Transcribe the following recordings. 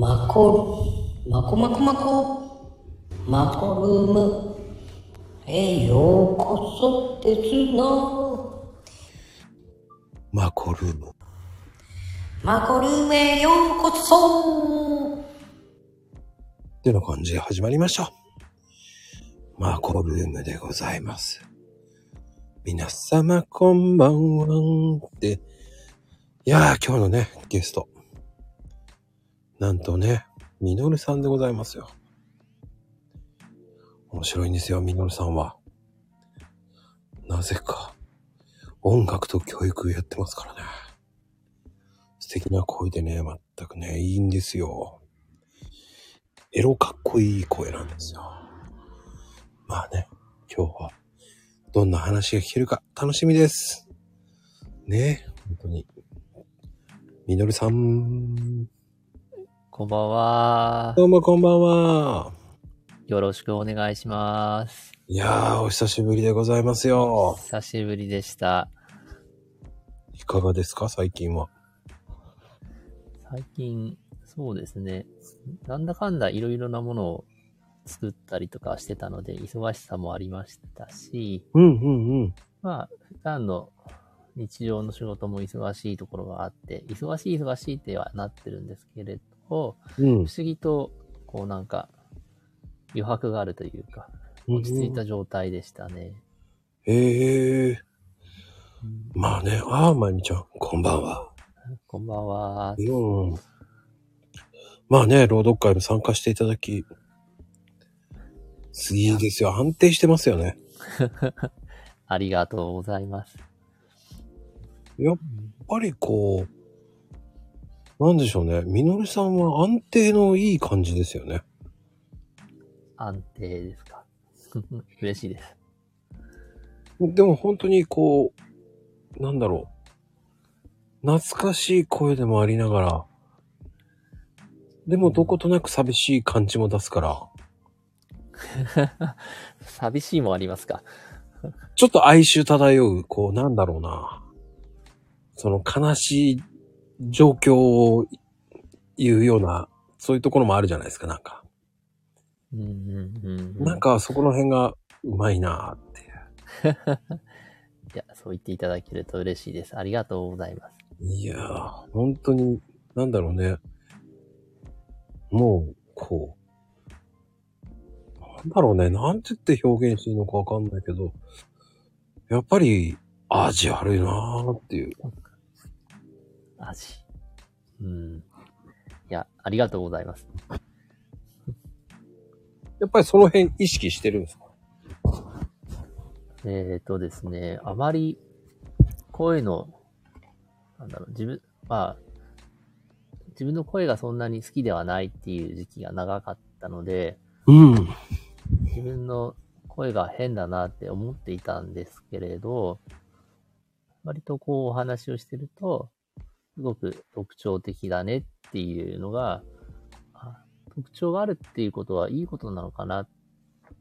マコル、マコマコマコ、マコルームへようこそですな。マコルーム。マコルームへようこそってな感じで始まりました。マコルームでございます。皆様こんばんはって。いやー、今日のね、ゲスト。なんとね、ミノルさんでございますよ。面白いんですよ、ミノルさんは。なぜか、音楽と教育やってますからね。素敵な声でね、全くね、いいんですよ。エロかっこいい声なんですよ。まあね、今日はどんな話が聞けるか楽しみです。ね本当に。みのりさん、こんばんは。どうもこんばんは。よろしくお願いします。いやー、お久しぶりでございますよ。久しぶりでした。いかがですか最近は？最近、そうですね。なんだかんだいろいろなものを作ったりとかしてたので、忙しさもありましたし、うんうんうん。まあ、普段の日常の仕事も忙しいところがあって、忙しい忙しいってはなってるんですけれど、うん不。思議と、こうなんか、余白があるというか、落ち着いた状態でしたね。へえー。まあね、あー、まゆみちゃん、こんばんは。こんばんは。うん。まあね、朗読会も参加していただき、いいですよ。安定してますよね。ありがとうございます。やっぱりこう、なんでしょうね。みのりさんは安定のいい感じですよね。安定ですか？嬉しいです。でも本当にこう、なんだろう。懐かしい声でもありながら、でもどことなく寂しい感じも出すから、寂しいもありますか？ちょっと哀愁漂う、こう、なんだろうな。その悲しい状況を言うような、そういうところもあるじゃないですか、なんか。うんうんうんうん、なんかそこの辺がうまいなっていう。いや、そう言っていただけると嬉しいです。ありがとうございます。いやー、本当に、なんだろうね。もう、こう。なんだろうね。なんて言って表現していいのかわかんないけど、やっぱり、味悪いなーっていう。味。うん。いや、ありがとうございます。やっぱりその辺意識してるんですか？えっ、ー、とですね、あまり声の、なんだろう、自分、まあ、自分の声がそんなに好きではないっていう時期が長かったので、うん。自分の声が変だなって思っていたんですけれど、割とこうお話をしてると、すごく特徴的だねっていうのが、あ特徴があるっていうことはいいことなのかなっ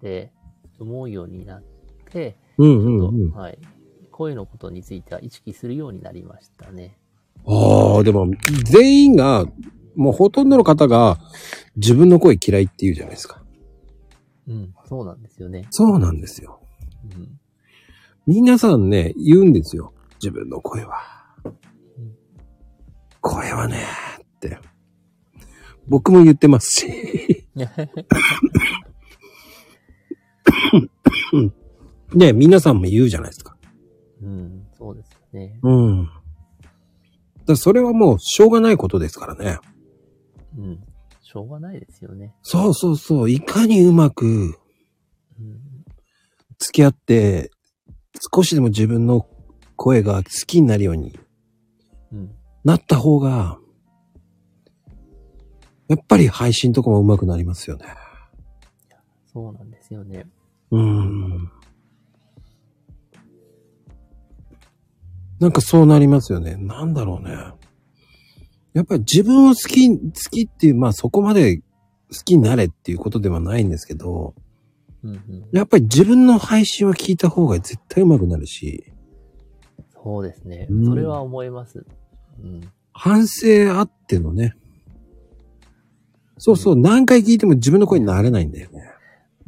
て思うようになって、うんうんうん。はい。声のことについては意識するようになりましたね。ああ、でも、全員が、もうほとんどの方が自分の声嫌いって言うじゃないですか。うん、そうなんですよね。そうなんですよ。うん、皆さんね、言うんですよ。自分の声は。うん声はね、って。僕も言ってますし。ね、皆さんも言うじゃないですか。うん、そうですよね。うん。だそれはもうしょうがないことですからね。うん。しょうがないですよね。そうそうそう。いかにうまくうん、付き合って、少しでも自分の声が好きになるようにうん、なった方が、やっぱり配信とかも上手くなりますよね。そうなんですよね。うーん。なんかそうなりますよね。なんだろうね。やっぱり自分を好き、好きっていう、まあそこまで好きになれっていうことではないんですけど、うんうん、やっぱり自分の配信は聞いた方が絶対上手くなるし、そうですねうん。それは思います。うん。反省あってのね、そうそう、何回聞いても自分の声になれないんだよね。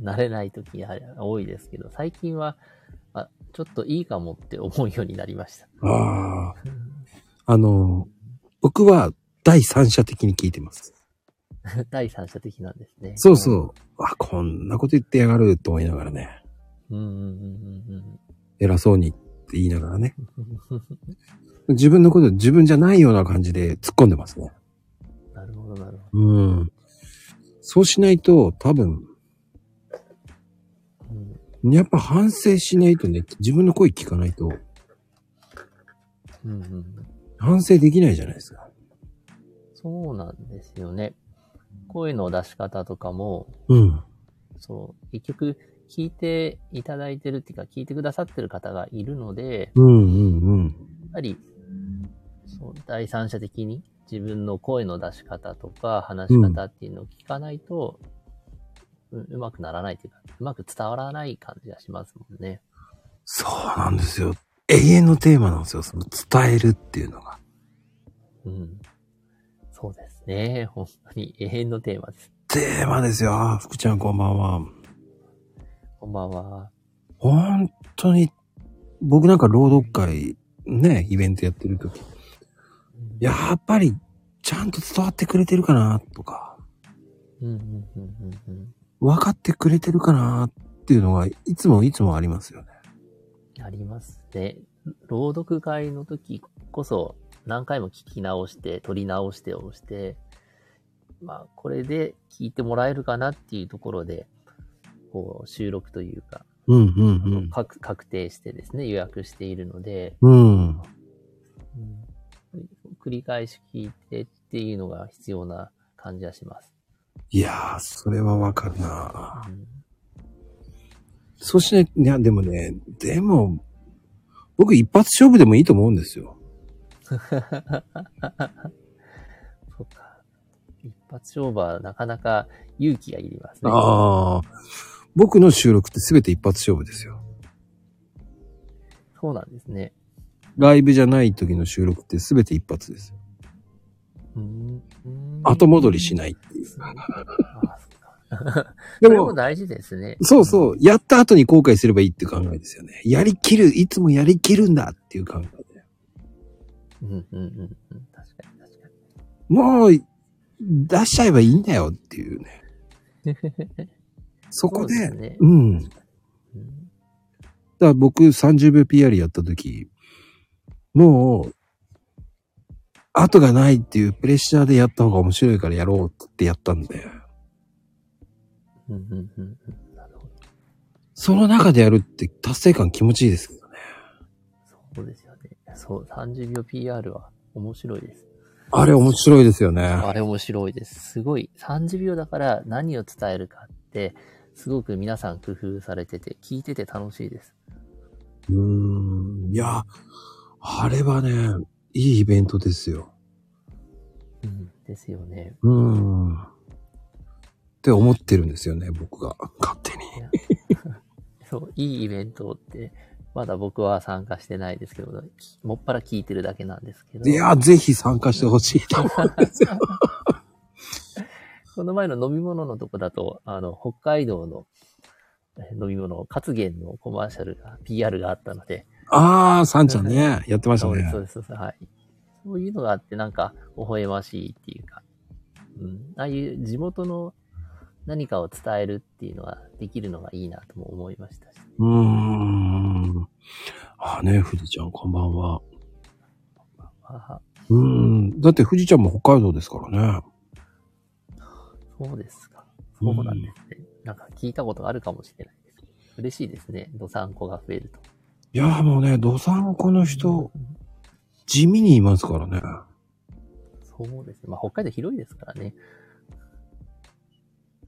慣れない時多いですけど、最近は、あ、ちょっといいかもって思うようになりました。ああ。あの、僕は第三者的に聞いてます。第三者的なんですね。そうそう。あ、こんなこと言ってやがると思いながらね。うん。うんうんうん偉そうにって言いながらね。自分のこと自分じゃないような感じで突っ込んでますね。うん。なるほど、なるほうん。そうしないと多分、ど。うん。やっぱ反省しないとね、自分の声聞かないとうんうんうん。反省できないじゃないですか。そうなんですよね。声の出し方とかも、うん。そう、結局、聞いていただいてるっていうか、聞いてくださってる方がいるので、うんうんうん。やっぱり、そう、第三者的に自分の声の出し方とか話し方っていうのを聞かないと、ううまくならないというか、うまく伝わらない感じがしますもんね。そうなんですよ。永遠のテーマなんですよ。その伝えるっていうのが。うん。そうですね。本当に永遠のテーマです。テーマですよ。福ちゃんこんばんは。こんばんは。本当に、僕なんか朗読会、ね、イベントやってる時、やっぱり、ちゃんと伝わってくれてるかな、とか、うんうんうんうんうん。分かってくれてるかな、っていうのが、いつもいつもありますよね。ありますね。朗読会の時こそ何回も聞き直して、撮り直してをして、まあ、これで聞いてもらえるかなっていうところで、こう、収録というか、うんうん確確定してですね、予約しているので、うん。うん。うん繰り返し聞いてっていうのが必要な感じはします。いやー、それはわかるなうんそうしない、いや、でもね、でも、僕一発勝負でもいいと思うんですよ。そうか。一発勝負はなかなか勇気がいりますね。ああ。僕の収録って全て一発勝負ですよ。そうなんですね。ライブじゃない時の収録って全て一発ですよ。うん後戻りしないっていう。でも、も大事ですね。そうそう、やった後に後悔すればいいっていう考えですよね。やりきる、いつもやりきるんだっていう考えで。うんうんうんうん。確かに確かもう、出しちゃえばいいんだよっていうね。に。そこで、そうすねうん。だかうんら僕30秒 PR やった時、もう、後がないっていうプレッシャーでやった方が面白いからやろうってやったんで、うんうんうんうん。その中でやるって達成感気持ちいいですけどね。そうですよね。そう、30秒 PR は面白いです。あれ面白いですよね。あれ面白いです。すごい、30秒だから何を伝えるかって、すごく皆さん工夫されてて、聞いてて楽しいです。うーん。いや、あれはね、いいイベントですよ。うん。ですよね。うーん。って思ってるんですよね、僕が。勝手に。そう、いいイベントって、まだ僕は参加してないですけど、きもっぱら聞いてるだけなんですけど。いや、ぜひ参加してほしいと思うんですよ。この前の飲み物のとこだと、あの、北海道のえ飲み物、活源のコマーシャルが、PR があったので、あー、サンちゃんね、やってましたねそ。うです、そうですはい。そういうのがあって、なんか、微笑ましいっていうか、うん、ああいう地元の何かを伝えるっていうのができるのがいいなとも思いましたし。うーん。あーね、富士ちゃんこんばんは。ははうーん。だって富士ちゃんも北海道ですからね。そうですか。そうなんですね。なんか聞いたことあるかもしれないです。嬉しいですね。どさんこが増えると。いやーもうね、どさんこの人、地味にいますからね。そうですね。まあ、北海道広いですからね。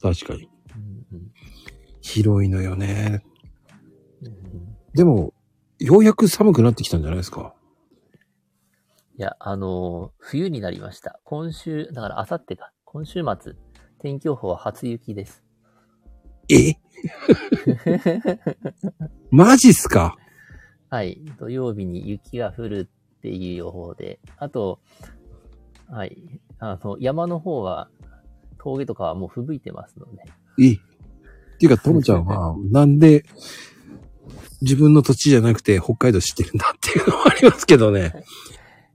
確かに。うんうん広いのよね。うんうんでも、ようやく寒くなってきたんじゃないですか。いや、あのー冬になりました。今週、だから明後日か。今週末、天気予報は初雪です。え？マジっすか？はい。土曜日に雪が降るっていう予報で、あと、はい。あの、山の方は峠とかはもう吹雪いてますので。いい。っていうか、ともちゃんは、なんで、自分の土地じゃなくて北海道知ってるんだっていうのもありますけどね。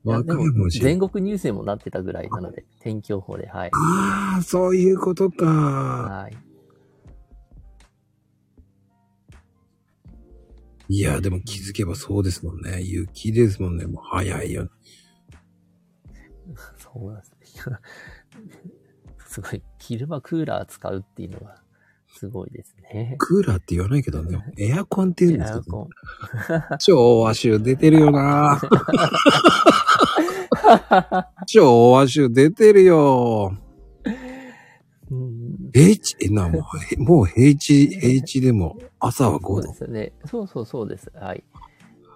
わかるでも。全国ニュースにもなってたぐらいなので、天気予報で、はい。ああ、そういうことか。はい。いや、でも気づけばそうですもんね。雪ですもんね。もう早いよ。そうなんですね。すごい、昼間クーラー使うっていうのが、すごいですね。クーラーって言わないけどね。エアコンって言うんエですけど、アコン。超和臭出てるよな超和臭出てるよ。うん平地、え、な、もう、へもう平地、平地でも朝は5度そうで。すね。そうそうそうです。はい。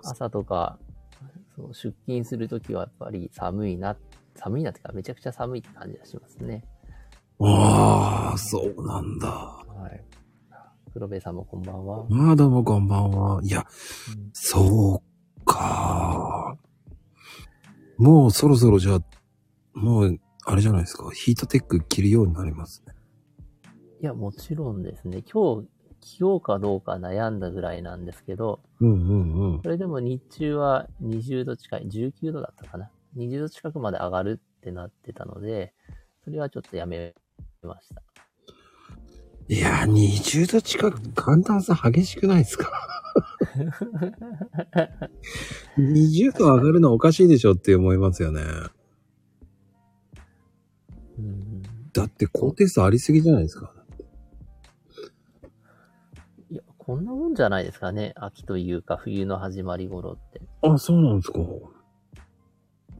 朝とか、そう出勤するときはやっぱり寒いな、寒いなってかめちゃくちゃ寒いって感じがしますね。ああ、そうなんだ。はい。黒部さんもこんばんは。まあどうもこんばんは。いや、うんそうか。もうそろそろじゃあ、もう、あれじゃないですか。ヒートテック着るようになりますね。いや、もちろんですね。今日、着ようかどうか悩んだぐらいなんですけど、うんうんうん。それでも日中は20度近い、19度だったかな。20度近くまで上がるってなってたので、それはちょっとやめました。いや、20度近く寒暖差激しくないですか ?20 度上がるのおかしいでしょって思いますよね。うんだって高低差ありすぎじゃないですか。いや、こんなもんじゃないですかね。秋というか冬の始まり頃って。あ、そうなんですか。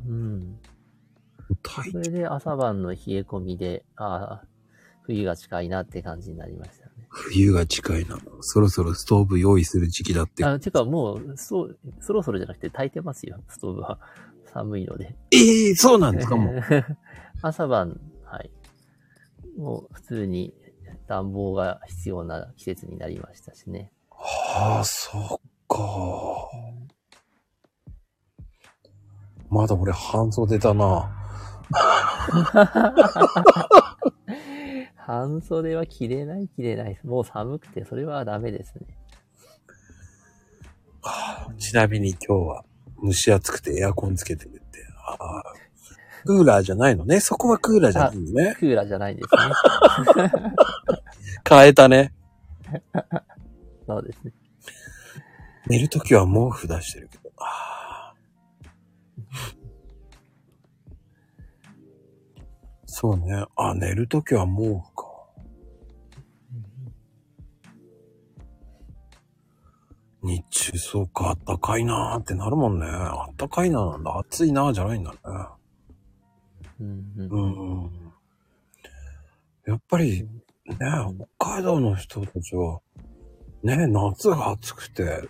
うん。体それで朝晩の冷え込みで、ああ、冬が近いなって感じになりましたね。冬が近いな。そろそろストーブ用意する時期だって。あ、てかもう、そう、そろそろじゃなくて炊いてますよ、ストーブは。寒いので。ええそうなんですかもう。朝晩、はい。もう普通に暖房が必要な季節になりましたしね。はあ、そっか。まだ俺半袖だな。半袖は着れない着れない。もう寒くて、それはダメですね。ちなみに今日は蒸し暑くてエアコンつけてるって。ああクーラーじゃないのね？そこはクーラーじゃないのね？クーラーじゃないですね。変えたね。そうですね。寝るときは毛布出してるけど。ああそうね。あ、寝るときは毛布か。日中そうか、あったかいなーってなるもんね。あったかいななんだ、暑いなーじゃないんだね。うんうんうんうん。やっぱり、ね、北海道の人たちは、ね、夏が暑くて、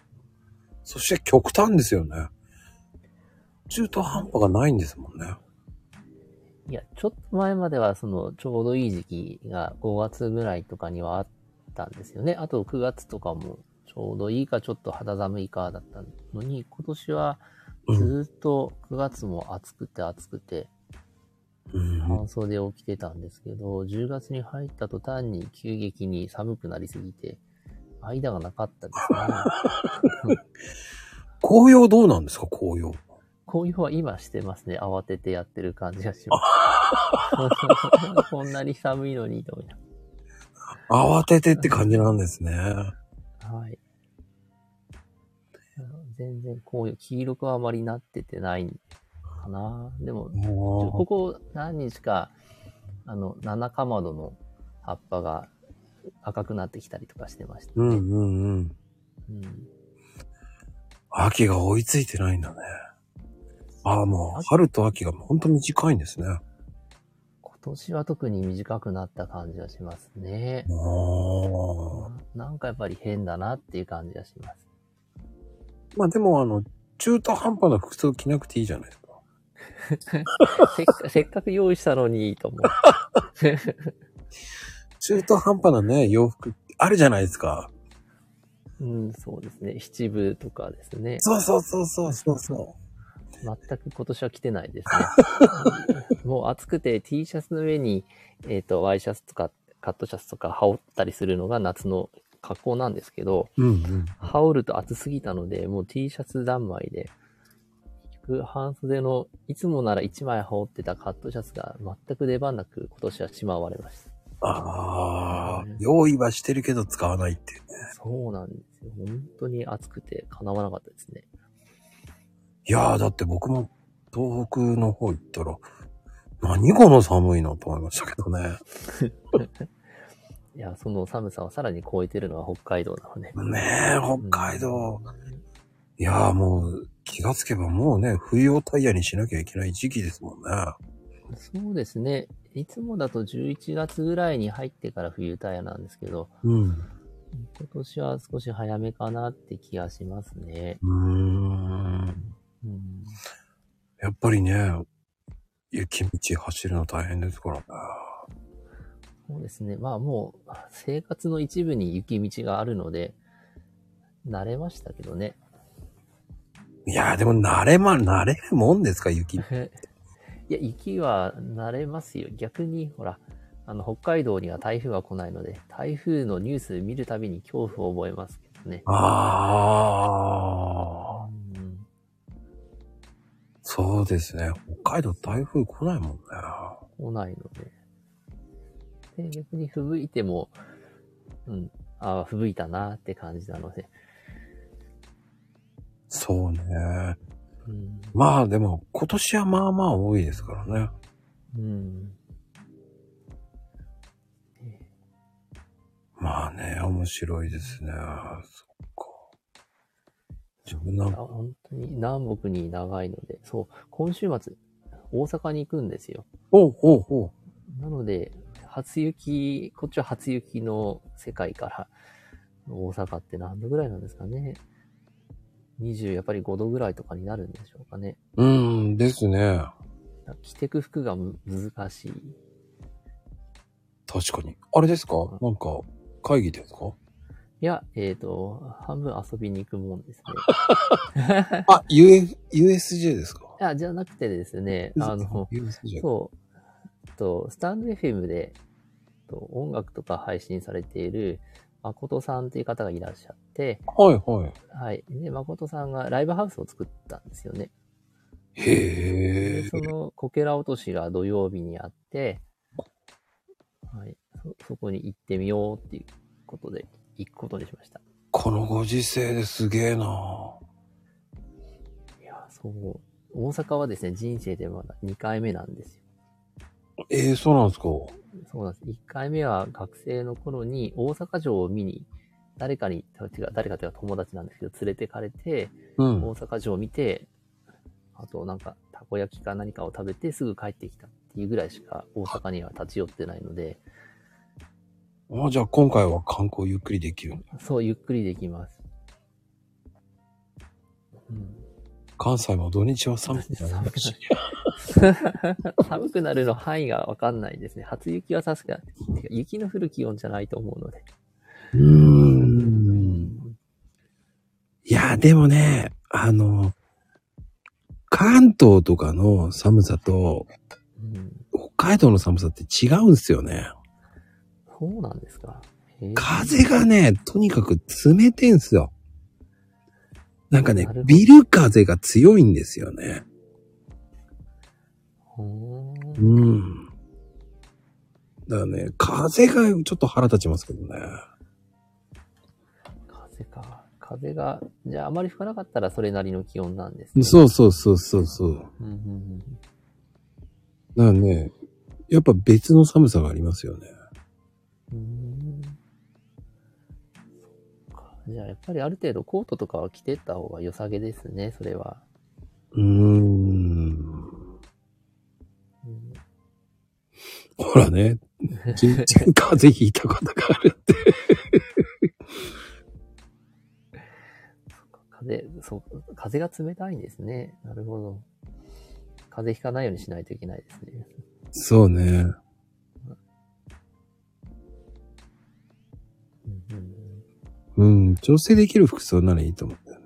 そして極端ですよね。中途半端がないんですもんね。いや、ちょっと前までは、その、ちょうどいい時期が5月ぐらいとかにはあったんですよね。あと9月とかも、ちょうどいいかちょっと肌寒いかだったのに、今年はうんずーっと9月も暑くて暑くて、うん、半袖を着てたんですけど、10月に入った途端に急激に寒くなりすぎて、間がなかったですね。紅葉どうなんですか？紅葉。紅葉は今してますね。慌ててやってる感じがします。こんなに寒いのに、と思いな慌ててって感じなんですね。はい。全然紅葉、黄色くはあまりなっててないかな。でも、こもこ何日か、あの、七かまどの葉っぱが赤くなってきたりとかしてましたう、うね。んうんうん。うん秋が追いついてないんだね。ああ、もう、春と秋が本当に短いんですね。今年は特に短くなった感じがしますね。ああ。なんかやっぱり変だなっていう感じがします。まあでも、あの、中途半端な服装着なくていいじゃないですか。せっかせっかく用意したのに、と思って。中途半端なね、洋服あるじゃないですか。うん、そうですね。七分とかですね。そうそうそうそうそうそう。全く今年は着てないですね。もう暑くて T シャツの上に、えっ、と、ワイシャツとかカットシャツとか羽織ったりするのが夏の格好なんですけど、うんうん。羽織ると暑すぎたので、もう T シャツ三枚で、半袖の、いつもなら1枚羽織ってたカットシャツが全く出番なく今年はしまわれました。ああ、用意はしてるけど使わないっていうね。そうなんですよ。本当に暑くて叶わなかったですね。いやー、だって僕も東北の方行ったら、何この寒いのと思いましたけどね。いや、その寒さをさらに超えてるのは北海道なので。ねえ、北海道。いやーもう気がつけばもうね、冬用タイヤにしなきゃいけない時期ですもんね。そうですね。いつもだと11月ぐらいに入ってから冬タイヤなんですけど、うん。今年は少し早めかなって気がしますね。うーん。うん、やっぱりね、雪道走るの大変ですからね。そうですね。まあもう生活の一部に雪道があるので、慣れましたけどね。いやーでも慣れま、慣れるもんですか、雪。いや、雪は慣れますよ。逆に、ほら、あの、北海道には台風が来ないので、台風のニュース見るたびに恐怖を覚えますけどね。ああ、うんそうですね。北海道台風来ないもんね。来ないので。で、逆に吹雪いても、うん、ああ、吹雪いたなって感じなので。そうね。うん。まあでも今年はまあまあ多いですからね。うん。まあね、面白いですね。自分な本当に南北に長いので、そう、今週末、大阪に行くんですよ。ほうほうほなので、初雪、こっちは初雪の世界から、大阪って何度ぐらいなんですかね。20、やっぱり5度ぐらいとかになるんでしょうかね。う。うんですね。着てく服がむ難しい。確かに。あれですか？なんか、会議ですか？いや、えっ、と、半分遊びに行くもんですね。あ、UF、USJ ですか？いや、じゃなくてですね、あの、USJ。そう、と、スタンド FM で、と音楽とか配信されている、誠さんという方がいらっしゃって、はいはい。はい。で、誠さんがライブハウスを作ったんですよね。へでえ。そのこけら落としが土曜日にあって、はい。そ、そこに行ってみようっていうことで、行くことにしました。このご時世ですげえないや、そう。大阪はですね、人生でまだ2回目なんですよ。ええそうなんですかそうなんです。1回目は学生の頃に大阪城を見に、誰かに、違う、誰かというか友達なんですけど、連れてかれて、うん。大阪城を見て、あとなんか、たこ焼きか何かを食べてすぐ帰ってきたっていうぐらいしか大阪には立ち寄ってないので、あじゃあ今回は観光ゆっくりできるんだ。そう、ゆっくりできます。うん、関西も土日は寒くなるし。寒くなるの範囲がわかんないですね。初雪は確か、てか雪の降る気温じゃないと思うので。うーん。いや、でもね、あの、関東とかの寒さとうん、北海道の寒さって違うんですよね。そうなんですか。風がね、とにかく冷てんすよ。なんかねビル風が強いんですよね。うん。だからね、風がちょっと腹立ちますけどね。風か。風が、じゃああまり吹かなかったらそれなりの気温なんですね。そうそうそうそうそう。うんうんうん。だからね、やっぱ別の寒さがありますよね。うーんそっかじゃあやっぱりある程度コートとかは着てった方が良さげですね、それは。うーんほらね、全然風邪ひいたことがあるって。風、そう、風が冷たいんですね。なるほど。風邪ひかないようにしないといけないですね。そうね。うん調整できる服装ならいいと思うんだよね。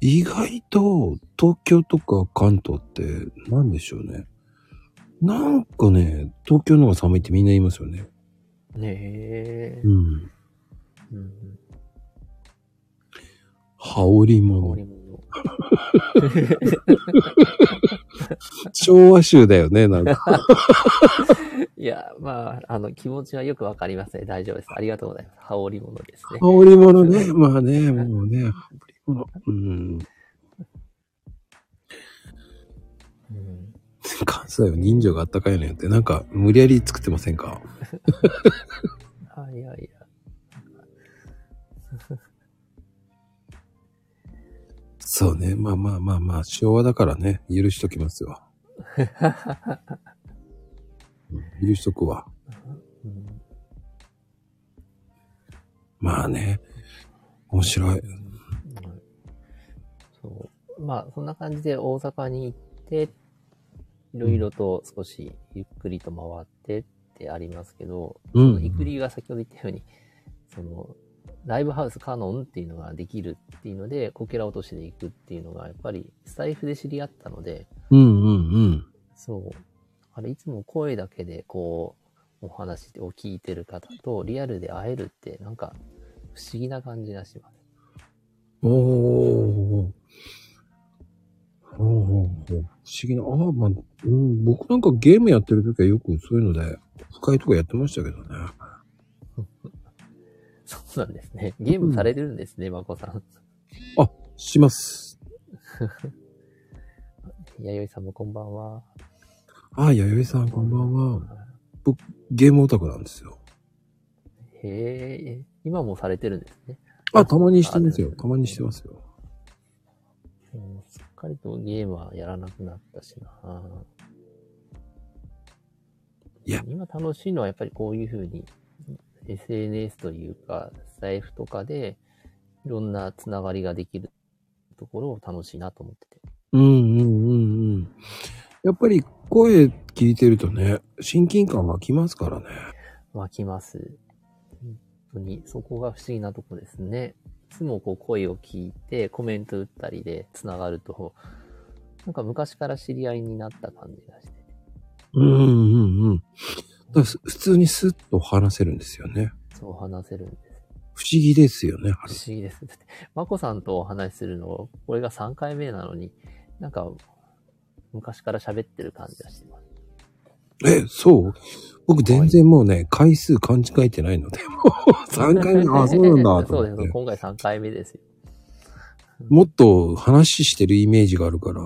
意外と東京とか関東って何でしょうね。なんかね、東京の方が寒いってみんな言いますよね。ねえう。ん。うん。羽織羽物。織物。昭和集だよね、なんか。いや、まあ、あの、気持ちはよくわかりますね。大丈夫です。ありがとうございます。羽織物ですね。羽織物ね。まあね、もうね、羽織物。うん。うん、関西は人情があったかいのよって、なんか無理やり作ってませんか？あ、いやいや。そうね。まあまあまあまあ、昭和だからね、許しときますよ。うん許しとくわ。うんまあね。面白い。そう。まあ、そんな感じで大阪に行って、いろいろと少しゆっくりと回ってってありますけど、うんその行く理由が先ほど言ったように、その、ライブハウスカノンっていうのができるっていうので、こけら落としで行くっていうのが、やっぱりスタイフで知り合ったので、うんうんうん。そう。あれ、いつも声だけでこう、お話を聞いてる方とリアルで会えるって、なんか、不思議な感じがします。おー。おーおー不思議な。ああ、まあ、うん、僕なんかゲームやってる時はよくそういうので、深いとこやってましたけどね。そうなんですね。ゲームされてるんですね、まこさん。します。弥生さんもこんばんは。ああ、弥生さん、こんばんは。ゲームオタクなんですよ。へえ、今もされてるんですね。あ、たまにしてますよ。たまにしてますよ。もうすっかりとゲームはやらなくなったしな。いや今楽しいのはやっぱりこういうふうに SNS というか、財布とかでいろんなつながりができるところを楽しいなと思ってて。うんうんうんうん。やっぱり声聞いてるとね、親近感湧きますからね。湧きます。本当に、そこが不思議なとこですね。いつもこう声を聞いてコメント打ったりでつながると、なんか昔から知り合いになった感じがして。うんうんうん。だ普通にスッと話せるんですよね。そう話せるんです。不思議ですよね。不思議です。だって、まこさんとお話しするの、これが3回目なのに、なんか、昔から喋ってる感じがしてます。え、そう？僕全然もうね、回数勘違えてないので、もう 3回目、あ、そうなんだとそうです。今回3回目ですよ。もっと話してるイメージがあるから。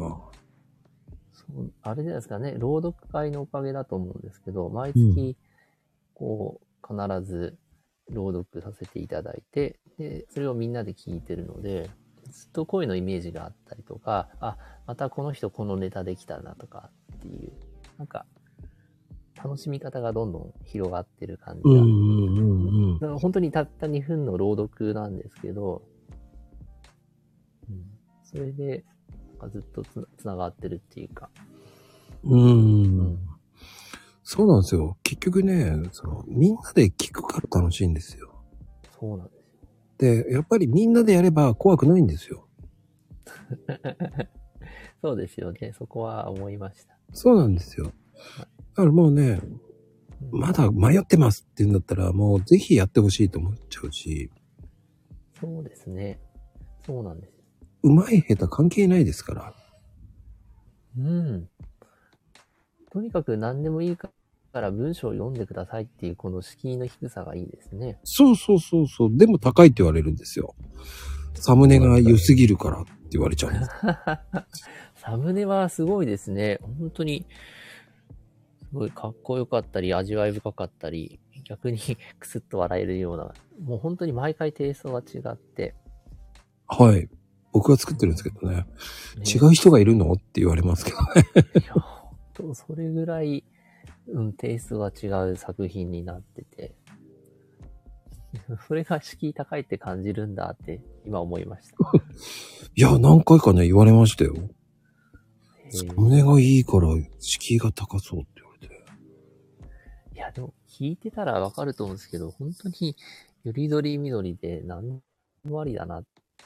あれじゃないですかね、朗読会のおかげだと思うんですけど、毎月、こう、必ず朗読させていただいて、で、それをみんなで聞いてるので、ずっと声のイメージがあったりとか、あ、またこの人このネタできたなとかっていう、なんか、楽しみ方がどんどん広がってる感じが。うんうんうんうん。だから本当にたった2分の朗読なんですけど、うん、それで、かずっとつつながってるっていうか、うん。そうなんですよ。結局ね、その、みんなで聞くから楽しいんですよ。そうなんですよ。で、やっぱりみんなでやれば怖くないんですよ。そうですよね。そこは思いました。そうなんですよ。だからもうね、まだ迷ってますって言うんだったら、もうぜひやってほしいと思っちゃうし、そうですね。そうなんですよ。うまい下手関係ないですから。うん。とにかく何でもいいから文章を読んでくださいっていうこの敷居の低さがいいですね。そうそうそうそう。でも高いって言われるんですよ。サムネが良すぎるからって言われちゃうんです。サムネはすごいですね。本当に、すごいかっこよかったり、味わい深かったり、逆に クスッと笑えるような、もう本当に毎回テイストが違って、はい。僕が作ってるんですけどね。ね違う人がいるの？って言われますけどね。いや、本当それぐらい、うん、テイストが違う作品になってて、それが敷居高いって感じるんだって今思いました。いや、何回かね、言われましたよ。へサームネがいいから、敷居が高そうって言われて。いや、でも聞いてたらわかると思うんですけど、本当によりどりみどりで何もありだなっ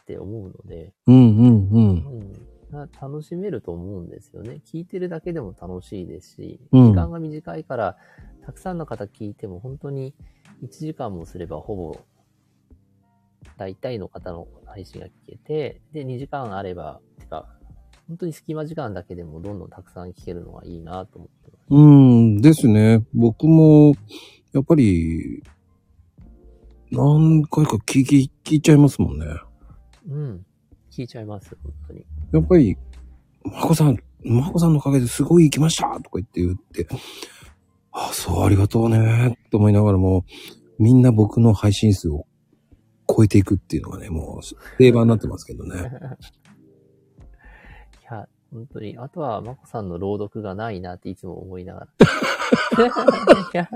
って思うので、うんうんうん。うん、な楽しめると思うんですよね。聞いてるだけでも楽しいですし、うん時間が短いから、たくさんの方聞いても本当に1時間もすればほぼ大体の方の配信が聞けて、で、2時間あれば、てか、本当に隙間時間だけでもどんどんたくさん聞けるのがいいなと思ってます。うんですね。僕も、やっぱり、何回か聞き、聞いちゃいますもんね。うん。聞いちゃいます、本当に。やっぱり、まこさん、まこさんのおかげですごい行きましたとか言って言って、あ、そう、ありがとうね、と思いながらも、みんな僕の配信数を超えていくっていうのがね、もう定番になってますけどね。いや、本当に。あとは、まこさんの朗読がないなっていつも思いながら。いや、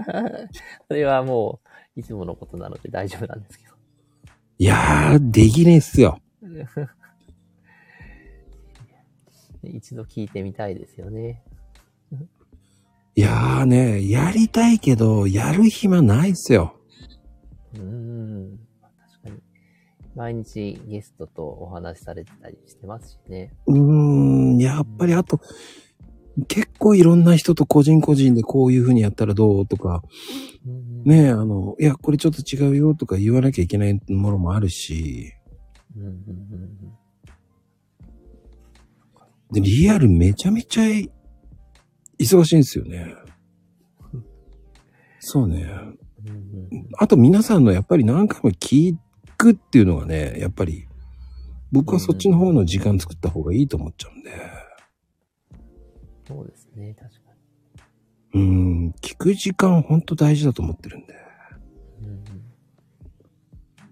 それはもう、いつものことなので大丈夫なんですけど。いやー、できねえっすよ。一度聞いてみたいですよね。いやーね、やりたいけど、やる暇ないっすよ。うーん。確かに。毎日ゲストとお話しされてたりしてますしね。うーん、やっぱりあと、結構いろんな人と個人個人でこういう風にやったらどうとか、うんねえ、あの、いや、これちょっと違うよとか言わなきゃいけないものもあるし、うんうんうんで、リアルめちゃめちゃ忙しいんですよね。そうね。あと皆さんのやっぱり何回も聞くっていうのがね、やっぱり、僕はそっちの方の時間作った方がいいと思っちゃうんで。そうですね、確かうん、聞く時間ほんと大事だと思ってるんで。うん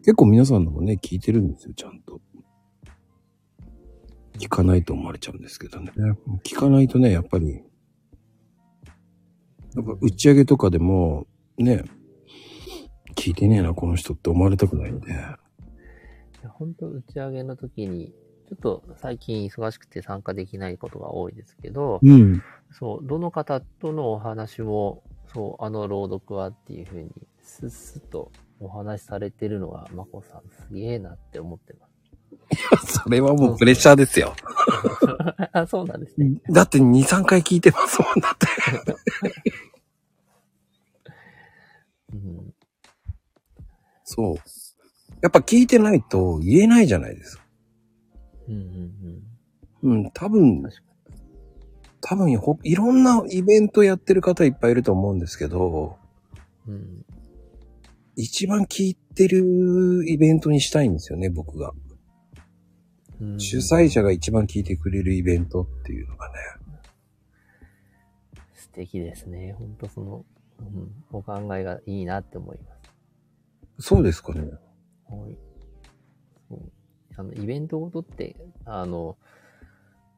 結構皆さんのもね、聞いてるんですよ、ちゃんと。聞かないと思われちゃうんですけどね。聞かないとね、やっぱり、やっぱ打ち上げとかでも、ね、聞いてねえな、この人って思われたくないんで。いや本当打ち上げの時に、ちょっと最近忙しくて参加できないことが多いですけど、うん。そう、どの方とのお話も、そう、あの朗読はっていうふうに、スッスッとお話しされてるのが、まこさんすげえなって思ってます。それはもうプレッシャーですよ。あ、そうなんですね。だって2、3回聞いてますもんだって。うん。そう。やっぱ聞いてないと言えないじゃないですか。うんうんうん。うん、多分、多分ほ、いろんなイベントやってる方いっぱいいると思うんですけど、に。うん。一番聞いてるイベントにしたいんですよね、僕が。うん主催者が一番聞いてくれるイベントっていうのがね。素敵ですね。本当その、うん、お考えがいいなって思います。そうですかね。はい。そう。あの、イベントごとって、あの、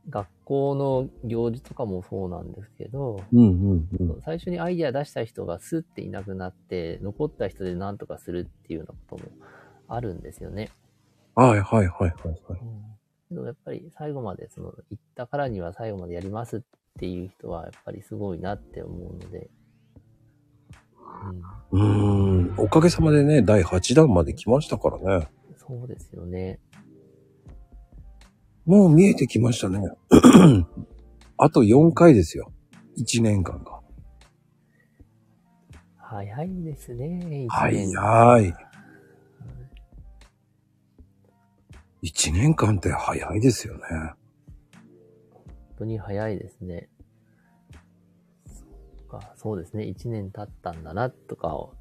学校の行事とかもそうなんですけど、うんうんうん。最初にアイデア出した人がスッていなくなって、残った人で何とかするっていうようなこともあるんですよね。はいはいはいはいはい。けどやっぱり最後まで、その、行ったからには最後までやりますっていう人はやっぱりすごいなって思うので、うん。うーん。おかげさまでね、第8弾まで来ましたからね。そうですよね。もう見えてきましたね。あと4回ですよ。1年間が。早いですね、一はい年はい。1年間って早いですよね。本当に早いですね。そっか、そうですね。一年経ったんだな、とかを、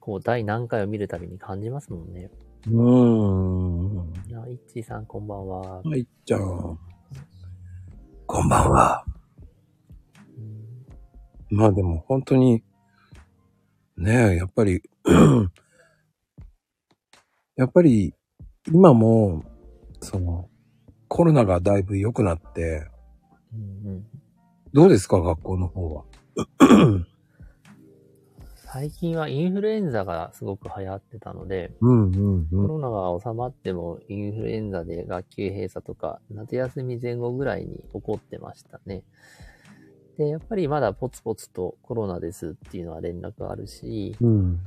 こう、第何回を見るたびに感じますもんね。うーん。いや、いっちーさんこんばんは。はい、じゃあ。こんばんは。うんまあでも本当に、ねえ、やっぱり、やっぱり、今も、その、コロナがだいぶ良くなって、うんうんどうですか、学校の方は？最近はインフルエンザがすごく流行ってたので、うんうんコロナが収まってもインフルエンザで学級閉鎖とか、夏休み前後ぐらいに起こってましたね。で、やっぱりまだポツポツとコロナですっていうのは連絡あるし、うん。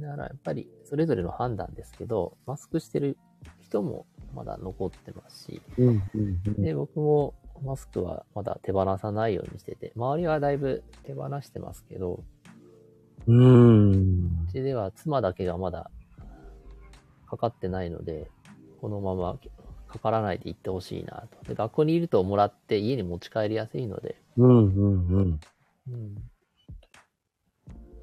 だからやっぱりそれぞれの判断ですけど、マスクしてる人もまだ残ってますし、うん、うん、うん。で、僕もマスクはまだ手放さないようにしてて、周りはだいぶ手放してますけど、うーん。うちでは妻だけがまだかかってないので、このままかからないで行ってほしいなと。で、学校にいるともらって家に持ち帰りやすいので、うん、うん、うん。うん、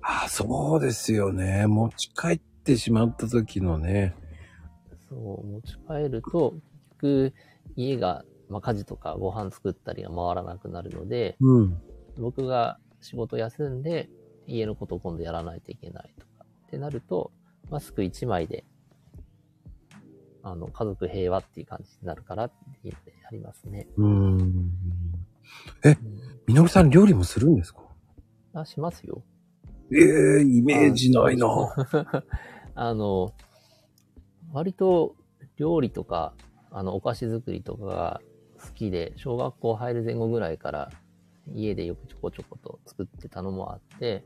あ、そうですよね。持ち帰ってしまった時のね。そう、持ち帰ると、結局家が、まあ、家事とかご飯作ったりが回らなくなるので、うん。僕が仕事休んで家のことを今度やらないといけないとかってなると、マスク1枚で、あの、家族平和っていう感じになるからっていうのでありますね。うーん。うんみのりさん料理もするんですか？あ、しますよ。ええイメージないな。あの、割と料理とか、あの、お菓子作りとかが好きで、小学校入る前後ぐらいから家でよくちょこちょこと作ってたのもあって、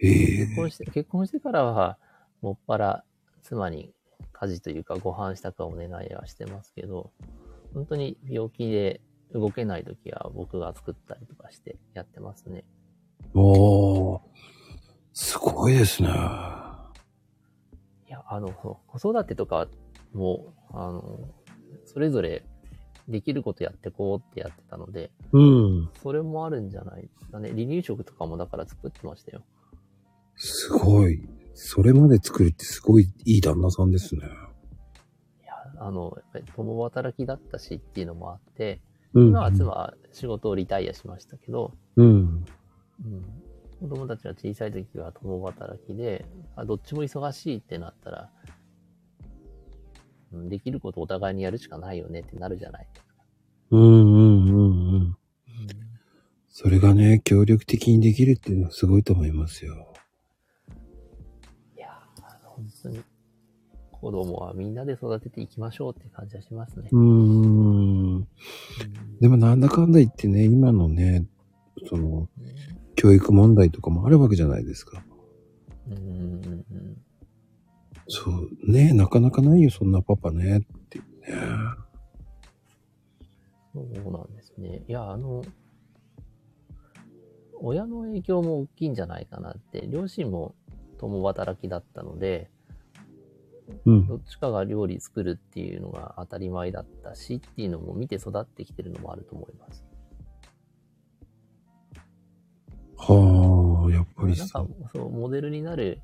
ええ結婚して、結婚してからは、もっぱら妻に家事というかご飯支度はお願いはしてますけど、本当に病気で動けない時は僕が作ったりとかしてやってますね。おー。すごいですね。いや、あの、子育てとかも、あの、それぞれできることやってこうってやってたので、うん。それもあるんじゃないですかね。離乳食とかもだから作ってましたよ。すごい。それまで作るってすごいいい旦那さんですね。いや、あの、やっぱり共働きだったしっていうのもあって、うん。今は妻は仕事をリタイアしましたけど、うん。うん、子供たちは小さい時は共働きで、あどっちも忙しいってなったら、うんできることお互いにやるしかないよねってなるじゃないですか。うんうんうんうん。それがね、協力的にできるっていうのはすごいと思いますよ。本当に、子供はみんなで育てていきましょうって感じはしますね。うーん。でもなんだかんだ言ってね、今のね、その、教育問題とかもあるわけじゃないですか。うんそう、ねなかなかないよ、そんなパパね、っていうね。そうなんですね。いや、あの、親の影響も大きいんじゃないかなって、両親も共働きだったので、うん。どっちかが料理作るっていうのが当たり前だったしっていうのも見て育ってきてるのもあると思います。はあ、やっぱりなんかそう。、そう、モデルになる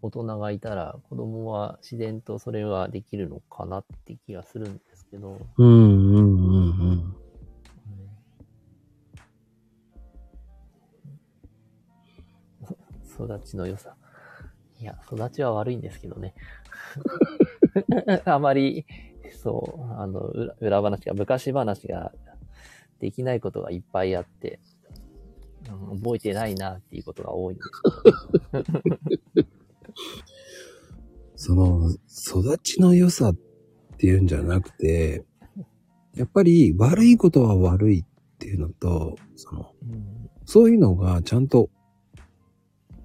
大人がいたら、子供は自然とそれはできるのかなって気がするんですけど、うんうんうんうん。育ちの良さ。いや、育ちは悪いんですけどね。あまり、そう、あの、裏裏話が、昔話ができないことがいっぱいあって、うん覚えてないなっていうことが多いんです。その、育ちの良さっていうんじゃなくて、やっぱり悪いことは悪いっていうのと、その、うんそういうのがちゃんと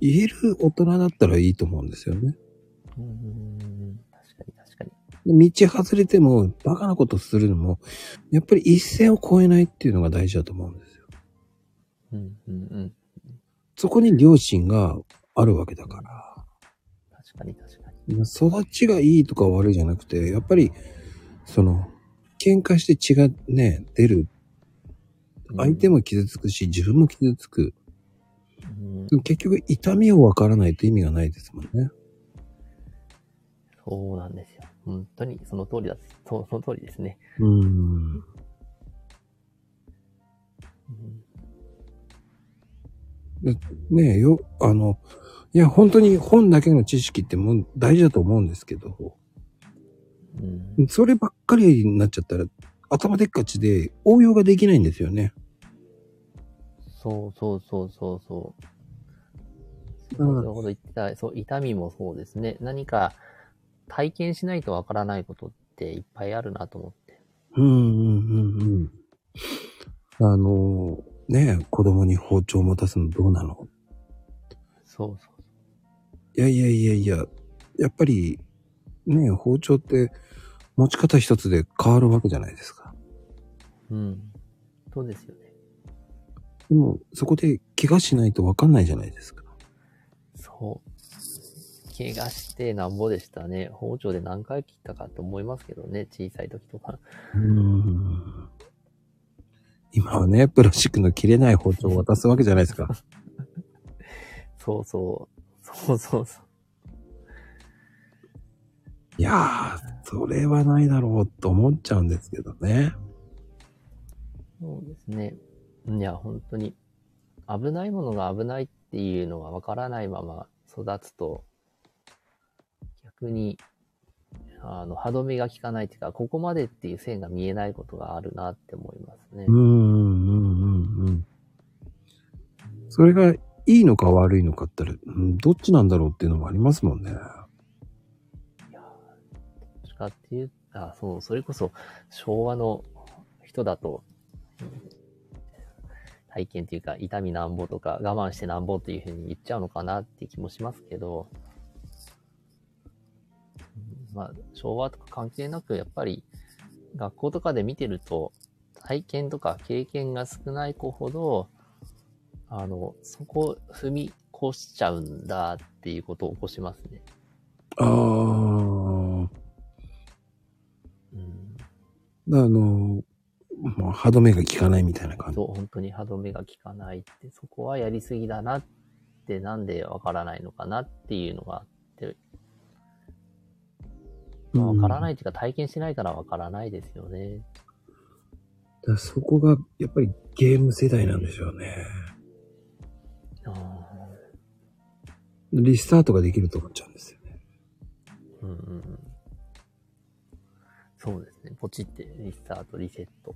言える大人だったらいいと思うんですよね。うん確かに確かに。道外れてもバカなことするのも、やっぱり一線を越えないっていうのが大事だと思うんですよ。うんうんうん。そこに良心があるわけだから。確かに確かに。育ちがいいとか悪いじゃなくて、やっぱり、その、喧嘩して血がね、出る。相手も傷つくし、自分も傷つく。うん結局、痛みを分からないと意味がないですもんね。そうなんですよ。本当にその通りだ。そうその通りですね。うーん。うんねえよ、あの、いや、本当に本だけの知識ってもう大事だと思うんですけど、うんそればっかりになっちゃったら、頭でっかちで応用ができないんですよね。そうそうそうそうそう。うん先ほど言ってた、そう、痛みもそうですね。何か体験しないとわからないことっていっぱいあるなと思って。うんうんうんうん。あの、ねえ、子供に包丁を持たすのどうなの？そうそう。いやいやいやいや、やっぱり、ね、包丁って持ち方一つで変わるわけじゃないですか。うん。そうですよね。でも、そこで怪我しないとわかんないじゃないですか。そう。怪我してなんぼでしたね。包丁で何回切ったかと思いますけどね。小さい時とか。うーん。今はね、プラスチックの切れない包丁を渡すわけじゃないですか。そうそう。そうそうそう。いやー、それはないだろうと思っちゃうんですけどね。そうですね。いや、本当に、危ないものが危ないっていうのがわからないまま育つと、逆に、あの、歯止めが効かないっていうか、ここまでっていう線が見えないことがあるなって思いますねう。ん、うん、うん、うん。それがいいのか悪いのかったら、うんどっちなんだろうっていうのもありますもんね。どっちかっていう、あ、そう、それこそ昭和の人だと、うん体験っていうか、痛みなんぼとか我慢してなんぼっていうふうに言っちゃうのかなって気もしますけど、うんまあ、昭和とか関係なく、やっぱり学校とかで見てると、体験とか経験が少ない子ほど、あの、そこ踏み越しちゃうんだっていうことを起こしますね。あー。うんあの、まあ、歯止めが効かないみたいな感じ。そう、本当に歯止めが効かないって、そこはやりすぎだなって、なんでわからないのかなっていうのがあって、まあわからないっていうか体験しないからわからないですよね。だからそこが、やっぱりゲーム世代なんでしょうね。あリスタートができると思っちゃうんですよね。ーうんうんうん。そうですね。ポチってリスタート、リセット。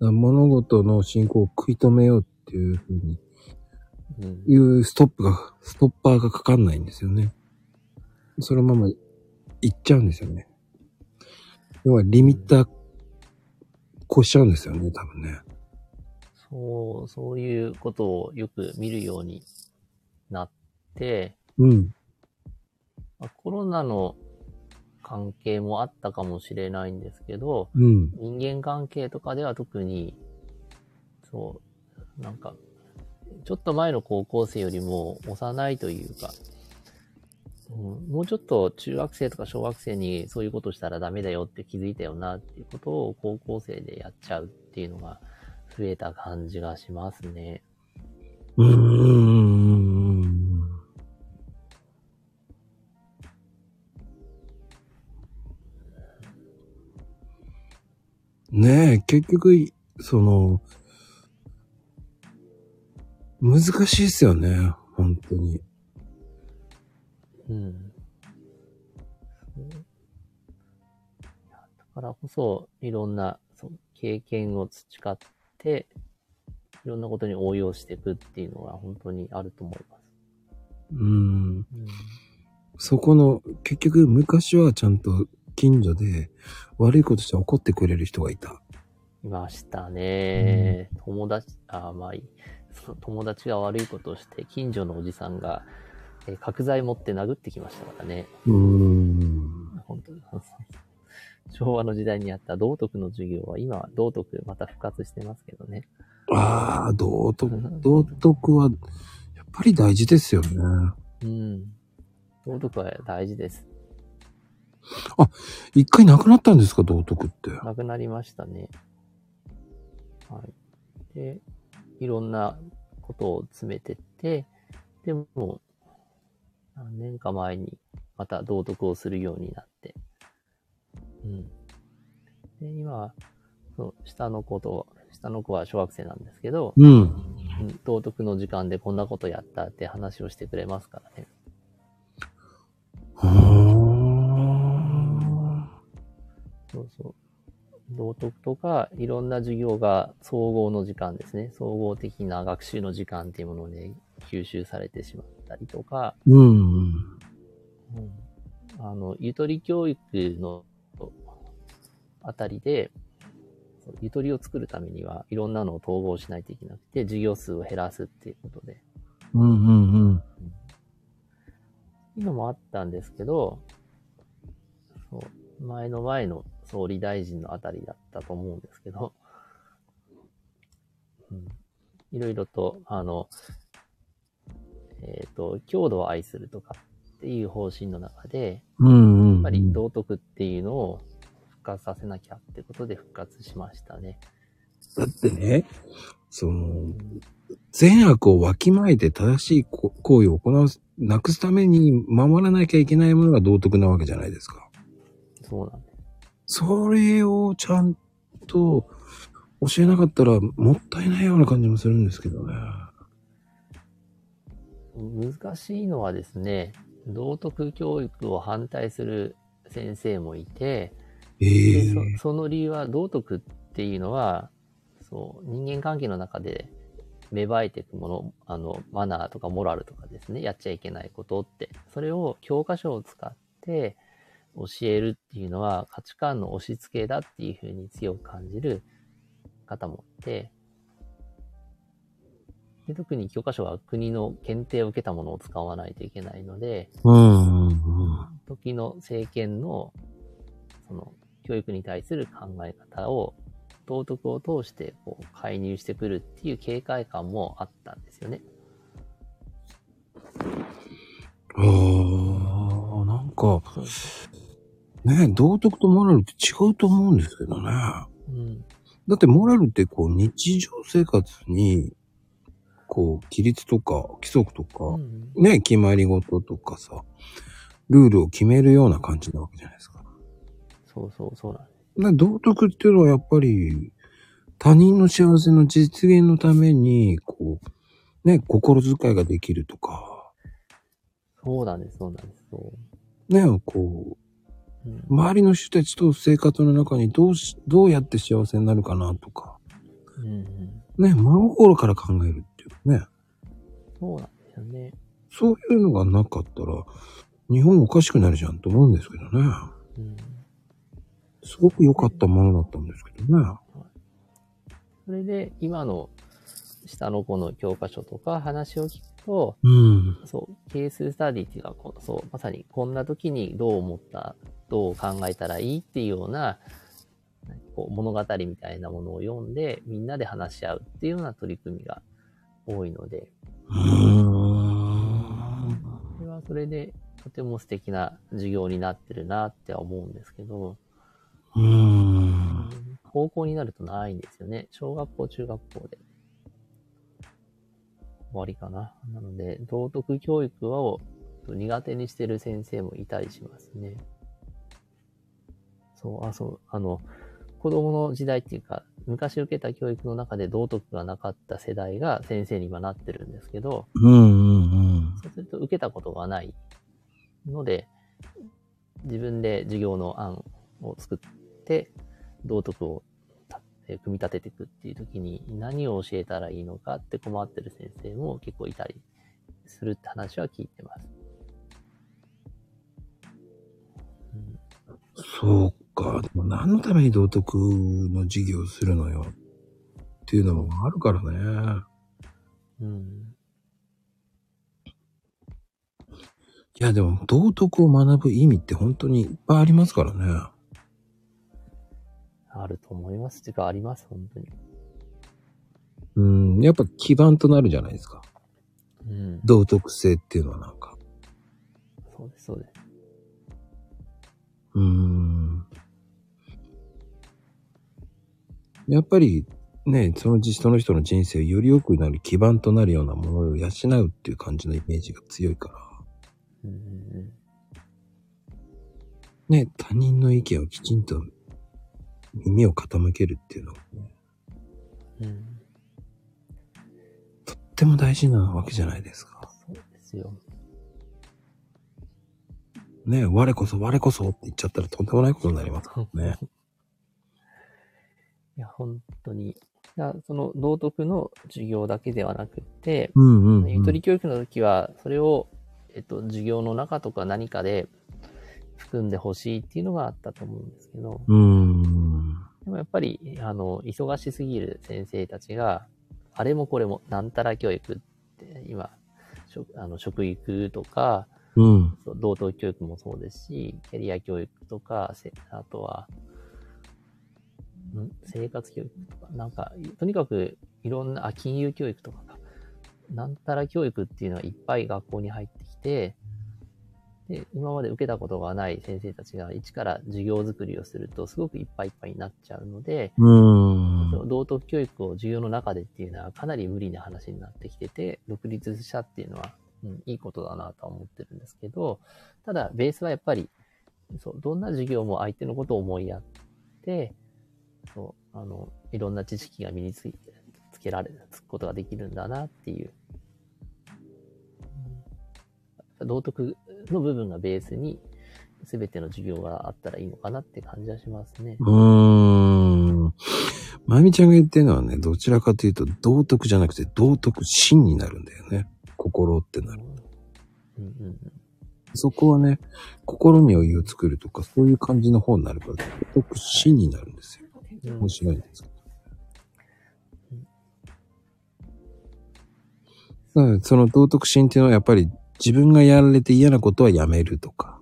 うん。物事の進行を食い止めようっていうふうに、うん、いうストップが、ストッパーがかかんないんですよね。そのまま行っちゃうんですよね。要はリミッター越しちゃうんですよね、多分ね。そう、そういうことをよく見るようになって、うん。まあコロナの関係もあったかもしれないんですけど、うん。人間関係とかでは特に、そう、なんか、ちょっと前の高校生よりも幼いというか、うんもうちょっと中学生とか小学生にそういうことしたらダメだよって気づいたよなっていうことを高校生でやっちゃうっていうのが増えた感じがしますね。うーん。ねえ、結局、その、難しいですよね、本当に。うん。だからこそ、いろんなそう経験を培って、いろんなことに応用していくっていうのが本当にあると思います。うん。うん、そこの、結局、昔はちゃんと近所で悪いことして怒ってくれる人がいた。いましたね。友達、あ、まあいい。友達が悪いことをして、近所のおじさんが、えー角材持って殴ってきましたからね。うーん。本当に。昭和の時代にあった道徳の授業は今は道徳また復活してますけどね。ああ、道徳、道徳は、やっぱり大事ですよね。うん。道徳は大事です。一回なくなったんですか、道徳って。なくなりましたね。はい。で、いろんなことを詰めてって、でも、何年か前にまた道徳をするようになって。うん。で、今、そう下の子と、下の子は小学生なんですけど、うん。うん道徳の時間でこんなことやったって話をしてくれますからね。そうそう。道徳とか、いろんな授業が総合の時間ですね。総合的な学習の時間っていうもので吸収されてしまったりとか、うん。うんあの、ゆとり教育のあたりで、ゆとりを作るためには、いろんなのを統合しないといけなくて、授業数を減らすっていうことで、うんうんうん。いうのもあったんですけど、そう、前の前の総理大臣のあたりだったと思うんですけど、うん、いろいろと、あの、えっ、と、郷土を愛するとかっていう方針の中で、うんうん。やっぱり道徳っていうのを復活させなきゃってことで復活しましたね。だってね、その、善悪をわきまえて正しいこ行為を行う、なくすために守らなきゃいけないものが道徳なわけじゃないですか。そうなんです。それをちゃんと教えなかったらもったいないような感じもするんですけどね。難しいのはですね、道徳教育を反対する先生もいて、えでえそその理由は道徳っていうのは、そう、人間関係の中で芽生えていくもの、あの、マナーとかモラルとかですね、やっちゃいけないことって、それを教科書を使って教えるっていうのは価値観の押し付けだっていうふうに強く感じる方もいて、で特に教科書は国の検定を受けたものを使わないといけないので、うんうんうん。時の政権の、その、教育に対する考え方を、道徳を通して、こう、介入してくるっていう警戒感もあったんですよね。ああ、なんか、ね、道徳とモラルって違うと思うんですけどね。うん。だってモラルってこう日常生活に、こう、規律とか規則とか、うんね、決まり事とかさ、ルールを決めるような感じなわけじゃないですか。そうそうそうなんで道徳っていうのはやっぱり、他人の幸せの実現のために、こう、ね、心遣いができるとか、そうなんです、そうなんです。そね、こう。周りの人たちと生活の中にどうし、どうやって幸せになるかなとか、うんうん。ね、真心から考えるっていうね。そうなんですよね。そういうのがなかったら、日本おかしくなるじゃんと思うんですけどね。うん。すごく良かったものだったんですけどね。それで、今の下の子の教科書とか話を聞くと、うん。そう、ケーススタディっていうか、こうそう、まさにこんな時にどう思った、どう考えたらいいっていうような、こう物語みたいなものを読んで、みんなで話し合うっていうような取り組みが多いので。それはそれでとても素敵な授業になってるなって思うんですけど、うーん。高校になるとないんですよね。小学校、中学校で。終わりかな。なので、道徳教育を苦手にしてる先生もいたりしますね。そう、あ、そう、あの、子供の時代っていうか、昔受けた教育の中で道徳がなかった世代が先生に今なってるんですけど、うんうんうん。そうすると受けたことがないので、自分で授業の案を作って、道徳をたえー組み立てていくっていう時に何を教えたらいいのかって困ってる先生も結構いたりするって話は聞いてます。うんそうか。でも何のために道徳の授業をするのよ。っていうのもあるからね。うん。いやでも道徳を学ぶ意味って本当にいっぱいありますからね。あると思います。てか、あります、本当に。うん。やっぱ基盤となるじゃないですか。うん。道徳性っていうのはなんか。そうです、そうです。うーん。やっぱりね、その人の人の人生をより良くなる基盤となるようなものを養うっていう感じのイメージが強いから。うんうんね、他人の意見をきちんと耳を傾けるっていうのはね、うん。うん。とっても大事なわけじゃないですか。そうですよ。ね、我こそ我こそって言っちゃったらとんでもないことになりますからね。いや、本当に。その道徳の授業だけではなくて、うんうん、うん。ゆとり教育の時は、それを、えっと、授業の中とか何かで含んでほしいっていうのがあったと思うんですけど、うーん。でもやっぱり、あの、忙しすぎる先生たちが、あれもこれも、なんたら教育って、今、食あの食育とか、ううん。そう道徳教育もそうですし、キャリア教育とか、せあとは、ん？生活教育とか、なんか、とにかくいろんな、あ、金融教育とかか、なんたら教育っていうのはいっぱい学校に入ってきて、で、今まで受けたことがない先生たちが一から授業作りをすると、すごくいっぱいいっぱいになっちゃうので、うーん。道徳教育を授業の中でっていうのはかなり無理な話になってきてて、独立したっていうのは、うん、いいことだなとは思ってるんですけど、ただ、ベースはやっぱり、そう、どんな授業も相手のことを思いやって、そう、あの、いろんな知識が身について、つけられる、つくことができるんだなっていう。道徳の部分がベースに、すべての授業があったらいいのかなって感じはしますね。うーん。まゆみちゃんが言ってるのはね、どちらかというと、道徳じゃなくて、道徳心になるんだよね。心ってなる。うんうんうんそこはね、心に余裕を作るとか、そういう感じの方になるから、道徳心になるんですよ。うん面白いんですけど。だからその道徳心っていうのはやっぱり自分がやられて嫌なことはやめるとか、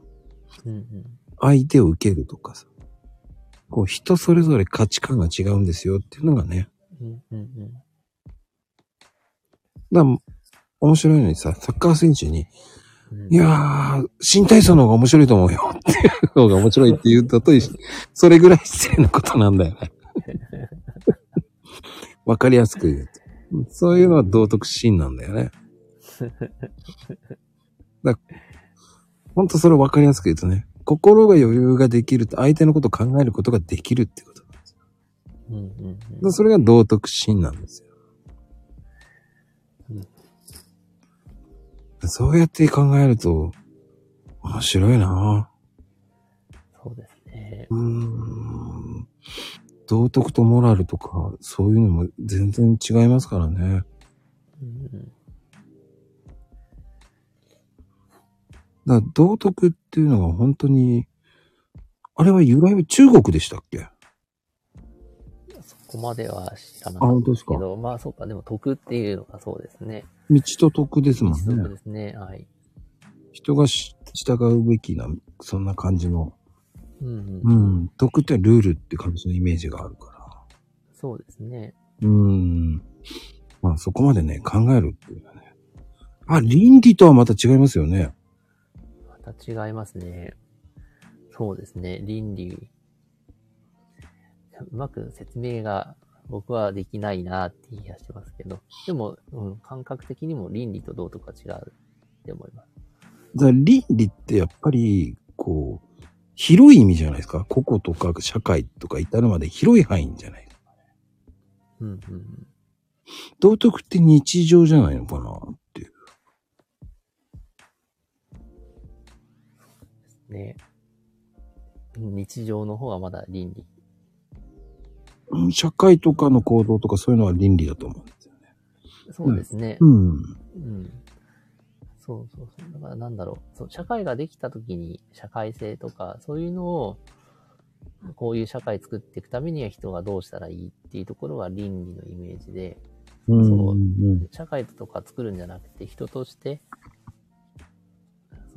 うんうん相手を受けるとかさ。こう人それぞれ価値観が違うんですよっていうのがね。うんうんうんだ面白いのにさ、サッカー選手に、うんいやー、新体操の方が面白いと思うよっていう方が面白いって言うとと一緒、それぐらい失礼なことなんだよね。わかりやすく言うと。そういうのは道徳心なんだよね。だほんとそれわかりやすく言うとね、心が余裕ができると相手のことを考えることができるってことなんですよ。うんうんだからそれが道徳心なんですよ。うんそうやって考えると、面白いなそうですね。うーん。道徳とモラルとか、そういうのも全然違いますからね。うんだから道徳っていうのが本当に、あれは由来は中国でしたっけ？そこまでは知らなあ、かっ本当ですけど、まあそうか、でも徳っていうのがそうですね。道と徳ですもんそうね。ですね。はい。人がし従うべきな、そんな感じの。うんううん。ん。徳ってルールって感じのイメージがあるかそうですね。ら。うん。まあそこまでね、考えるっていうのはね。あ、倫理とはまた違いますよね。また違いますね。そうですね。倫理。うまく説明が僕はできないなって気がしますけど。でも、うん、感覚的にも倫理と道徳は違うって思います。だから倫理ってやっぱり、こう、広い意味じゃないですか？個々とか社会とか至るまで広い範囲じゃない。うんうんうん。道徳って日常じゃないのかな？っね。日常の方はまだ倫理。うん社会とかの行動とかそういうのは倫理だと思うんですよね。そうですね。うん。うん。そうそうそう。だからなんだろう。そう、社会ができた時に社会性とか、そういうのを、こういう社会作っていくためには人がどうしたらいいっていうところが倫理のイメージで、うん。そううん社会とか作るんじゃなくて人として、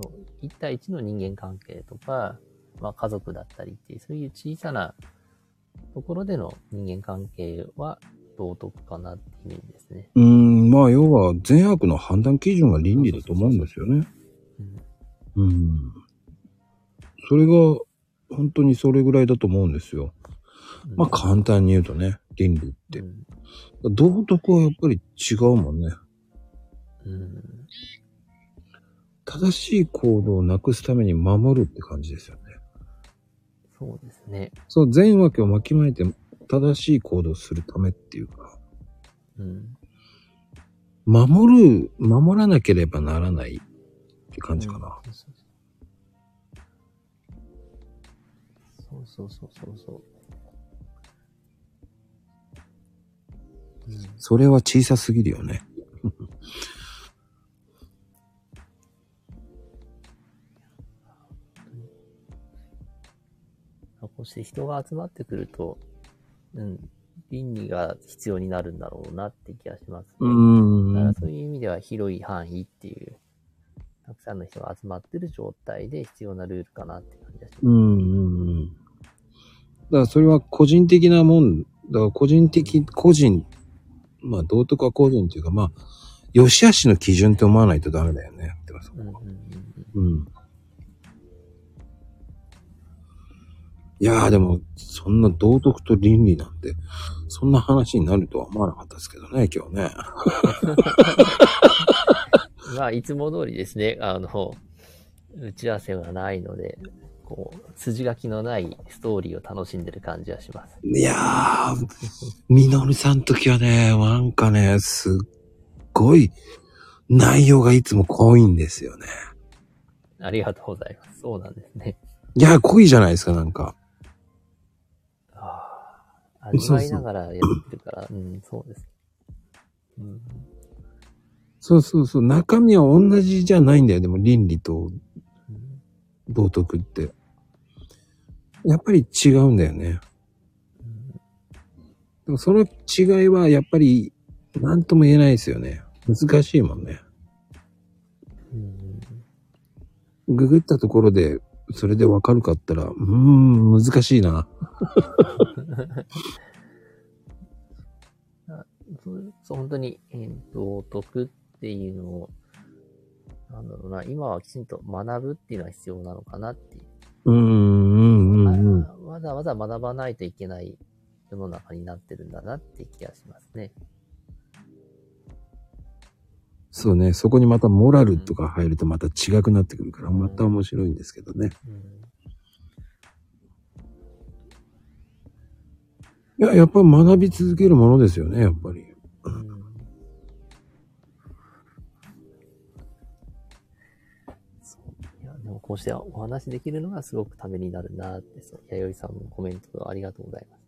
そう、一対一の人間関係とか、まあ家族だったりっていう、そういう小さなところでの人間関係は道徳かなってイメージですね。うん、まあ要は善悪の判断基準が倫理だと思うんですよね。うんうん。それが本当にそれぐらいだと思うんですよ。まあ簡単に言うとね、倫理ってう。ん道徳はやっぱり違うもんね。うん正しい行動をなくすために守るって感じですよね。そうですね。そう、善悪を巻きまえて正しい行動をするためっていうか、うん。守る、守らなければならないって感じかな。うんそうそうそうそうそう。うんそれは小さすぎるよね。こうして人が集まってくると、うん、倫理が必要になるんだろうなって気がしますね。うーん。だからそういう意味では広い範囲っていう、たくさんの人が集まってる状態で必要なルールかなって感じがします。うんうんうん。だからそれは個人的なもん、だから個人的、個人、まあ道徳は個人っていうか、まあ、良し悪しの基準って思わないとダメだよね。ってますうんうんうんいやーでも、そんな道徳と倫理なんて、そんな話になるとは思わなかったですけどね、今日ね。まあ、いつも通りですね、あの、打ち合わせがないので、こう、筋書きのないストーリーを楽しんでる感じはします。いやー、みのりさん時はね、なんかね、すっごい内容がいつも濃いんですよね。ありがとうございます。そうなんですね。いや、濃いじゃないですか、なんか。味わいながらやってるから、うん、そうです。うん、そうそうそう、中身は同じじゃないんだよ、でも倫理とうん道徳って。やっぱり違うんだよね。でもその違いはやっぱり何とも言えないですよね。難しいもんね。うんググったところでそれでわかるかったら、うーん、難しいな。そう本当に、えー道徳っていうのを、なんだろうな、今はきちんと学ぶっていうのは必要なのかなっていう。うーん、うん、うん、うん。あわざわざ学ばないといけない世の中になってるんだなって気がしますね。そうね、そこにまたモラルとか入るとまた違くなってくるから、また面白いんですけどね。うんいや、やっぱ学び続けるものですよね、やっぱり。いや、でもこうしてお話できるのがすごくためになるなって、そう、弥生さんのコメントありがとうございます。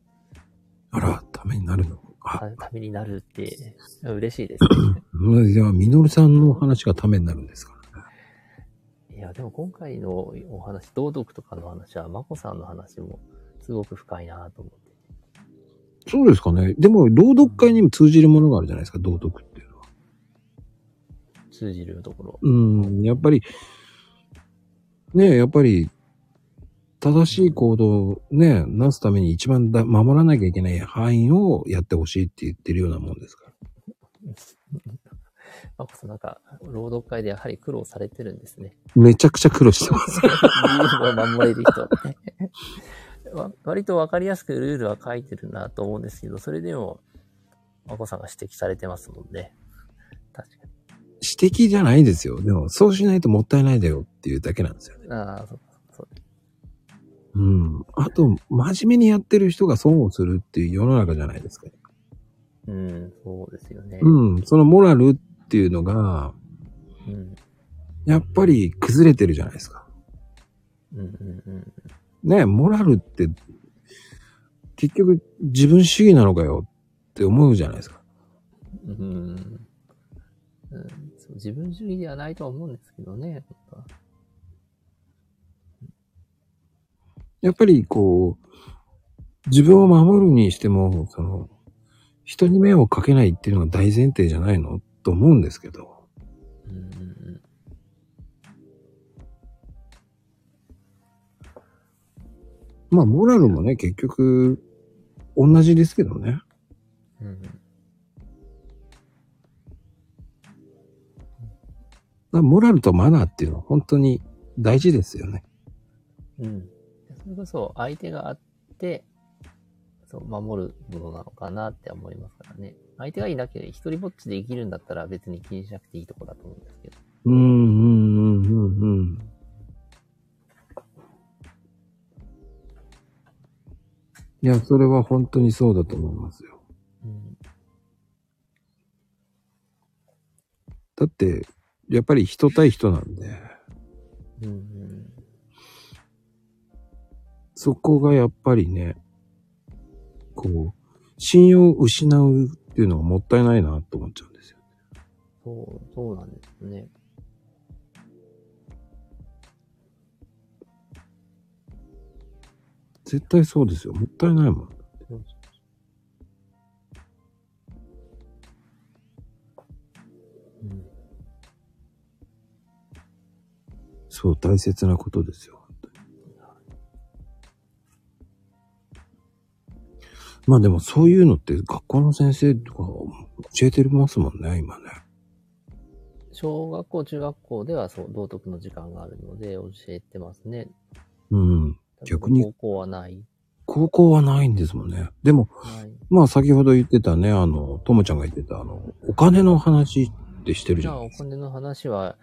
あら、ためになるの？あ、たためになるって、嬉しいですね。うんいや、みのるさんの話がためになるんですからね。いや、でも今回のお話、道徳とかの話は、まこさんの話もすごく深いなと思って。そうですかね。でも、朗読会にも通じるものがあるじゃないですか、道徳っていうのは。通じるところ。うん、やっぱり、ねえ、やっぱり、正しい行動をね、なすために一番だ守らなきゃいけない範囲をやってほしいって言ってるようなもんですから。まこさんなんか、朗読会でやはり苦労されてるんですね。めちゃくちゃ苦労してます。ルールを守れる人って。わ割とわかりやすくルールは書いてるなと思うんですけど、それでも、まこさんが指摘されてますもんね。確か指摘じゃないですよ。でも、そうしないともったいないだよっていうだけなんですよね。に。ああ、そうか、そううん。あと、真面目にやってる人が損をするっていう世の中じゃないですか。うん、そうですよね。うん。そのモラルっていうのが、うん。やっぱり崩れてるじゃないですか。うん、うん、うん。ねモラルって、結局自分主義なのかよって思うじゃないですか。うん、うん。そう自分主義ではないとは思うんですけどね、やっぱ。りこう、自分を守るにしても、その、人に迷惑をかけないっていうのが大前提じゃないの？と思うんですけど。うんまあ、モラルもね、結局、同じですけどね。うんだからモラルとマナーっていうのは本当に大事ですよね。うん。それこそ相手があって、そう、守るものなのかなって思いますからね。相手がいなきゃ一人ぼっちで生きるんだったら別に気にしなくていいとこだと思うんですけど。うん、うん、うん、うん、うん。いや、それは本当にそうだと思いますよ。うん。だって、やっぱり人対人なんで、うんうん。そこがやっぱりね、こう、信用を失うっていうのはもったいないなと思っちゃうんですよ。そう、そうなんですね。絶対そうですよ。もったいないもん。うん。そう、大切なことですよ。まあでもそういうのって学校の先生とか教えてますもんね、今ね。小学校、中学校ではそう、道徳の時間があるので教えてますね。うん。逆に高校はない。高校はないんですもんね。でも、はい。まあ先ほど言ってたね、あの、ともちゃんが言ってた、あの、お金の話ってしてるじじゃあ、ゃないですか。お金の話は、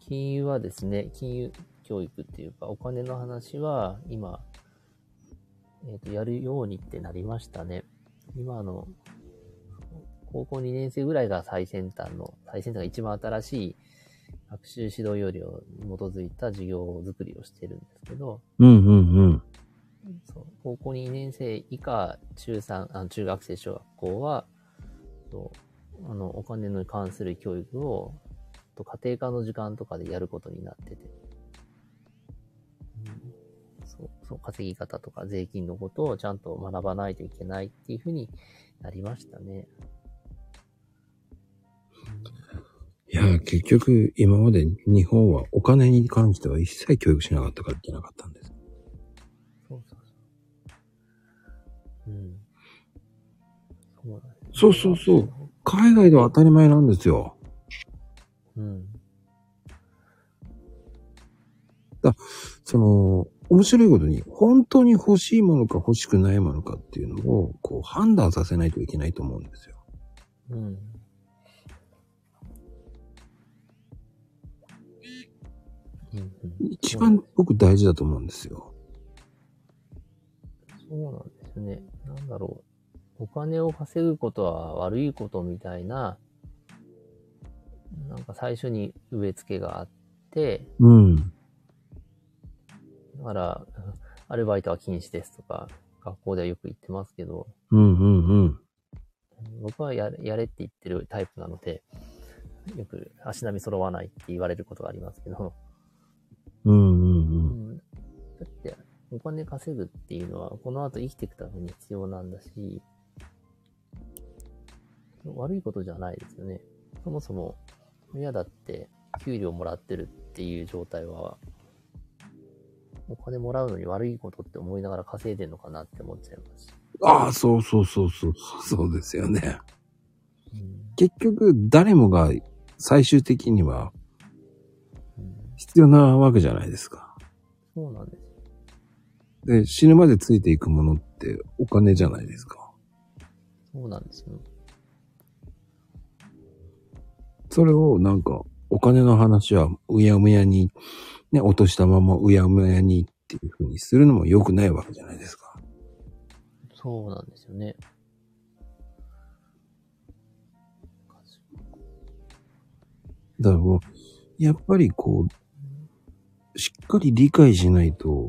金融はですね、金融教育っていうか、お金の話は、今、えっ、と、やるようにってなりましたね。今あの、高校2年生ぐらいが最先端の、最先端が一番新しい学習指導要領に基づいた授業作りをしてるんですけど、うんうんうん。そう高校2年生以下、中3、あ中学生、小学校は、そうあの、お金に関する教育を、と家庭科の時間とかでやることになってて、うんそう、そう、稼ぎ方とか税金のことをちゃんと学ばないといけないっていうふうになりましたね。や、結局、今まで日本はお金に関しては一切教育しなかったからいけなかったんです。そうそうそう。うん。そうそうそう。海外では当たり前なんですよ。うん。その、面白いことに、本当に欲しいものか欲しくないものかっていうのを、こう、判断させないといけないと思うんですよ。うん。うんうん一番僕大事だと思うんですよ。そうなんですね。なんだろう。お金を稼ぐことは悪いことみたいな、なんか最初に植え付けがあって、うん。だから、アルバイトは禁止ですとか、学校ではよく言ってますけど、うんうんうん。僕はやれやれって言ってるタイプなので、よく足並み揃わないって言われることがありますけど、うんうんう。うんんだって、お金稼ぐっていうのは、この後生きていくために必要なんだし、悪いことじゃないですよね。そもそも、親だって給料もらってるっていう状態は、お金もらうのに悪いことって思いながら稼いでんのかなって思っちゃいますし。ああ、そうそうそうそう、そうですよね。うん結局、誰もが最終的にはうん必要なわけじゃないですか。そうなんですよ。で、死ぬまでついていくものってお金じゃないですか。そうなんですよ。それをなんか、お金の話はうやむやに、ね、落としたままうやむやにっていう風にするのも良くないわけじゃないですか。そうなんですよね。だからもう、やっぱりこう、しっかり理解しないと、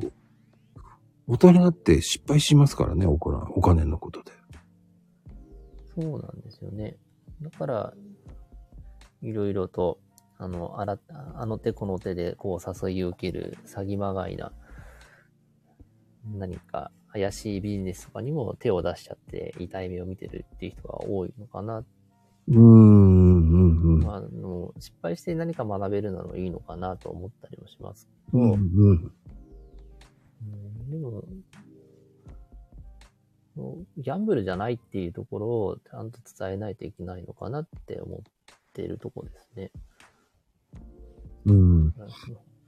大人って失敗しますからね、お金お金のことで。そうなんですよね。だから、いろいろと、あの、あら、あの手この手で、こう、誘いを受ける詐欺まがいな、何か怪しいビジネスとかにも手を出しちゃって、痛い目を見てるっていう人が多いのかな。うーん、うん、うん。まあ、あの、失敗して何か学べるのもいいのかなと思ったりもしますけど、うん、うん。うんでも、ギャンブルじゃないっていうところをちゃんと伝えないといけないのかなって思っているところですね。うん。だか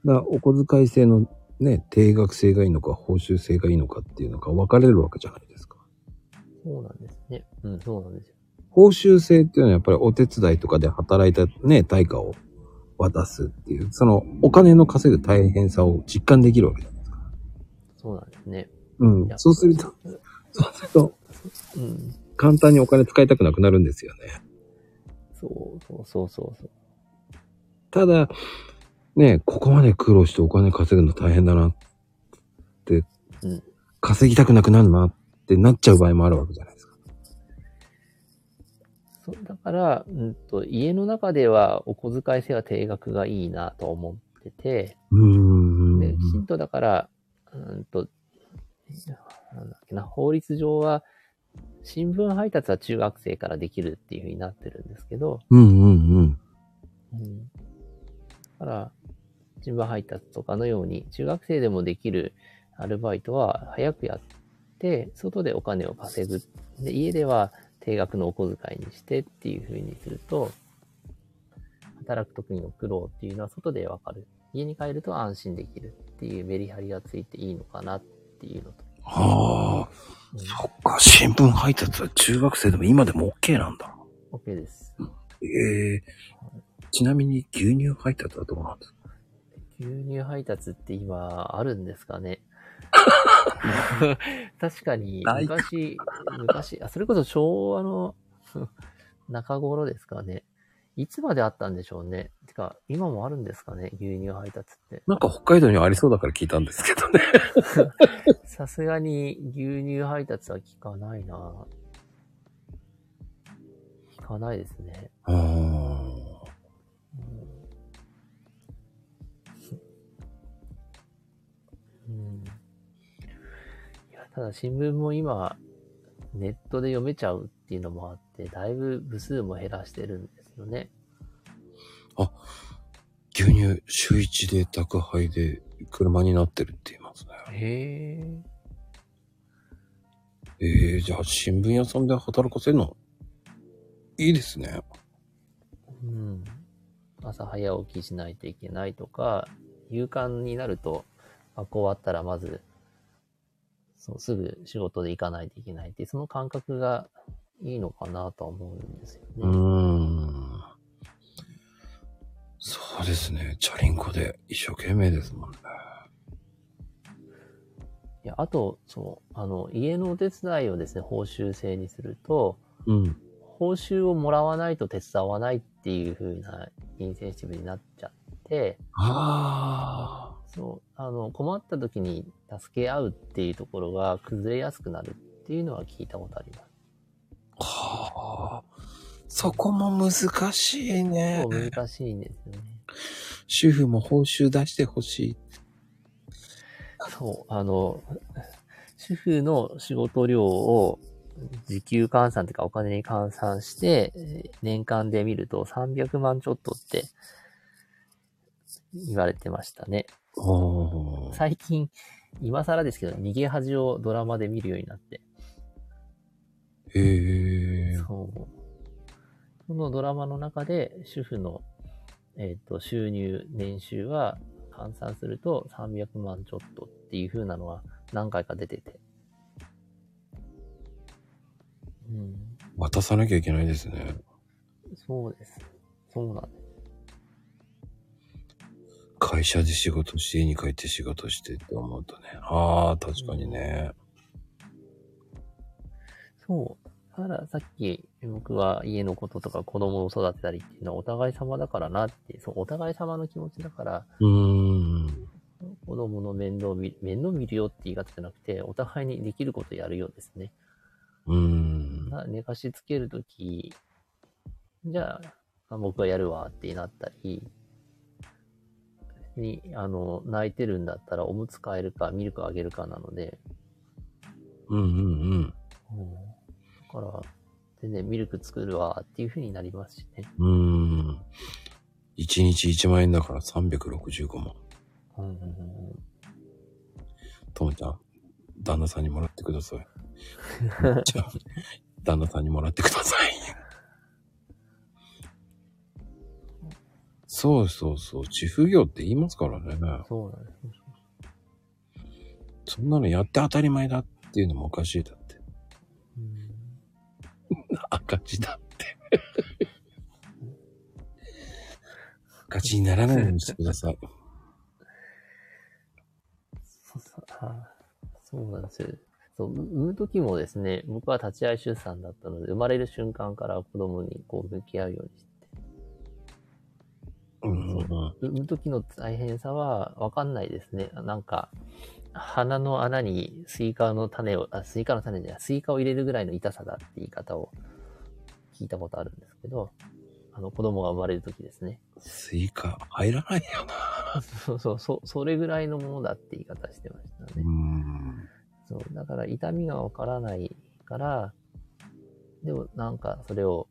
らお小遣い制のね、定額制がいいのか、報酬制がいいのかっていうのが分かれるわけじゃないですか。そうなんですね。うん、そうなんですよ。報酬制っていうのはやっぱりお手伝いとかで働いたね、対価を渡すっていう、そのお金の稼ぐ大変さを実感できるわけじゃないですか。そうなんですね。うんそうすると、そうすると、うん。簡単にお金使いたくなくなるんですよね。そうそうそうそうそう。ただ、ね、ここまで苦労してお金稼ぐの大変だなって、うん稼ぎたくなくなるなってなっちゃう場合もあるわけじゃないですか。そうだから、うんと、家の中ではお小遣い制は定額がいいなと思ってて、うーん。で、きちんとだから、うんと、なんだっけな、法律上は、新聞配達は中学生からできるっていう風になってるんですけど、うんうんうん。うん、だから、新聞配達とかのように、中学生でもできるアルバイトは早くやって、外でお金を稼ぐ。で、家では定額のお小遣いにしてっていう風にすると、働く時の苦労っていうのは外でわかる。家に帰ると安心できるっていうメリハリがついていいのかなっていうのと。はあ、うんそっか、新聞配達は中学生でも今でも OK なんだ。OK です。ええちなみに牛乳配達はどうなんですか？牛乳配達って今あるんですかね？確かに昔、昔、あ、それこそ昭和の 中頃ですかね。いつまであったんでしょうね。てか、今もあるんですかね牛乳配達って。なんか北海道にはありそうだから聞いたんですけどね。さすがに牛乳配達は聞かないな聞かないですね。ただ新聞も今、ネットで読めちゃうっていうのもあって、だいぶ部数も減らしてるんですよね。牛乳週一で宅配で車になってるって言いますね。へえ。ええじゃあ新聞屋さんで働かせるのいいですね。うん。朝早起きしないといけないとか、夕刊になると、学校終わったらまず、そう、すぐ仕事で行かないといけないってその感覚がいいのかなとは思うんですよね。うーん。そうですね。チャリンコで一生懸命ですもんね。いや、あと、そう、あの、家のお手伝いをですね、報酬制にすると、うん。報酬をもらわないと手伝わないっていう風なインセンシティブになっちゃって、あそう、あの、困った時に助け合うっていうところが崩れやすくなるっていうのは聞いたことあります。あ。はあ。そこも難しいね。難しいんですよね。主婦も報酬出してほしい。そう、あの、主婦の仕事量を時給換算というかお金に換算して、えー年間で見ると300万ちょっとって言われてましたね。最近、今更ですけど、逃げ恥をドラマで見るようになって。へえ。そう。そのドラマの中で、主婦の、えっ、と、収入、年収は、換算すると300万ちょっとっていう風なのが何回か出てて。うん。渡さなきゃいけないですね。そうです。そうなんです。会社で仕事して、家に帰って仕事してって思うとね。ああ、確かにね。そう。たださっき僕は家のこととか子供を育てたりっていうのはお互い様だからなって、そう、お互い様の気持ちだから、うーん。子供の面倒見、面倒見るよって言い方じゃなくて、お互いにできることやるようですね。うーん。な寝かしつけるとき、じゃあ、僕がやるわってなったり、に、あの、泣いてるんだったらおむつ替えるかミルクあげるかなので、うんうんうん。だから、全然ミルク作るわっていう風になりますしね。うーん。1日1万円だから365万。うんうんうんともちゃん、旦那さんにもらってください。じゃあ、旦那さんにもらってください。そうそうそう。自負業って言いますからね。そうなんです。そんなのやって当たり前だっていうのもおかしいだって。うん赤字だって。赤字にならないようにしてください。そうそうなんですよ。そう、産む時もですね、僕は立ち会い出産だったので、生まれる瞬間から子供にこう向き合うようにして。産む時の大変さはわかんないですね。なんか、鼻の穴にスイカの種を、あ、スイカの種じゃない、スイカを入れるぐらいの痛さだって言い方を聞いたことあるんですけど、あの子供が生まれる時ですね。スイカ入らないよな。そうそう、そ、それぐらいのものだって言い方してましたうね。ん。そう、だから痛みがわからないから、でもなんかそれを、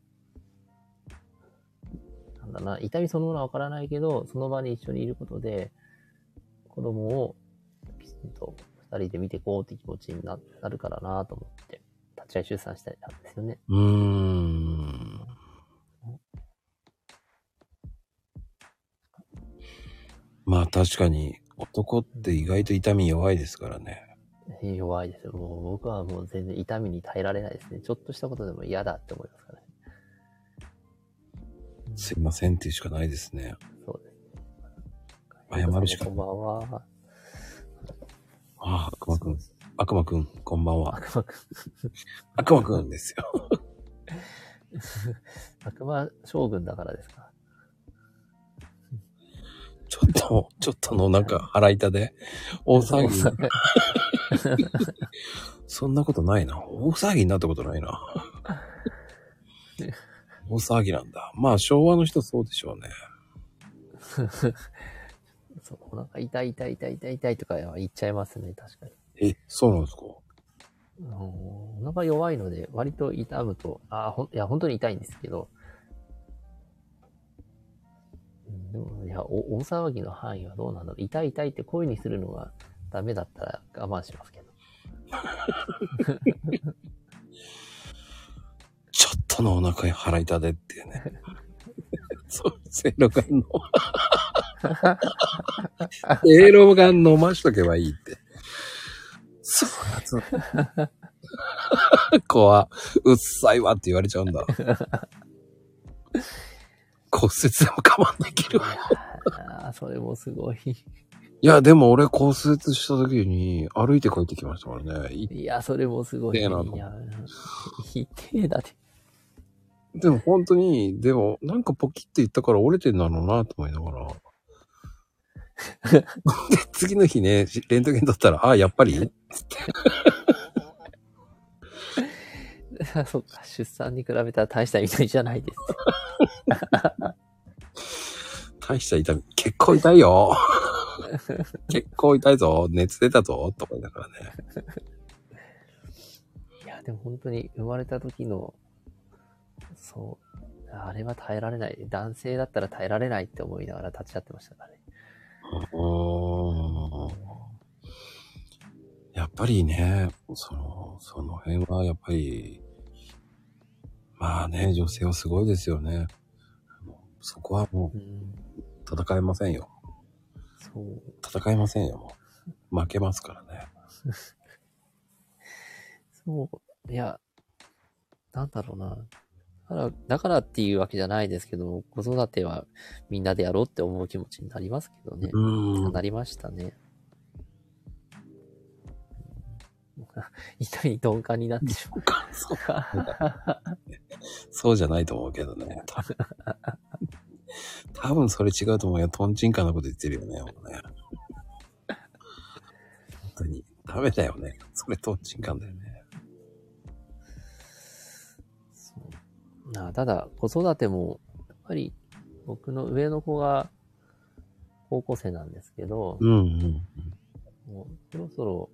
なんだな、痛みそのものはわからないけど、その場に一緒にいることで、子供をきちんと二人で見ていこうって気持ちにななるからなと思って、立ち会い出産したんですよね。うーん。まあ確かに男って意外と痛み弱いですからね。弱いですよ。もう僕はもう全然痛みに耐えられないですね。ちょっとしたことでも嫌だって思いますからね。すいませんっていうしかないですね。そうです謝ね。るしかこんばんは。ああ、悪魔くん。悪魔くん、こんばんは。悪魔くん。悪魔くんですよ。悪魔将軍だからですか？ちょっと、ちょっとのなんか腹痛で、大騒ぎ。そんなことないな。大騒ぎになったことないな。大騒ぎなんだ。まあ昭和の人そうでしょうね。そう、お腹痛い痛い痛い痛い痛いとかは言っちゃいますね、確かに。え、そうなんですか？お腹弱いので、割と痛むと、あほん、いや、本当に痛いんですけど、うんでも、いや、お大騒ぎの範囲はどうなんだろう。痛い痛いって声にするのがダメだったら我慢しますけど。ちょっとのお腹に腹痛でっていうね。そう、せいろがんの。せいろがん飲ましとけばいいって。そうそう。子は、うっさいわって言われちゃうんだ。骨折でも我慢できる。ああ、それもすごい。いや、でも俺骨折した時に歩いて帰ってきましたからね。いいや、それもすごい。いや、痛えだって。でも本当に、でもなんかポキって言ったから折れてんだろうなと思いながら。で、次の日ね、レントゲン取ったら、あ、やっぱり？そっか、出産に比べたら大した意味じゃないです。大した痛み、結構痛いよ。結構痛いぞ。熱出たぞ。とか言いながらね。いや、でも本当に生まれた時の、そう、あれは耐えられない。男性だったら耐えられないって思いながら立ち会ってましたからね。うーんやっぱりね、その、その辺はやっぱり、まあね、女性はすごいですよね。そこはもうん、う戦えませんよ。そう。戦えませんよ。もう負けますからね。そう。いや、なんだろうな。だから、だからっていうわけじゃないですけど、子育てはみんなでやろうって思う気持ちになりますけどね。うーん。なりましたね。痛い鈍感になってしまう。そうそうじゃないと思うけどね。多分多分それ違うと思うよ。トンチンカンなこと言ってるよね。もうね本当に。ダメだよね。それトンチンカンだよね。あただ、子育ても、やっぱり、僕の上の子が高校生なんですけど、うんうん。もうそろそろ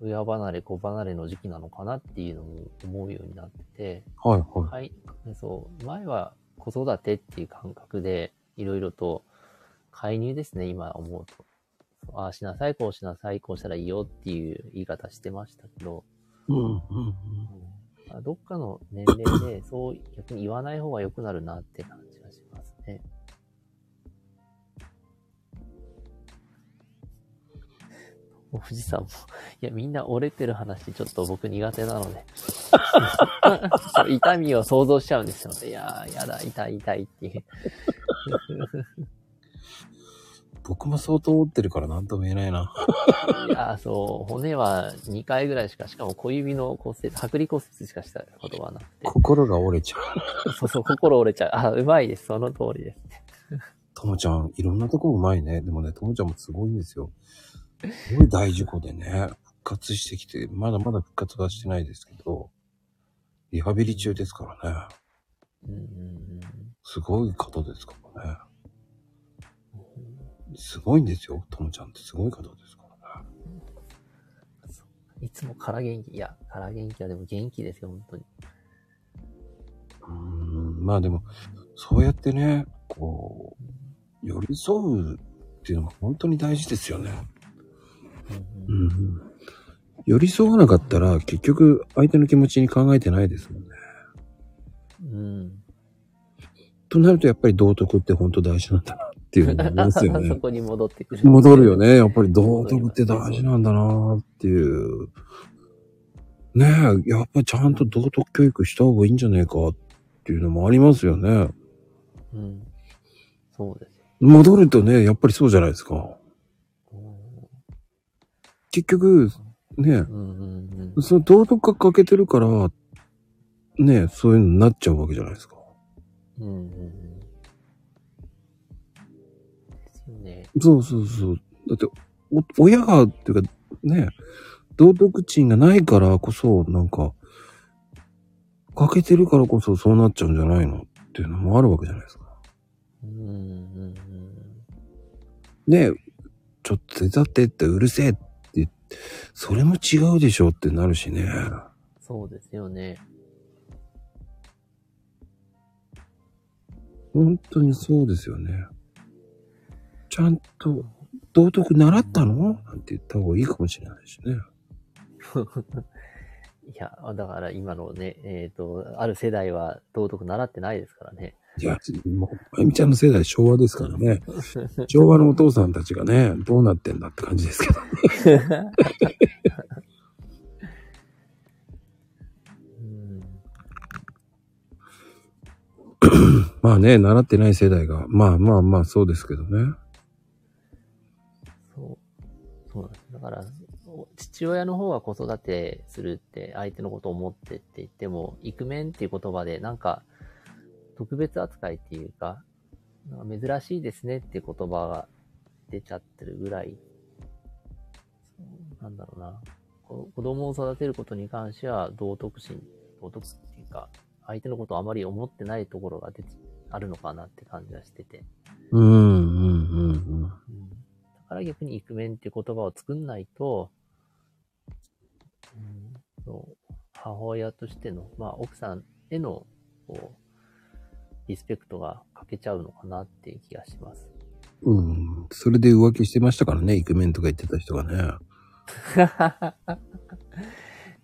親離れ子離れの時期なのかなっていうのも思うようになってて、はいはい。はい、そう、前は子育てっていう感覚で、いろいろと介入ですね、今思うと。ああしなさい、こうしなさい、こうしたらいいよっていう言い方してましたけど、うんうんうん。あどっかの年齢で そう逆に言わない方が良くなるなって感じがしますね。お富士山も、いや、みんな折れてる話、ちょっと僕苦手なので。痛みを想像しちゃうんですよね。いやー、やだ、痛い、痛いっていう。僕も相当折ってるから何とも言えないな。いやー、そう、骨は2回ぐらいしか、しかも小指の骨折、剥離骨折しかしたことがなくて。心が折れちゃう。そうそう、心折れちゃう。あ、うまいです。その通りです。ともちゃん、いろんなとこうまいね。でもね、ともちゃんもすごいんですよ。すごい大事故でね、復活してきて、まだまだ復活はしてないですけど、リハビリ中ですからね。うんすごい方ですからね。すごいんですよ。ともちゃんってすごい方ですからね。いつも空元気。いや、空元気はでも元気ですよ、本当に。うーん、まあでも、そうやってね、こう、寄り添うっていうのが本当に大事ですよね。うんうんうん。寄り添わなかったら結局相手の気持ちに考えてないですもんね。うん。となるとやっぱり道徳って本当大事なんだなっていうのがありますよそね。こに戻ってくる。戻るよ。ね。やっぱり道徳って大事なんだなっていう。ねえ、やっぱりちゃんと道徳教育した方がいいんじゃねえかっていうのもありますよね。うん。そうですよ。戻るとね、やっぱりそうじゃないですか。うん結局、ねうんうんうん。その道徳が欠けてるから、ねそういうのになっちゃうわけじゃないですか。うんうんね。そうそうそう。だって、お親が、っていうか、ね道徳心がないからこそ、なんか、欠けてるからこそそうなっちゃうんじゃないのっていうのもあるわけじゃないですか。うん。ねちょっと手伝ってってうるせえって言って、それも違うでしょってなるしね。そうですよね。本当にそうですよね。ちゃんと、道徳習ったの？なんて言った方がいいかもしれないしね。いや、だから今のね、えっ、と、ある世代は道徳習ってないですからね。いや、もう、まゆみちゃんの世代昭和ですからね。昭和のお父さんたちがね、どうなってんだって感じですけど。うんまあね、習ってない世代が、まあまあまあそうですけどね。から、父親の方が子育てするって相手のことを思ってって言っても、イクメンっていう言葉でなんか特別扱いっていうか、なんか珍しいですねっていう言葉が出ちゃってるぐらい、なんだろうな。子供を育てることに関しては道徳心、道徳っていうか、相手のことをあまり思ってないところが出あるのかなって感じはしてて。うん、から逆にイクメンっていう言葉を作んないと、うん、そう母親としての、まあ奥さんへの、こう、リスペクトが欠けちゃうのかなっていう気がします。うん。それで浮気してましたからね、イクメンとか言ってた人がね。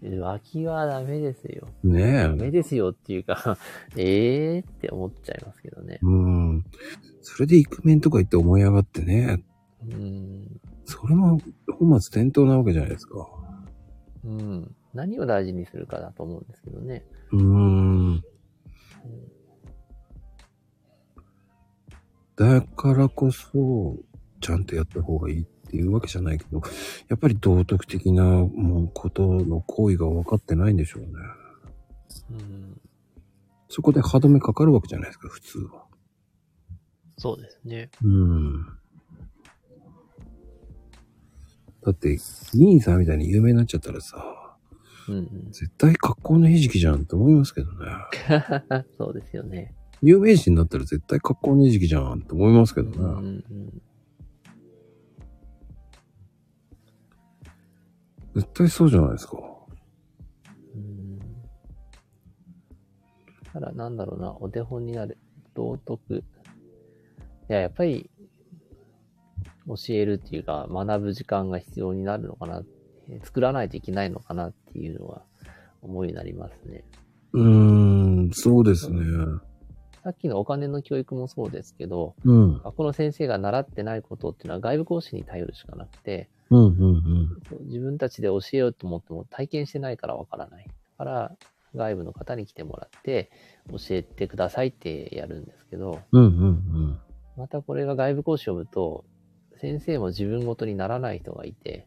浮気はダメですよ。ねダメですよっていうか、え えーって思っちゃいますけどね。うん。それでイクメンとか言って思い上がってね、うん。それも本末転倒なわけじゃないですか。うん。何を大事にするかだと思うんですけどね。うーん。だからこそ、ちゃんとやった方がいいっていうわけじゃないけど、やっぱり道徳的なもうことの行為が分かってないんでしょうね。うん。そこで歯止めかかるわけじゃないですか、普通は。そうですね。うん。だって、兄さんみたいに有名になっちゃったらさ、うん、うん。絶対格好のいい時期じゃんって思いますけどね。そうですよね。有名人になったら絶対格好のいい時期じゃんって思いますけどね。うんうんうん。絶対そうじゃないですか。うんだからなんだろうな、お手本になる、道徳。いや、やっぱり、教えるっていうか、学ぶ時間が必要になるのかな、えー作らないといけないのかなっていうのは、思いになりますね。うーん、そうですね。さっきのお金の教育もそうですけど、うん。学校の先生が習ってないことっていうのは外部講師に頼るしかなくて、うん、うん、うん。自分たちで教えようと思っても体験してないからわからない。だから、外部の方に来てもらって、教えてくださいってやるんですけど、うん、うん、うん。またこれが外部講師を呼ぶと、先生も自分ごとにならない人がいて、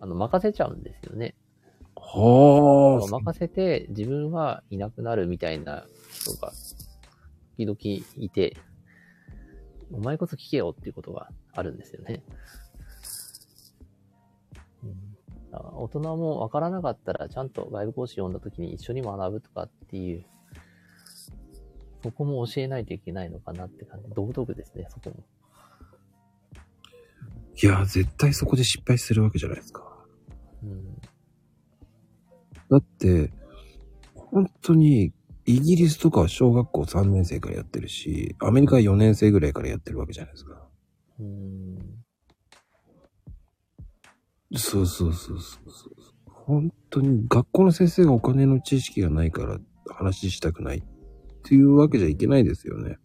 あの、任せちゃうんですよね。はあ。任せて自分はいなくなるみたいな人が、時々いて、お前こそ聞けよっていうことがあるんですよね。大人もわからなかったら、ちゃんと外部講師呼んだ時に一緒に学ぶとかっていう、そこも教えないといけないのかなって感じ。道徳ですね、そこも。いや、絶対そこで失敗するわけじゃないですか。うん。だって、本当に、イギリスとかは小学校3年生からやってるし、アメリカは4年生ぐらいからやってるわけじゃないですか。うん。そうそうそうそうそう。本当に学校の先生がお金の知識がないから話したくないっていうわけじゃいけないですよね。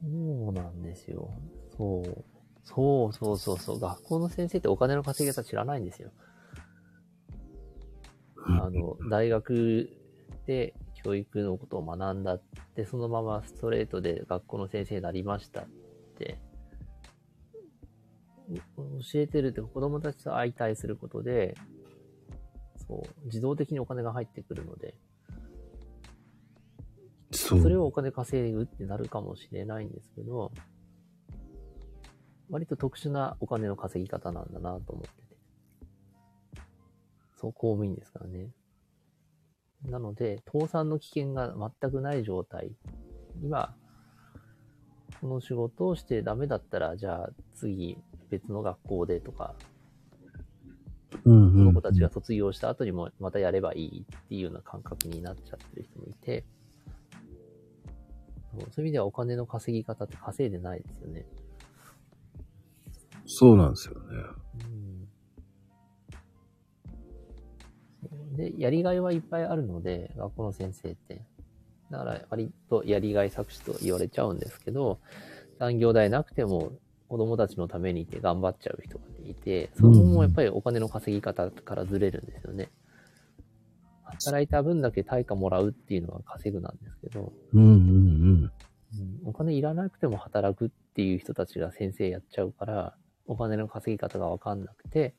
そうなんですよ。そう。そうそうそうそう。学校の先生ってお金の稼ぎ方知らないんですよ。あの、大学で教育のことを学んだって、そのままストレートで学校の先生になりましたって、う教えてるって子供たちと相対することで、そう、自動的にお金が入ってくるので。それをお金稼ぐってなるかもしれないんですけど、割と特殊なお金の稼ぎ方なんだなと思ってて。そう、公務員ですからね。なので、倒産の危険が全くない状態。今、この仕事をしてダメだったら、じゃあ次別の学校でとか、うんうんこの子たちが卒業した後にもまたやればいいっていうような感覚になっちゃってる人もいて、そうそういう意味ではお金の稼ぎ方って稼いでないですよね。そうなんですよね。うん、で、やりがいはいっぱいあるので、学校の先生って。だから割とやりがい搾取と言われちゃうんですけど、残業代なくても子供たちのためにいて頑張っちゃう人がいて、そこもやっぱりお金の稼ぎ方からずれるんですよね。働いた分だけ対価もらうっていうのは稼ぐなんですけど、うんうんうん。うんお金いらなくても働くっていう人たちが先生やっちゃうから、お金の稼ぎ方がわかんなくて、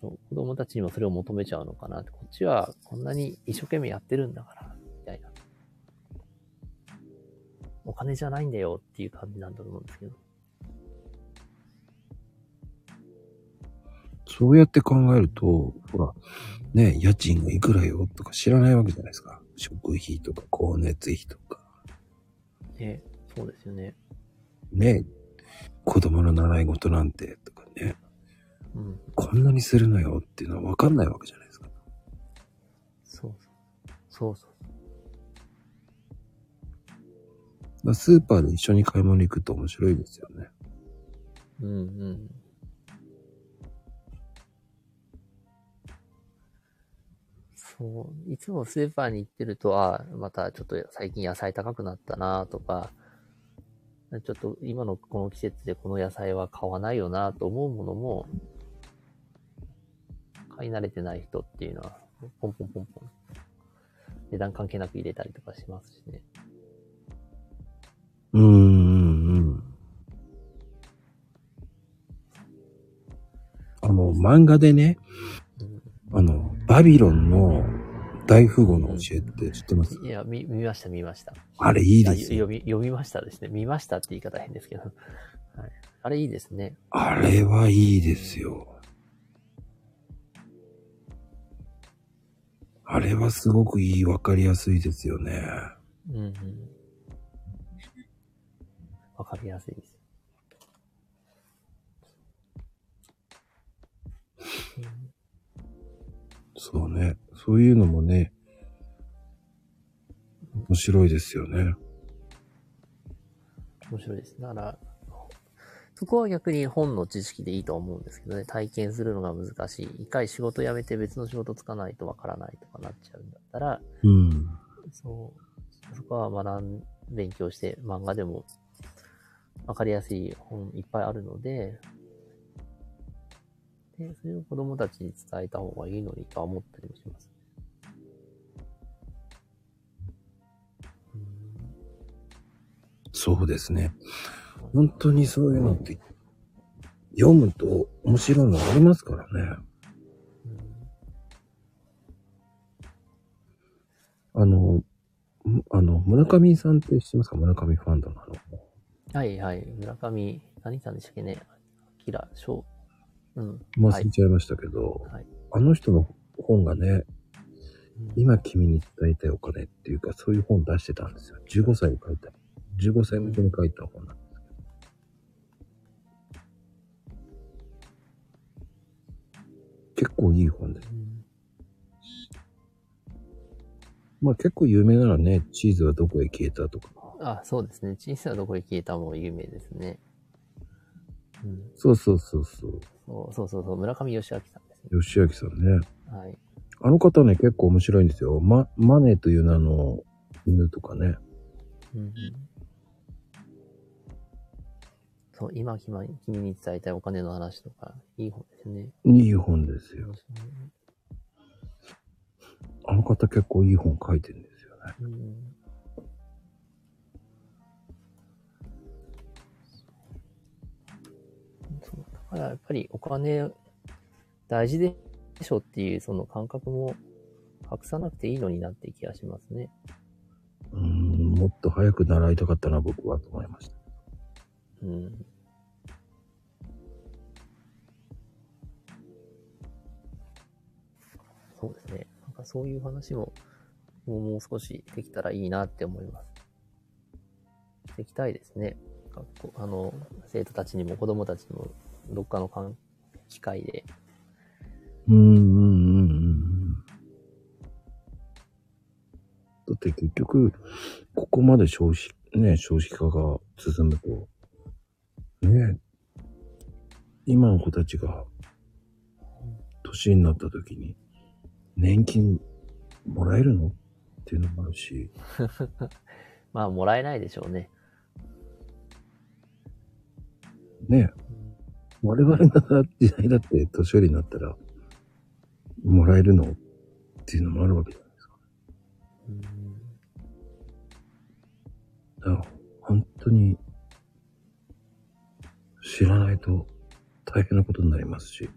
そう、子供たちにもそれを求めちゃうのかなって、こっちはこんなに一生懸命やってるんだから、みたいな。お金じゃないんだよっていう感じなんだと思うんですけど。そうやって考えると、ほら、ね、家賃がいくらよとか知らないわけじゃないですか。食費とか光熱費とか。ね、そうですよね。ね、子供の習い事なんてとかね、うん。こんなにするのよっていうのはわかんないわけじゃないですか。そうそう。そうそう。スーパーで一緒に買い物行くと面白いですよね。うんうん。そう、いつもスーパーに行ってると、あまたちょっと最近野菜高くなったなとか、ちょっと今のこの季節でこの野菜は買わないよなと思うものも、買い慣れてない人っていうのは、ポンポンポンポン、値段関係なく入れたりとかしますしね。うんうんうん。あの、漫画でね、うんあの、バビロンの大富豪の教えって知ってます？いや、見、見ました、見ました。あれいいあですよ。読み、読みましたですね。見ましたって言い方変ですけど。はい。あれいいですね。あれはいいですよ。あれはすごくいい、わかりやすいですよね。うんうん。わかりやすいです。そうね。そういうのもね、面白いですよね。面白いです。だから、そこは逆に本の知識でいいと思うんですけどね、体験するのが難しい。一回仕事辞めて別の仕事つかないとわからないとかなっちゃうんだったら、うん。そう、そこは学ん、勉強して漫画でもわかりやすい本いっぱいあるので、で、それを子供たちに伝えた方がいいのにとは思ったりもします。そうですね。本当にそういうのって、読むと面白いのありますからね。あの、むあの、村上さんって知ってますか？村上ファンドのあの、はいはい。村上、何さんでしたっけね？キラ、翔。うん。はい忘れ。ちゃいましたけど、はい。あの人の本がね、うん今君に伝えたいお金っていうか、そういう本出してたんですよ。15歳に書いた。15歳向けに書いた本なんですけど。結構いい本です。うんまあ結構有名なのはね、チーズはどこへ消えたとか。あ、そうですね。小さなどこへ消えたも有名ですね。うん。そうそうそうそう。そうそうそうそう、村上義明さんですね。吉明さんね。はい。あの方ね、結構面白いんですよ。ま、マネーという名の犬とかね。うんうん。そう、今君君に伝えたいお金の話とか、いい本ですね。いい本ですよ。あの方結構いい本書いてるんですよね。うん。そうだからやっぱりお金大事でしょっていうその感覚も隠さなくていいのになって気がしますね。うーん、もっと早く習いたかったな、僕はと思いました。うん。そうですね。なんかそういう話も、もう少しできたらいいなって思います。できたいですね。学校、あの、生徒たちにも子供たちにも、どっかのかん機会で。うーん、うん、うん、うん。だって結局、ここまで消費、ね、少子化が進むと、ね、今の子たちが、年になった時に、年金もらえるの？っていうのもあるし、まあ、もらえないでしょうね。ね、我々の時代だって年寄りになったら、もらえるの？っていうのもあるわけじゃないですか。うん。だから本当に、知らないと大変なことになりますし。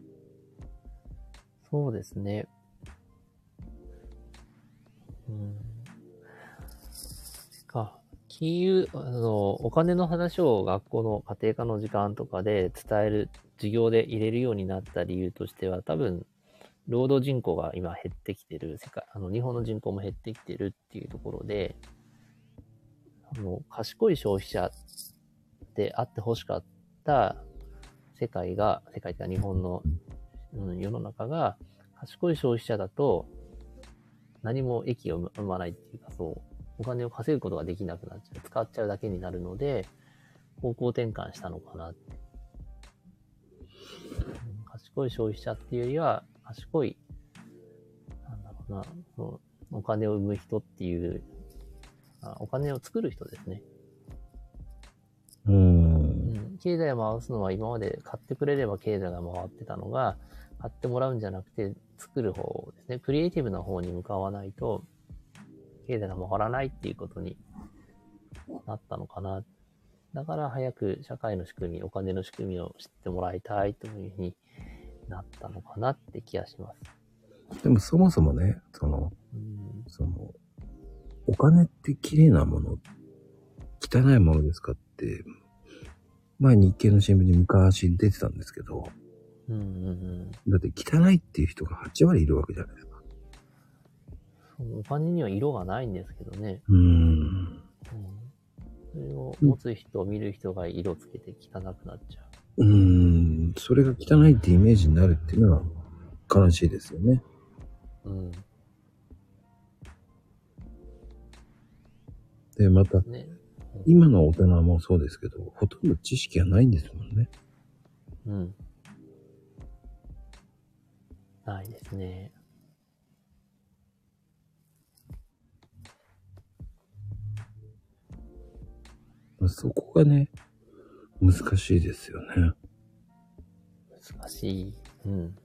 そうですね。うん。か、金融、あの、お金の話を学校の家庭科の時間とかで伝える、授業で入れるようになった理由としては、多分、労働人口が今減ってきてる、世界、あの、日本の人口も減ってきてるっていうところで、あの、賢い消費者であってほしかった世界が、世界っていうか日本のうん、世の中が賢い消費者だと何も益を生まないっていうかそう、お金を稼ぐことができなくなっちゃう。使っちゃうだけになるので、方向転換したのかなって。賢い消費者っていうよりは、賢い、なんだろうな、そのお金を生む人っていう、あお金を作る人ですね。うん。うん、経済を回すのは今まで買ってくれれば経済が回ってたのが、買ってもらうんじゃなくて作る方ですね。クリエイティブな方に向かわないと、経済が回らないっていうことになったのかな。だから早く社会の仕組み、お金の仕組みを知ってもらいたいというふうになったのかなって気がします。でもそもそもね、その、うん、その、お金って綺麗なもの、汚いものですかって、前日経の新聞に昔出てたんですけど、うん、うん、うん。だって汚いっていう人が8割いるわけじゃないですか。お金には色がないんですけどね。うーん。うん。それを持つ人、見る人が色つけて汚くなっちゃう。うーん。それが汚いってイメージになるっていうのは悲しいですよね。うん。で、また、ね。今の大人もそうですけど、ほとんど知識がないんですもんね。うん。ないですね。そこがね、難しいですよね。難しい。うん。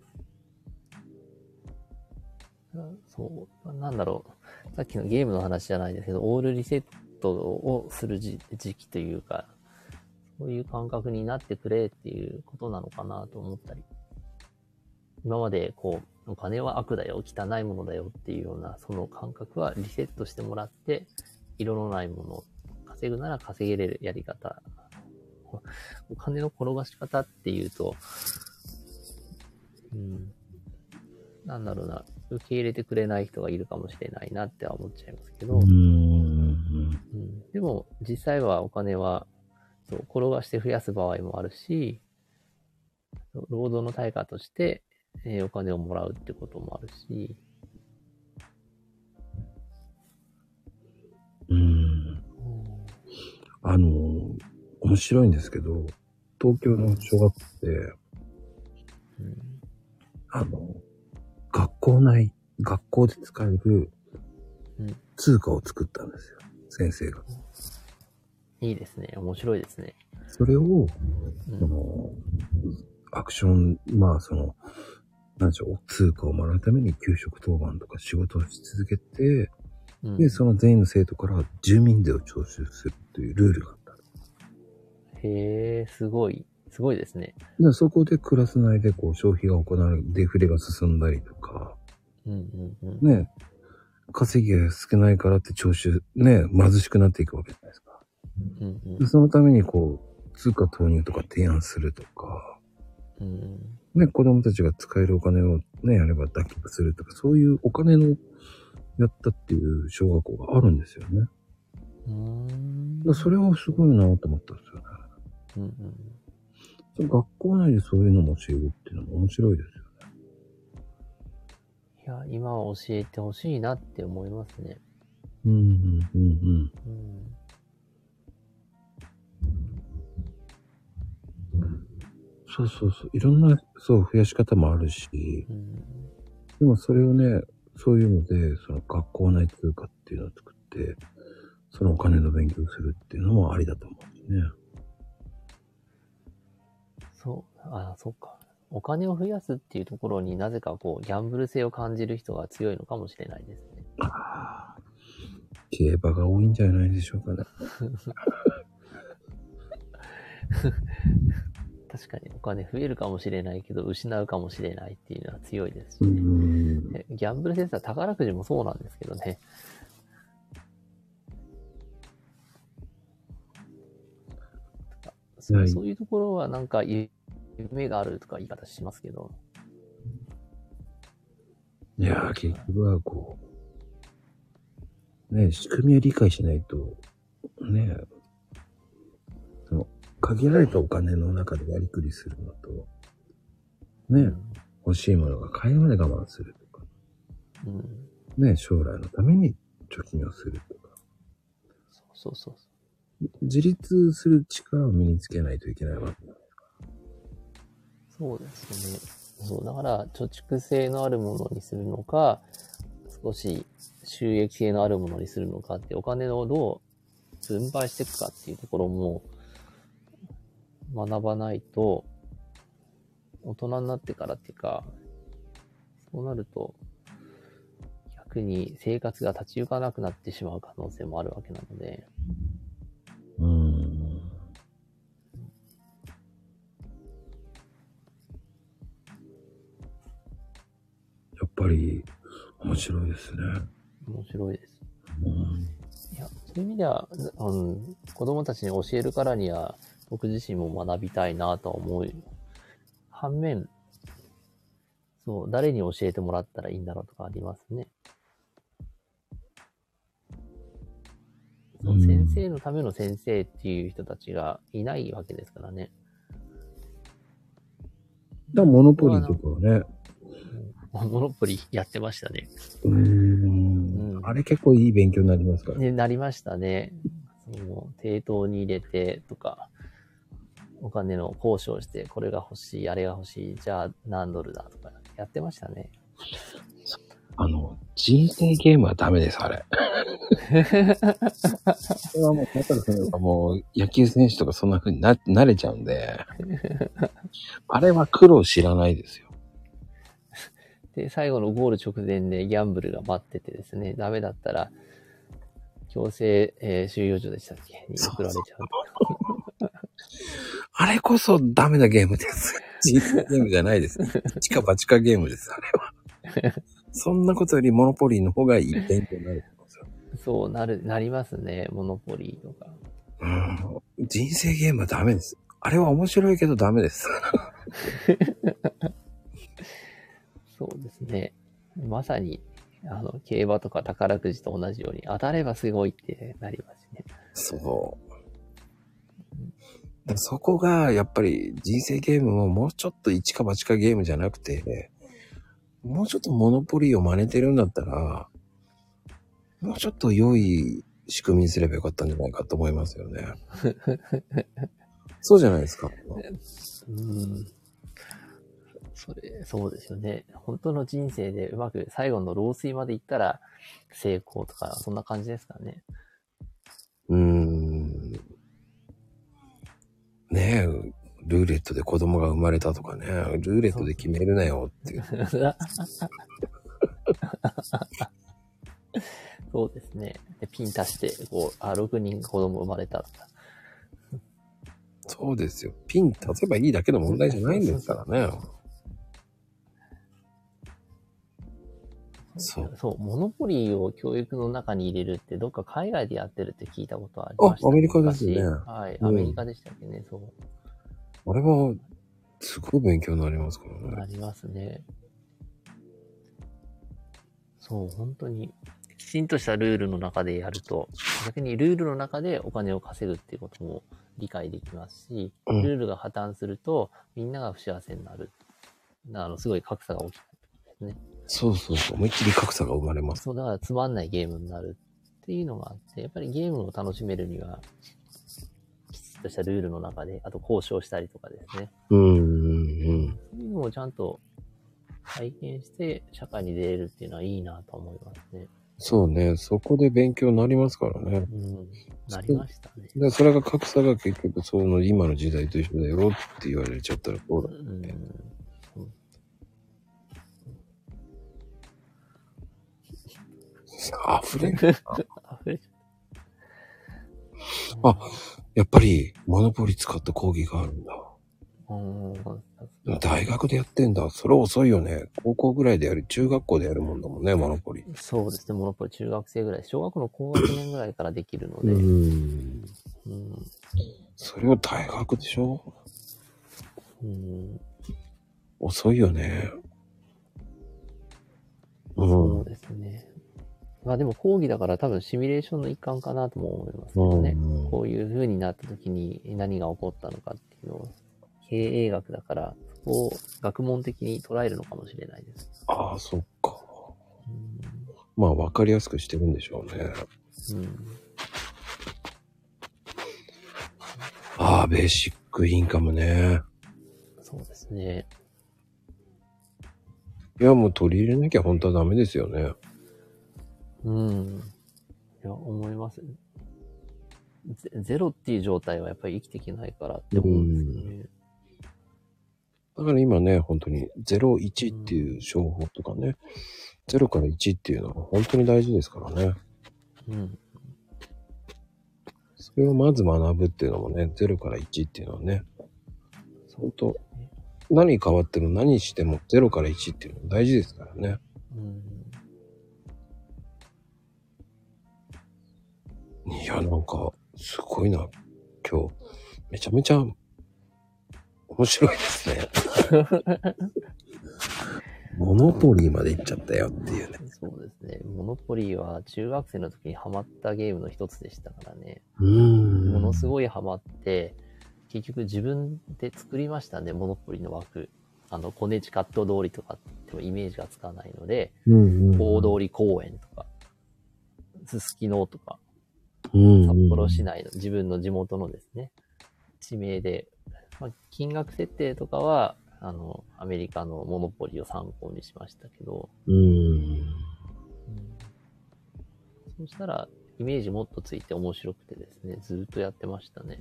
あそう、なんだろう。さっきのゲームの話じゃないですけど、オールリセットをする時時期というか、そういう感覚になってくれっていうことなのかなと思ったり。今までこう、お金は悪だよ、汚いものだよっていうような、その感覚はリセットしてもらって、色のないもの、稼ぐなら稼げれるやり方。お金の転がし方っていうと、うん、なんだろうな、受け入れてくれない人がいるかもしれないなっては思っちゃいますけど、うーん。うん、でも実際はお金はそう転がして増やす場合もあるし、労働の対価として、えーお金をもらうってこともあるし、うーん。あの、面白いんですけど、東京の小学校で、うんあの、学校内、学校で使えるうん通貨を作ったんですよ。先生が。いいですね。面白いですね。それを、うん。その、アクション、まあその、なんでしょう、通貨をもらうために給食当番とか仕事をし続けて、うんで、その全員の生徒から住民税を徴収するというルールがあった。へえ、すごい。すごいですね。でそこでクラス内でこう消費が行われ、デフレが進んだりとか、うんうんうん。ね、稼ぎが少ないからって徴収、ね、貧しくなっていくわけじゃないですか。うんうんでそのためにこう、通貨投入とか提案するとか、うんね、子供たちが使えるお金をね、やれば脱却するとか、そういうお金のやったっていう小学校があるんですよね。うーん。それはすごいなと思ったんですよね。うんうん。その学校内でそういうのも教えるっていうのも面白いです。いや、今は教えてほしいなって思いますね。うん、うん、うん、うん。うん。そうそうそう。いろんな、そう、増やし方もあるし、うん。でもそれをね、そういうので、その学校内通貨っていうのを作って、そのお金の勉強するっていうのもありだと思うしね。そう、あ、そうか。お金を増やすっていうところになぜかこう、ギャンブル性を感じる人が強いのかもしれないですね。ああ。競馬が多いんじゃないでしょうかね。確かにお金増えるかもしれないけど、失うかもしれないっていうのは強いですしうね。ギャンブルセンサー宝くじもそうなんですけどね。そはいうそういうところはなんか夢があるとか言い方しますけど、いやー、結局はこう、ね、仕組みを理解しないと、ね、その、限られたお金の中でやりくりするのと、ね、欲しいものが買えるまで我慢するとか、うん、ね、将来のために貯金をするとか、そうそうそう。自立する力を身につけないといけないわけだ。そうですね。そう、だから貯蓄性のあるものにするのか、少し収益性のあるものにするのかって、お金をどう分配していくかっていうところも学ばないと、大人になってからっていうか、そうなると、逆に生活が立ち行かなくなってしまう可能性もあるわけなので、うん。ぱり、面白いですね。面白いです。うん。いや、そういう意味では、うん、子供たちに教えるからには、僕自身も学びたいなとは思う。反面、そう、誰に教えてもらったらいいんだろうとかありますね。そううん先生のための先生っていう人たちがいないわけですからね。だからモノポリーとかはね、うんモノポリやってましたね。うーんうんあれ結構いい勉強になりますから。ね、なりましたね。その、抵当に入れてとか、お金の交渉して、これが欲しい、あれが欲しい、じゃあ何ドルだとか、やってましたね。あの、人生ゲームはダメです、あれ。それはもう、またですねもう、野球選手とかそんな風にな、慣れちゃうんで、あれは苦労知らないですよ。で、最後のゴール直前でギャンブルが待っててですね、ダメだったら、強制、えー収容所でしたっけ？に送られちゃう。あれこそダメなゲームです。人生ゲームじゃないです。一か八かゲームです、あれは。そんなことよりモノポリーの方がいい勉強になると思うんですよ。そうなる、なりますね。モノポリーとか。うん。人生ゲームはダメです。あれは面白いけどダメです。そうですね。まさに、あの、競馬とか宝くじと同じように、当たればすごいってなりますね。そう。そこが、やっぱり人生ゲームももうちょっと一か八かゲームじゃなくて、もうちょっとモノポリーを真似てるんだったら、もうちょっと良い仕組みにすればよかったんじゃないかと思いますよね。そうじゃないですか。うん。それ、そうですよね。本当の人生でうまく最後の老衰まで行ったら成功とか、そんな感じですかね。うーん。ねえ、ルーレットで子供が生まれたとかね、ルーレットで決めるなよっていう。そうですね。でピン足して、こう、あ、6人子供生まれたとか。そうですよ。ピン足せばいいだけの問題じゃないんですからね。そう。そう、モノポリーを教育の中に入れるって、どっか海外でやってるって聞いたことありました、あアメリカですよね昔はい、うんアメリカでしたっけね、そう。あれは、すごい勉強になりますからね。ありますね。そう、本当に、きちんとしたルールの中でやると、逆にルールの中でお金を稼ぐっていうことも理解できますし、うんルールが破綻すると、みんなが不幸せになる。あの、すごい格差が起きるですね。そうそうそう。思いっきり格差が生まれます。そう、だからつまんないゲームになるっていうのがあって、やっぱりゲームを楽しめるには、きちっとしたルールの中で、あと交渉したりとかですね。うん、うん、うん。そういうのをちゃんと体験して社会に出れるっていうのはいいなと思いますね。そうね。そこで勉強になりますからね。うん。なりましたね。で、それが格差が結局、その今の時代と一緒だよって言われちゃったらそうだ。うん。溢れる。溢れちゃあやっぱり、モノポリ使った講義があるんだ。大学でやってんだ。それ遅いよね。高校ぐらいでやる、中学校でやるもんだもんね、モノポリ。そうですね。モノポリ中学生ぐらい、小学校の高学年ぐらいからできるので、ん。うん。それを大学でしょ？うん。遅いよね。うん。そうですね。まあでも講義だから多分シミュレーションの一環かなとも思いますけどね。うんこういう風になった時に何が起こったのかっていうのを、経営学だから、そこを学問的に捉えるのかもしれないです。ああ、そっか。うんまあ、わかりやすくしてるんでしょうね。うんああ、ベーシックインカムね。そうですね。いや、もう取り入れなきゃ本当はダメですよね。うん。いや、思います。ゼゼロっていう状態はやっぱり生きていけないからって思うんですよね。だから今ね、本当に01っていう商法とかね、0から1っていうのは本当に大事ですからね。うん。それをまず学ぶっていうのもね、0から1っていうのはね、本当何変わっても何しても0から1っていうのは大事ですからね。うん。いや、なんか、すごいな。今日、めちゃめちゃ、面白いですね。モノポリーまで行っちゃったよっていうね。そうですね。モノポリーは中学生の時にハマったゲームの一つでしたからね。うーん。ものすい。ごいハマって、結局自分で作りましたね、モノポリの枠。あの、コネチカット通りとかってもイメージがつかないので、うんうん。大通り公園とか、すすきのとか、うん札幌市内の自分の地元のですね、地名で、まあ、金額設定とかは、あの、アメリカのモノポリを参考にしましたけど、うん。そしたら、イメージもっとついて面白くてですね、ずーっとやってましたね。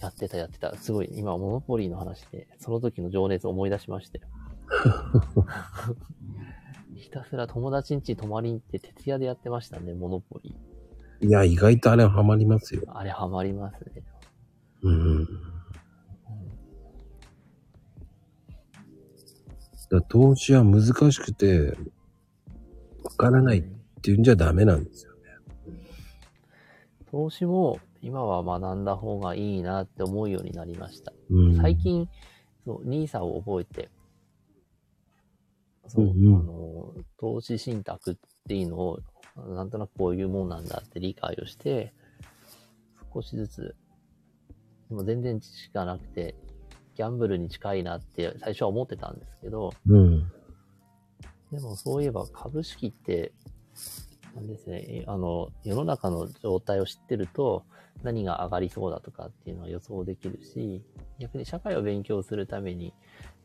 やってたやってた。すごい、今、モノポリーの話で、その時の情熱を思い出しましたよ。ひたすら友達ん家に泊まりに行って徹夜でやってましたね、モノポリいや、意外とあれはハマりますよ。ー。あれハマりますね。うん。だ投資は難しくて、わからないっていうんじゃダメなんですよね。投資も今は学んだ方がいいなって思うようになりました。うん。最近、そう、ニーサを覚えて、そう、うんうんあの、投資信託っていうのを、なんとなくこういうもんなんだって理解をして、少しずつ、でも全然知識がなくて、ギャンブルに近いなって最初は思ってたんですけど、うん。でもそういえば株式って、なんですね。えあの、世の中の状態を知ってると、何が上がりそうだとかっていうのは予想できるし、逆に社会を勉強するために、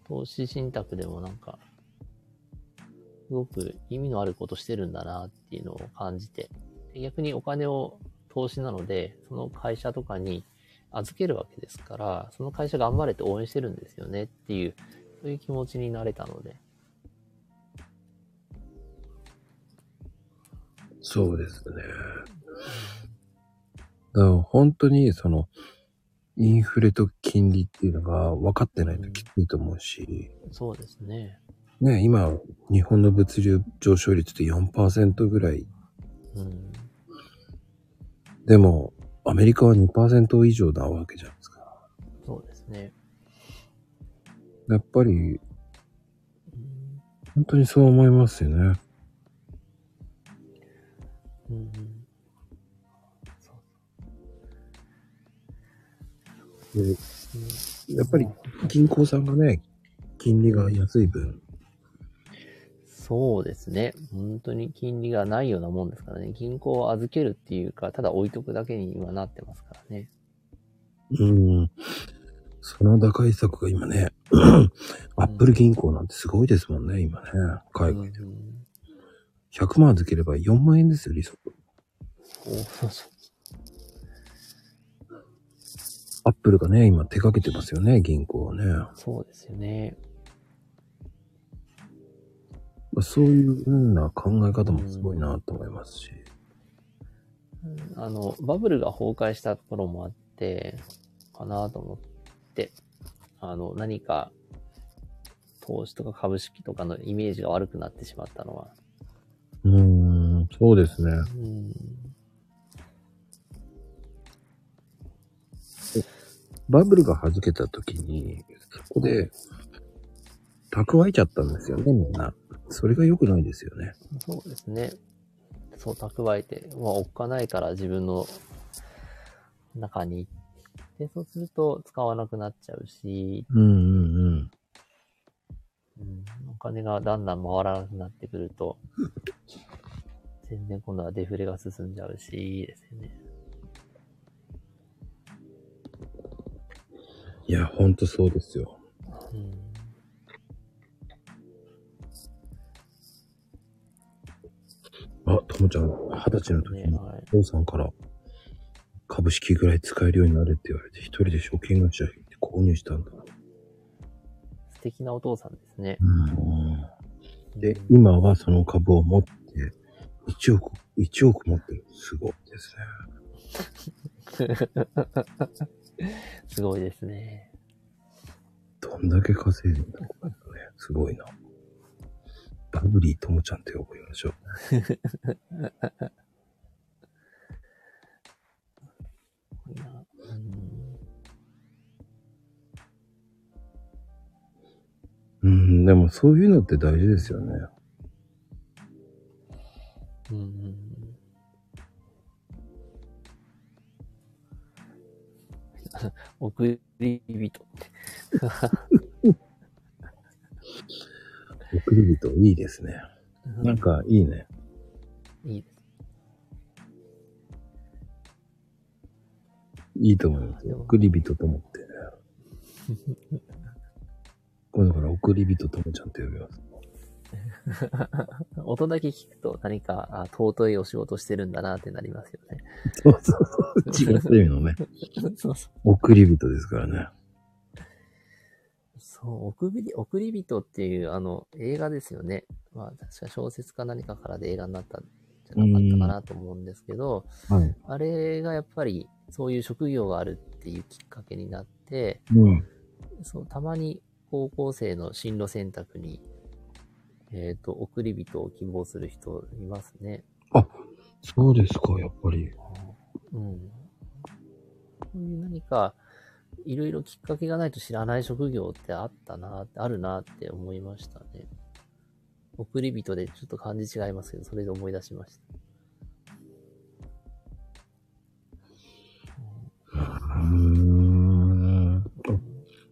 投資信託でもなんか、すごく意味のあることしてるんだなっていうのを感じて、で逆にお金を投資なので、その会社とかに預けるわけですから、その会社頑張れて応援してるんですよねっていう、そういう気持ちになれたので、そうですね。だから本当にその、インフレと金利っていうのが分かってないときついと思うし、そうですね。ね、今、日本の物流上昇率って4%ぐらい。うん。でも、アメリカは2%以上なわけじゃないですか。そうですね。やっぱり、うん本当にそう思いますよね。うんうんそうでうんやっぱり銀行さんがね、金利が安い分、そうですね。本当に金利がないようなもんですからね。銀行を預けるっていうか、ただ置いとくだけに今なってますからね。うん。その打開策が今ね、アップル銀行なんてすごいですもんね、今ね。海外で。うん100万預ければ4万円ですよ、利息。そうそうそう。アップルがね、今手掛けてますよね、銀行はね。まそうですよね。あ、そういう風な考え方もすごいなと思いますし。うんあの、バブルが崩壊したところもあって、かなと思って、あの、何か、投資とか株式とかのイメージが悪くなってしまったのは。うーん、そうですね。うん。バブルが弾けた時に、そこで、蓄えちゃったんですよね、みんな。それが良くないですよね。そうですね。そう、蓄えて、まあ、おっかないから自分の中に。で、そうすると使わなくなっちゃうし、うんうんうん。うん、お金がだんだん回らなくなってくると、全然今度はデフレが進んじゃうし、ですよね。いや、ほんとそうですよ。うん。あ、ともちゃん、二十歳の時ね、に、父さんから、株式ぐらい使えるようになれって言われて、一人で証券会社行って購入したんだ。素敵なお父さんですね。うん。でうん、今はその株を持って、1億、1億持ってる。すごいですね。すごいですね。どんだけ稼いでんだね。すごいな。バブリーともちゃんって呼びましょう。うんうん、でもそういうのって大事ですよね。うんうん 送り人って。送り人いいですね。なんかいいね。いいです。いいと思いますよ。送り人と思ってね。これだから送り人ともちゃんと呼びます。音だけ聞くと何かあ尊いお仕事してるんだなってなりますよね。そうそうそう。違った意味のね。そうそう。送り人ですからね。そう、送り、送り人っていうあの映画ですよね。まあ確か小説か何かからで映画になったんじゃなかったかなと思うんですけど、はい。あれがやっぱりそういう職業があるっていうきっかけになって、うん。そう、たまに高校生の進路選択に、えっ、と、送り人を希望する人いますね。そうですか、やっぱり。うん。そういう何か、いろいろきっかけがないと知らない職業ってあったなあるなって思いましたね。送り人でちょっと感じ違いますけど、それで思い出しました。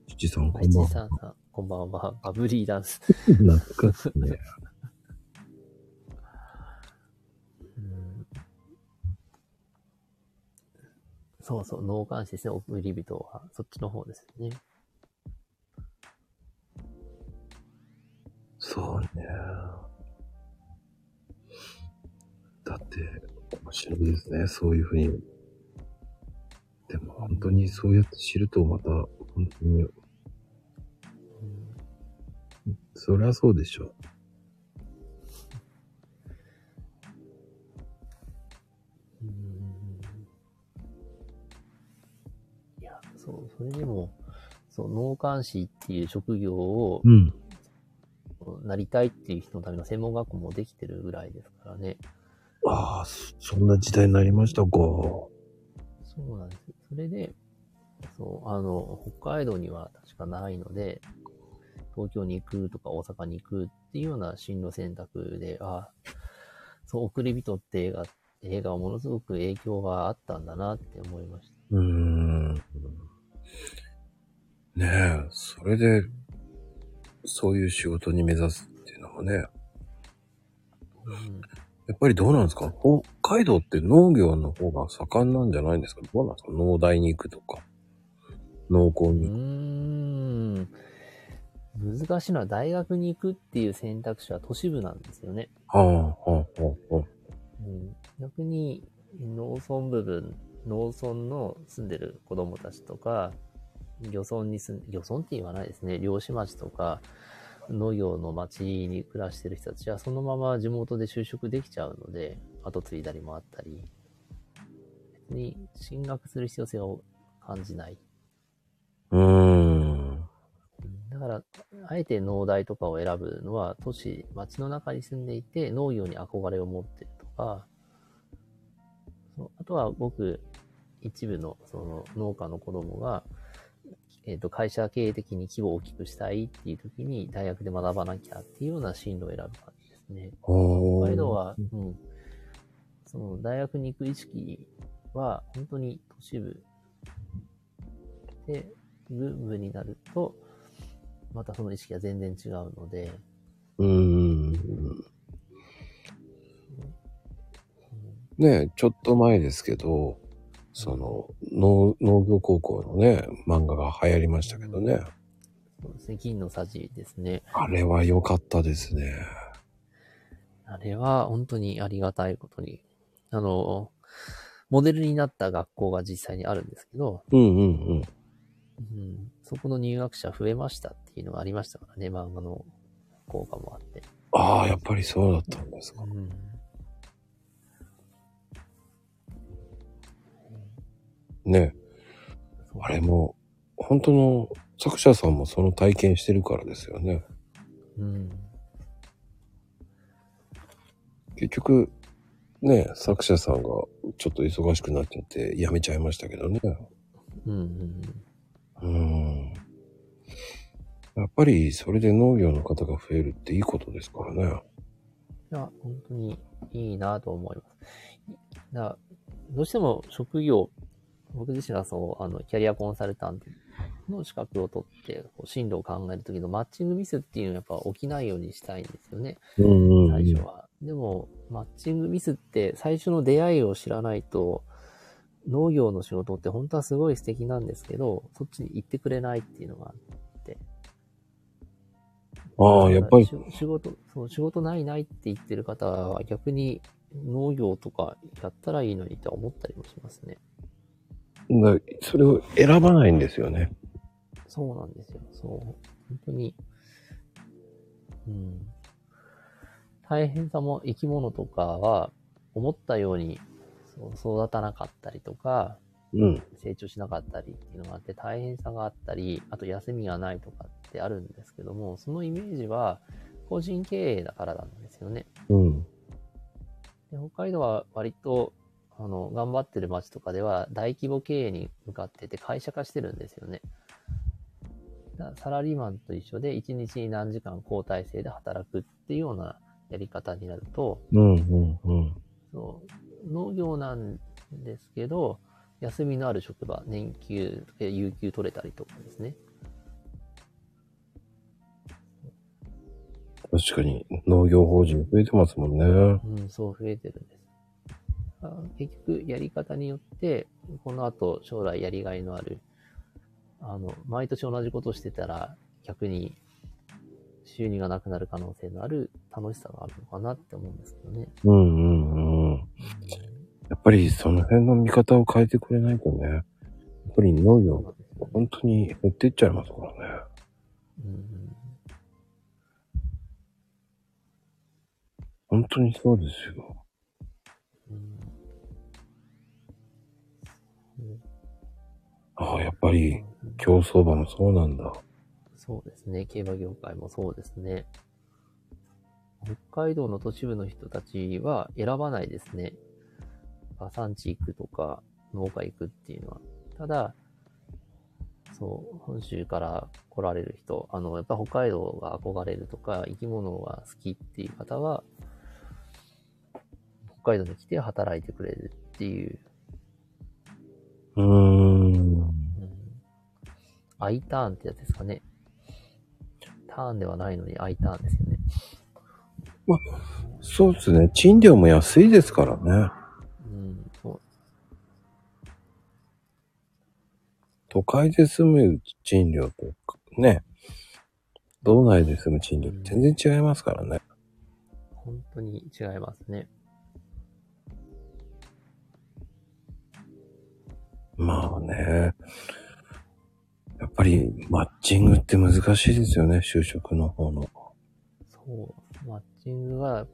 七さん、こんばんは。一さんさん、こんばんは。バブリーダンス。懐かしいね。そうそう、農監視ですね、送り人は。そっちの方ですね。そうね。だって、面白いですね。そういうふうに。でも本当にそうやって知るとまた、本当に、うんそりゃそうでしょ。うそれでも、そう、農監視っていう職業をうん。なりたいっていう人のための専門学校もできてるぐらいですからね。ああ、そそんな時代になりましたか。そうなんです。それで、そう、あの、北海道には確かないので、東京に行くとか大阪に行くっていうような進路選択で、あそう、送り人って映画、映画はものすごく影響があったんだなって思いました。うーん。ねえ、それで、そういう仕事に目指すっていうのもね、うんやっぱりどうなんですか？北海道って農業の方が盛んなんじゃないんですか？どうなんですか？農大に行くとか、農工うに行く。ーん。難しいのは大学に行くっていう選択肢は都市部なんですよね。はあ、はあ、はあ、はあ。うん、逆に農村部分、農村の住んでる子供たちとか、漁村に住ん、漁村って言わないですね。漁師町とか、農業の町に暮らしてる人たちはそのまま地元で就職できちゃうので、後継いだりもあったり、別に進学する必要性を感じない。うーん。だから、あえて農大とかを選ぶのは、都市、町の中に住んでいて、農業に憧れを持ってるとか、あとはごく一部のその農家の子供が、えっ、と、会社経営的に規模を大きくしたいっていう時に、大学で学ばなきゃっていうような進路を選ぶ感じですね。北北海道は、うん、その大学に行く意識は、本当に都市部で、部部になると、またその意識は全然違うので、うーん。ねえ、ちょっと前ですけど、その、農、農業高校のね、漫画が流行りましたけどね。そうですね、銀のさじですね。あれは良かったですね。あれは本当にありがたいことに、あの、モデルになった学校が実際にあるんですけど、うんうんうん。うん、そこの入学者増えましたっていうのがありましたからね、漫画の効果もあって。ああ、やっぱりそうだったんですか。うんねあれも、本当の作者さんもその体験してるからですよね。うん。結局、ね、作者さんがちょっと忙しくなっちゃって辞めちゃいましたけどね。うんうんうん。やっぱりそれで農業の方が増えるっていいことですからね。いや、本当にいいなと思います。だどうしても職業、僕自身がそう、あの、キャリアコンサルタントの資格を取って、こう進路を考えるときのマッチングミスっていうのはやっぱ起きないようにしたいんですよね、うん最初は。でも、マッチングミスって最初の出会いを知らないと、農業の仕事って本当はすごい素敵なんですけど、そっちに行ってくれないっていうのがあって。ああ、やっぱりし仕事、そう、仕事ないないって言ってる方は逆に農業とかやったらいいのにとは思ったりもしますね。だそれを選ばないんですよね。そうなんですよ。そう。本当に。うん。大変さも生き物とかは思ったようにそう育たなかったりとか、うん。成長しなかったりっていうのがあって大変さがあったり、あと休みがないとかってあるんですけども、そのイメージは個人経営だからなんですよね。うん。で北海道は割と、あの、頑張ってる町とかでは大規模経営に向かってて会社化してるんですよね。サラリーマンと一緒で1日に何時間交代制で働くっていうようなやり方になると、うん。うん。うん。そう農業なんですけど、休みのある職場、年休、え有給取れたりとかですね。確かに農業法人増えてますもんね。うん、そう増えてるんです。あ結局、やり方によって、この後、将来やりがいのある、あの、毎年同じことをしてたら、逆に、収入がなくなる可能性のある楽しさがあるのかなって思うんですけどね。うんうんうん。やっぱりその辺の見方を変えてくれないとね、やっぱり農業、本当に減ってっちゃいますからね。うん本当にそうですよ。ああ、やっぱり競走馬もそうなんだ。そうですね。競馬業界もそうですね。北海道の都市部の人たちは選ばないですね。馬産地行くとか、農家行くっていうのは。ただ、そう、本州から来られる人、あの、やっぱ北海道が憧れるとか、生き物が好きっていう方は、北海道に来て働いてくれるっていう、うーん。うん、I ターンってやつですかね。ターンではないのに I ターンですよね。そうですね。賃料も安いですからね。うん、そう。都会で住む賃料とか、ね。道内で住む賃料全然違いますからね。本当に違いますね。まあね。やっぱりマッチングって難しいですよね。就職の方の。そう。マッチングが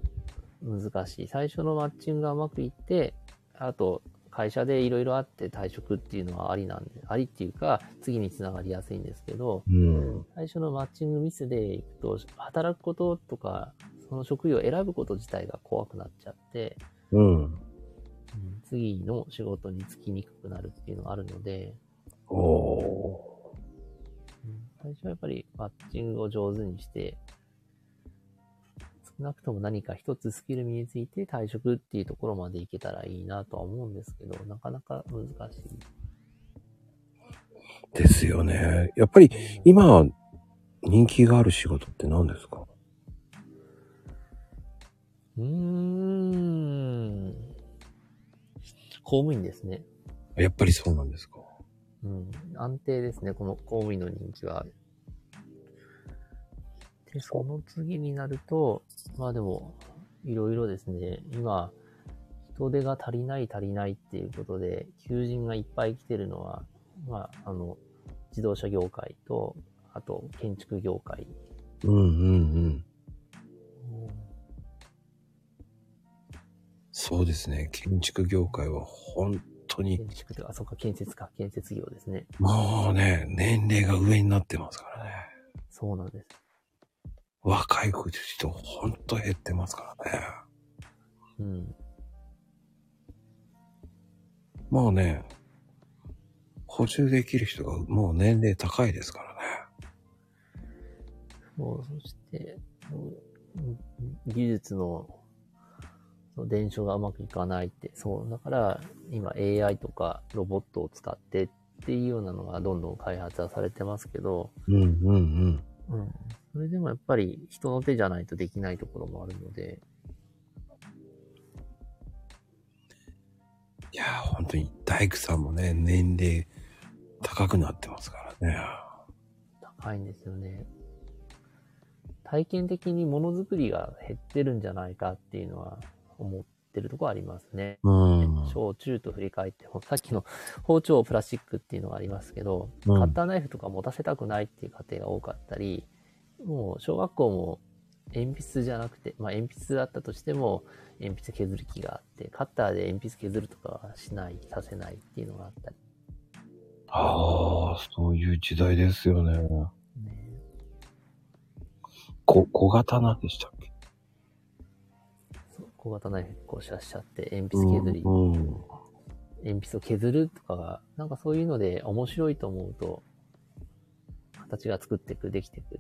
難しい。最初のマッチングがうまくいって、あと、会社でいろいろあって退職っていうのはありなんで、ありっていうか、次につながりやすいんですけど、うん。最初のマッチングミスでいくと、働くこととか、その職業を選ぶこと自体が怖くなっちゃって、うん。うん次の仕事に就きにくくなるっていうのがあるので、おー。うん最初はやっぱりマッチングを上手にして、少なくとも何か一つスキル身について退職っていうところまでいけたらいいなとは思うんですけど、なかなか難しい。ですよね。やっぱり今人気がある仕事って何ですか？うーん。公務員ですね。やっぱりそうなんですかうん。安定ですね、この公務員の人気は。で、その次になると、まあでも、いろいろですね、今、人手が足りない足りないっていうことで、求人がいっぱい来てるのは、まあ、あの、自動車業界と、あと、建築業界。うんうんうん。そうですね。建築業界は本当に、建築とか、あ、そっか、建設か、建設業ですね。もうね、年齢が上になってますからね。そうなんです。若い人、本当減ってますからね。うん。もうね、補充できる人がもう年齢高いですからね。そう、そして、うん技術のその伝承がうまくいかないって、そう、だから今 AI とかロボットを使ってっていうようなのがどんどん開発はされてますけど、うんうんうん。うん。それでもやっぱり人の手じゃないとできないところもあるので、いやー、本当に大工さんもね、年齢高くなってますからね。高いんですよね。体験的にものづくりが減ってるんじゃないかっていうのは思ってるところありますね。うん。小中と振り返って、さっきの 包丁プラスチックっていうのがありますけど、うんカッターナイフとか持たせたくないっていう家庭が多かったり、もう小学校も鉛筆じゃなくて、まあ鉛筆だったとしても鉛筆削る気があって、カッターで鉛筆削るとかはしない、させないっていうのがあったり。ああ、そういう時代ですよね。ね、こ、小型なんでしたっけ？小型ナイフこうシャッシャって鉛筆削り、うん。鉛筆を削るとかが、なんかそういうので面白いと思うと、形が作っていく、できていく。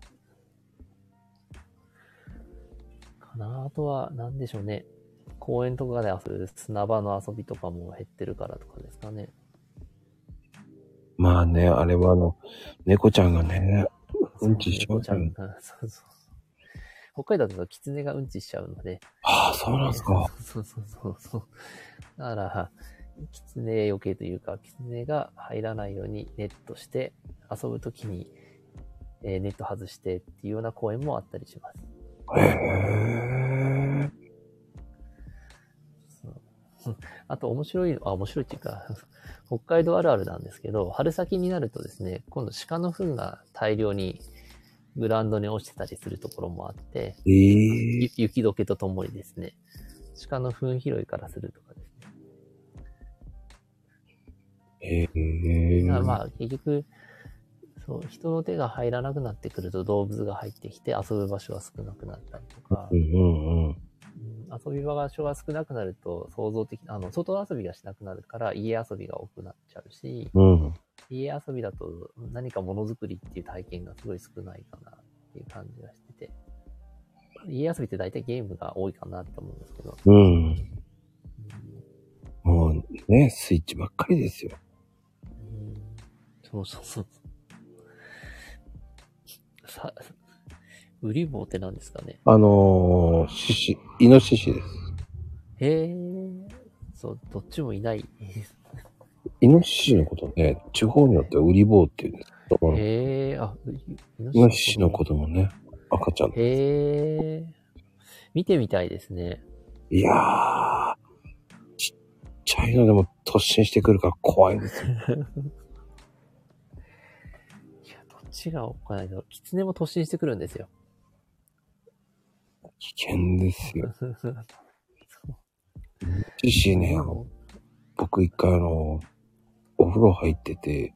かなあとは、なんでしょうね。公園とかで遊ぶ砂場の遊びとかも減ってるからとかですかね。まあね、あれはあの、猫ちゃんがね、うんちしちゃん、すよね。うんそうそう。北海道だとキツネがうんちしちゃうので。ああ、そうなんですか。そうそうそうそう。だから、キツネ余計というか、キツネが入らないようにネットして、遊ぶときに、えーネット外してっていうような公園もあったりします。へえ。あと面白いの、あ、面白いっていうか、北海道あるあるなんですけど、春先になるとですね、今度鹿の糞が大量にグラウンドに落ちてたりするところもあって、ええゆ雪解けとともにですね、鹿の糞拾いからするとかですね。へえ。だからまあ結局、そう、人の手が入らなくなってくると動物が入ってきて遊ぶ場所が少なくなったりとかう、んうんうん。うん遊び場所が少なくなると創造的、あの、外遊びがしなくなるから家遊びが多くなっちゃうし、うん。家遊びだと何かものづくりっていう体験がすごい少ないかなっていう感じがしてて、家遊びって大体ゲームが多いかなと思うんですけど、うん。うんもうね、スイッチばっかりですよ。うんそうそうそう。さ、売り棒って何ですかね？あのー、獅子、イノシシです。へえ、そう、どっちもいない。イノシシのことね、地方によっては売り棒って言うんですけど、へえ、あ、うイイノシシの子供ね、赤ちゃん。へえ、見てみたいですね。いやー、ちっちゃいのでも突進してくるから怖いですよ。いや、どっちがおっかないのキツネも突進してくるんですよ。危険ですよ。イノシシね、あの僕一回あの、お風呂入ってて、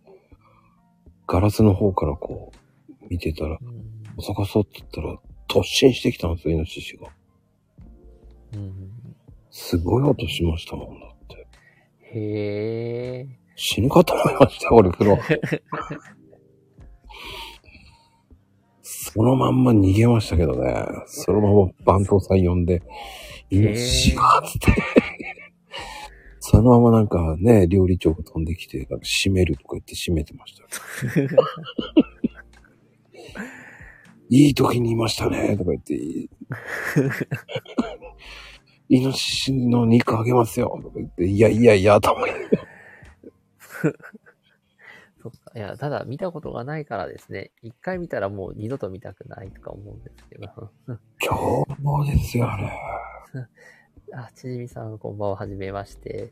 ガラスの方からこう、見てたら、うんコソコソって言ったら、突進してきたんですよ、イノシシが。うんすごい音しましたもんだって。へえ、死ぬかと思いましたよ、俺、風呂。そのまんま逃げましたけどね。そのまま番頭さん呼んで、イノシシが、つって。そのままなんかね、料理長が飛んできて、なんか閉めるとか言って閉めてましたよ。いい時にいましたね、とか言って、イノシシの肉あげますよ、とか言って、いやいやいや、と思いそっか。いや、ただ見たことがないからですね。一回見たらもう二度と見たくないとか思うんですけど。凶暴ですよ、あれ。あ、ちじみさん、こんばんは、はじめまして。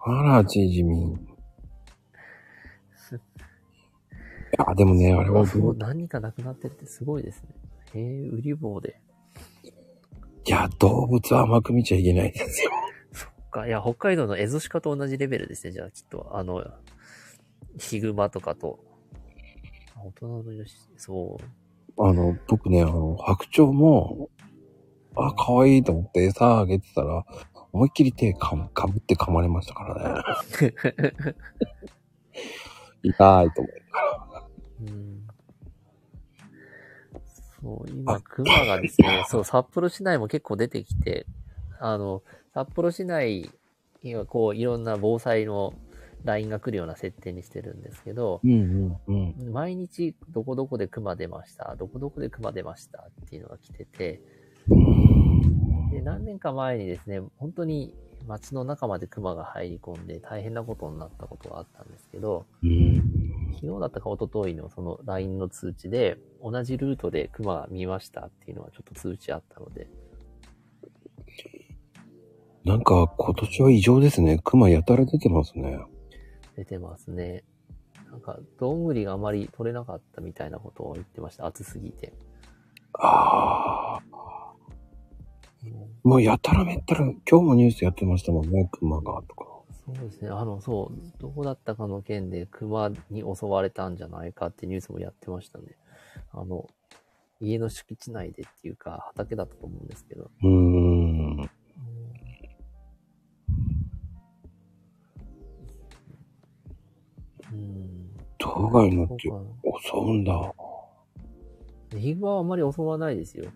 あら、ちじみ。いや、でもね、あれは、あそう、何かなくなってるってすごいですね。へえ、売り棒で。いや、動物は甘く見ちゃいけないですよ。そっか。いや、北海道のエゾシカと同じレベルですね、じゃあ、きっと。あの、ヒグマとかと。あ大人のよし、そう。あの、僕ね、あの、白鳥も、あ、可愛いと思って餌あげてたら、思いっきり手かかぶって噛まれましたからね。痛いと思って。うんそう、今、クマがですね、そう、札幌市内も結構出てきて、あの、札幌市内にはこう、いろんな防災の LINE が来るような設定にしてるんですけど、うんうんうん。毎日どこどこでクマ出ました、どこどこでクマ出ましたっていうのが来てて、で、何年か前にですね、本当に街の中までクマが入り込んで大変なことになったことがあったんですけど、うん昨日だったか一昨日のその LINE の通知で、同じルートでクマが見ましたっていうのがちょっと通知あったので、なんか今年は異常ですね。熊やたら出てますね。出てますね。なんか、どんぐりがあまり取れなかったみたいなことを言ってました。暑すぎて。ああ。うんもうやたらめったら、今日もニュースやってましたもんね、熊がとか。そうですね。あの、そう、どこだったかの件で熊に襲われたんじゃないかってニュースもやってましたね。あの、家の敷地内でっていうか、畑だったと思うんですけど。うーん。うん。当該になって襲うんだ。ヒグマはあんまり襲わないですよ。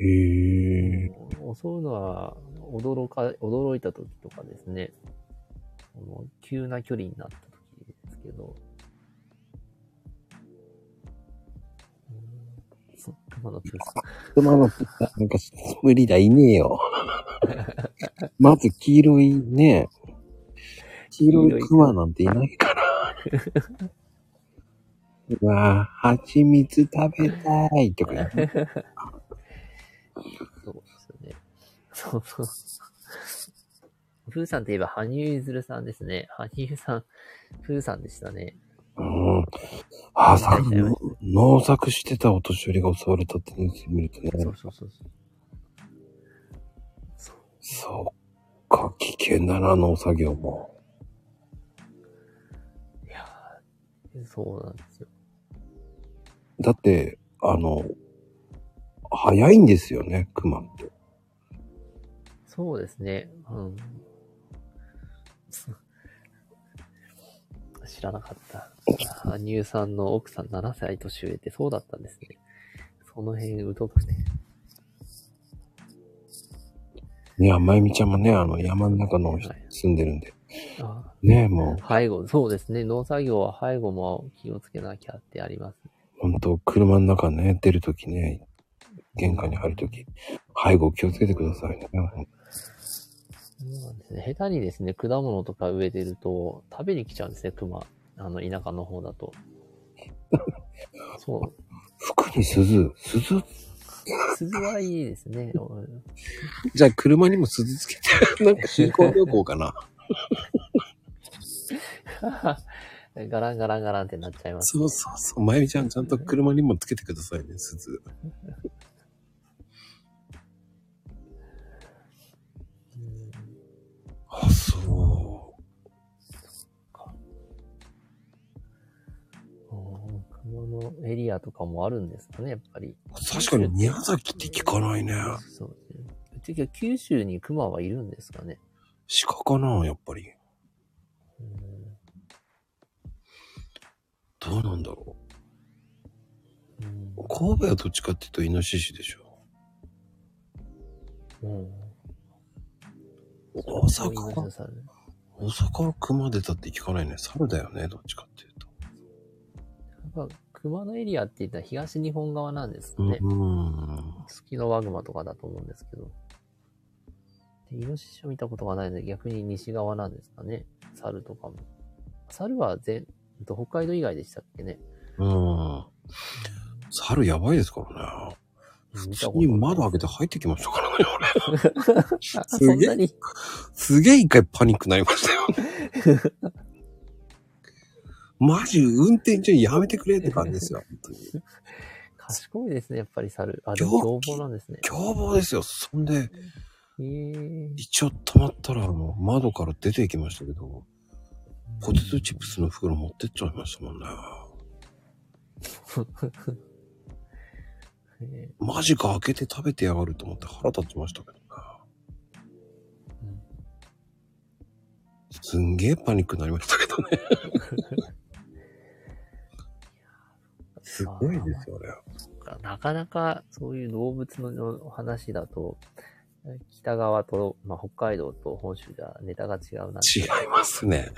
へえ。襲うのは、驚か、驚いた時とかですね。この急な距離になった時ですけど。そう熊のプーさん。熊のプーさん、なんか無理だ、いねえよ。まず黄色いね、黄色い熊なんていないから。うわぁ、蜂蜜食べたいとか言って。そうですよね。そうそう。プーさんといえば、羽生結弦さんですね。羽生さん、プーさんでしたね。うん。あ、さ農作してたお年寄りが襲われたってニュース見るとね。そうそうそうそう。そっか、危険だな、農作業も。いやーそうなんですよ。だって、あの、早いんですよね、熊って。そうですね。うん。知らなかった。羽生さんの奥さん7歳年上ってそうだったんですね。その辺疎くて。いや、まゆみちゃんもね、あの、山の中の住んでるんで。あねもう、背後、そうですね。農作業は背後も気をつけなきゃってあります。本当車の中ね、出るときね、玄関に入るとき、背後気をつけてくださいね。そうなんですね。下手にですね、果物とか植えてると、食べに来ちゃうんですね、熊。あの、田舎の方だと。そう。服に鈴、鈴？鈴はいいですね。じゃあ車にも鈴つけて、なんか新婚旅行かな？ガランガランガランってなっちゃいます、そうそうそう。まゆみちゃんちゃんと車にもつけてくださいね、鈴。あ、そうん熊のエリアとかもあるんですかね、やっぱり。う。確かに宮崎って聞かないね。そうですね。九州に熊はいるんですかね。鹿かな、やっぱり。うんどうなんだろうんう。神戸はどっちかっていうとイノシシでしょ。うん。大阪は、さ大阪は熊出たって聞かないね。猿だよね、どっちかっていうと。やっぱ熊のエリアって言ったら東日本側なんですかね。うん。スキノワグマとかだと思うんですけど。で、イノシシを見たことがないので逆に西側なんですかね。猿とかも。猿は全、と北海道以外でしたっけね。うん。猿やばいですからね。普通に窓開けて入ってきましたからね、俺。あそんなに。すげえ一回パニックになりましたよ。マジ運転中やめてくれって感じですよ、本当に。賢いですね、やっぱり猿。あ、でも凶暴なんですね。凶暴ですよ。そんで、へえ一応止まったら、あの、窓から出ていきましたけど、ポテトチップスの袋持ってっちゃいましたもんね。マジか開けて食べてやがると思って腹立ちましたけどね。うんすんげえパニックになりましたけどね。すごいですよね。なかなかそういう動物の話だと、北側と、まあ、北海道と本州ではネタが違うな違いますね。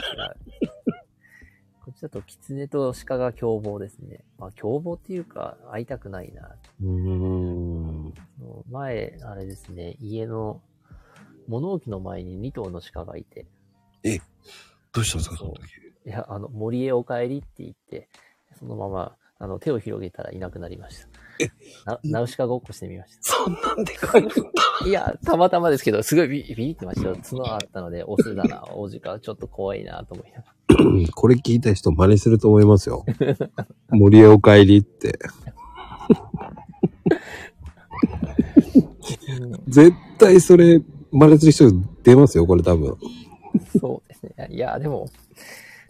こっちだと狐と鹿が凶暴ですね。まあ、凶暴っていうか、会いたくないな。うーん。前、あれですね、家の物置の前に2頭の鹿がいて、どうしたんですか、その時。いや、あの、森へお帰りって言って、そのまま、あの、手を広げたらいなくなりました。な、ナウシカごっこしてみましそんなんでかいんだ。た。いや、たまたまですけど、すごいビビビってましたよ。角あったので、オスだな、王子か、ちょっと怖いなと思いながら。これ聞いた人真似すると思いますよ。森へお帰りって。絶対それ真似する人出ますよ、これ多分。そうですね。いや、でも、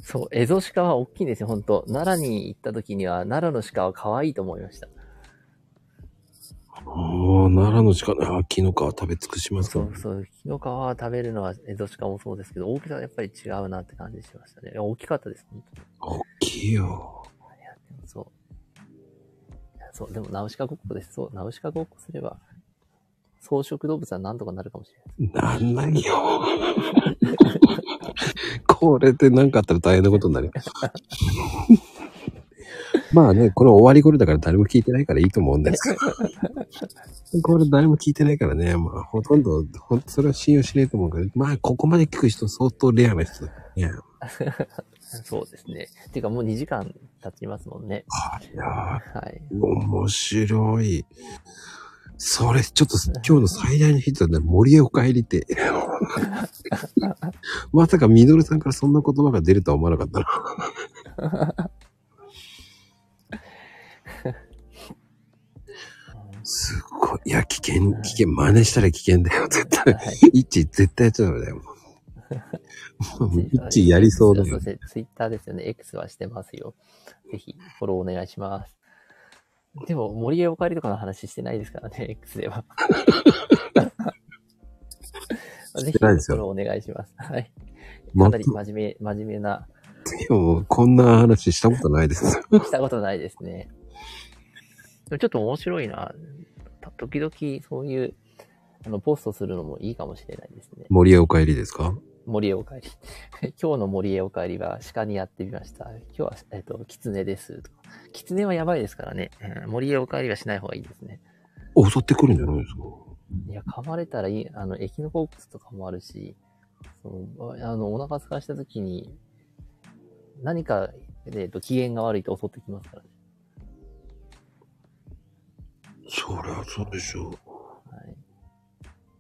そう、エゾシカは大きいんですよ、本当奈良に行った時には、奈良の鹿は可愛いと思いました。ああ、奈良の鹿ね、あ木の皮食べ尽くしますかそうそう、木の皮は食べるのはエゾシカもそうですけど、大きさはやっぱり違うなって感じしましたね。大きかったです、本当に。大きいよ。いや、でもそう。いやそう、でもナウシカごっこです。そう、ナウシカごっこすれば、草食動物は何とかなるかもしれない。なんないよ。これで何かあったら大変なことになるよ。まあね、これ終わり頃だから誰も聞いてないからいいと思うんですけど。これ誰も聞いてないからね、まあほとんど、ほんとそれは信用しないと思うけど、まあここまで聞く人相当レアな人だね。そうですね。てかもう2時間経ちますもんね。いやはい。ー面白い。それ、ちょっと今日の最大のヒットだね、森へお帰りって。まさかミドルさんからそんな言葉が出るとは思わなかったな。すっごい。いや、危険、危険、真似したら危険だよ、絶対。はい一致絶対やっちゃダメだよ。もう一致やりそうだよそ。してツイッターですよね。X はしてますよ。ぜひ、フォローお願いします。でも、森へお帰りとかの話してないですからね、X では。ぜひ、フてないですよォローお願いします。はい。まかなり真面目、真面目な、でも、こんな話したことないです。したことないですね。でもちょっと面白いな。た時々そういう、あの、ポストするのもいいかもしれないですね。森へお帰りですか？森へお帰り。今日の森へお帰りは鹿にやってみました。今日は、えっと、狐です。とか狐はやばいですからね。うん森へお帰りはしない方がいいですね。お襲ってくるんじゃないですか？いや、噛まれたらいい、あの、エキノコックスとかもあるし、そのあの、お腹空かした時に、何か、えっと、機嫌が悪いと襲ってきますからね。そりゃそうでしょう。はい。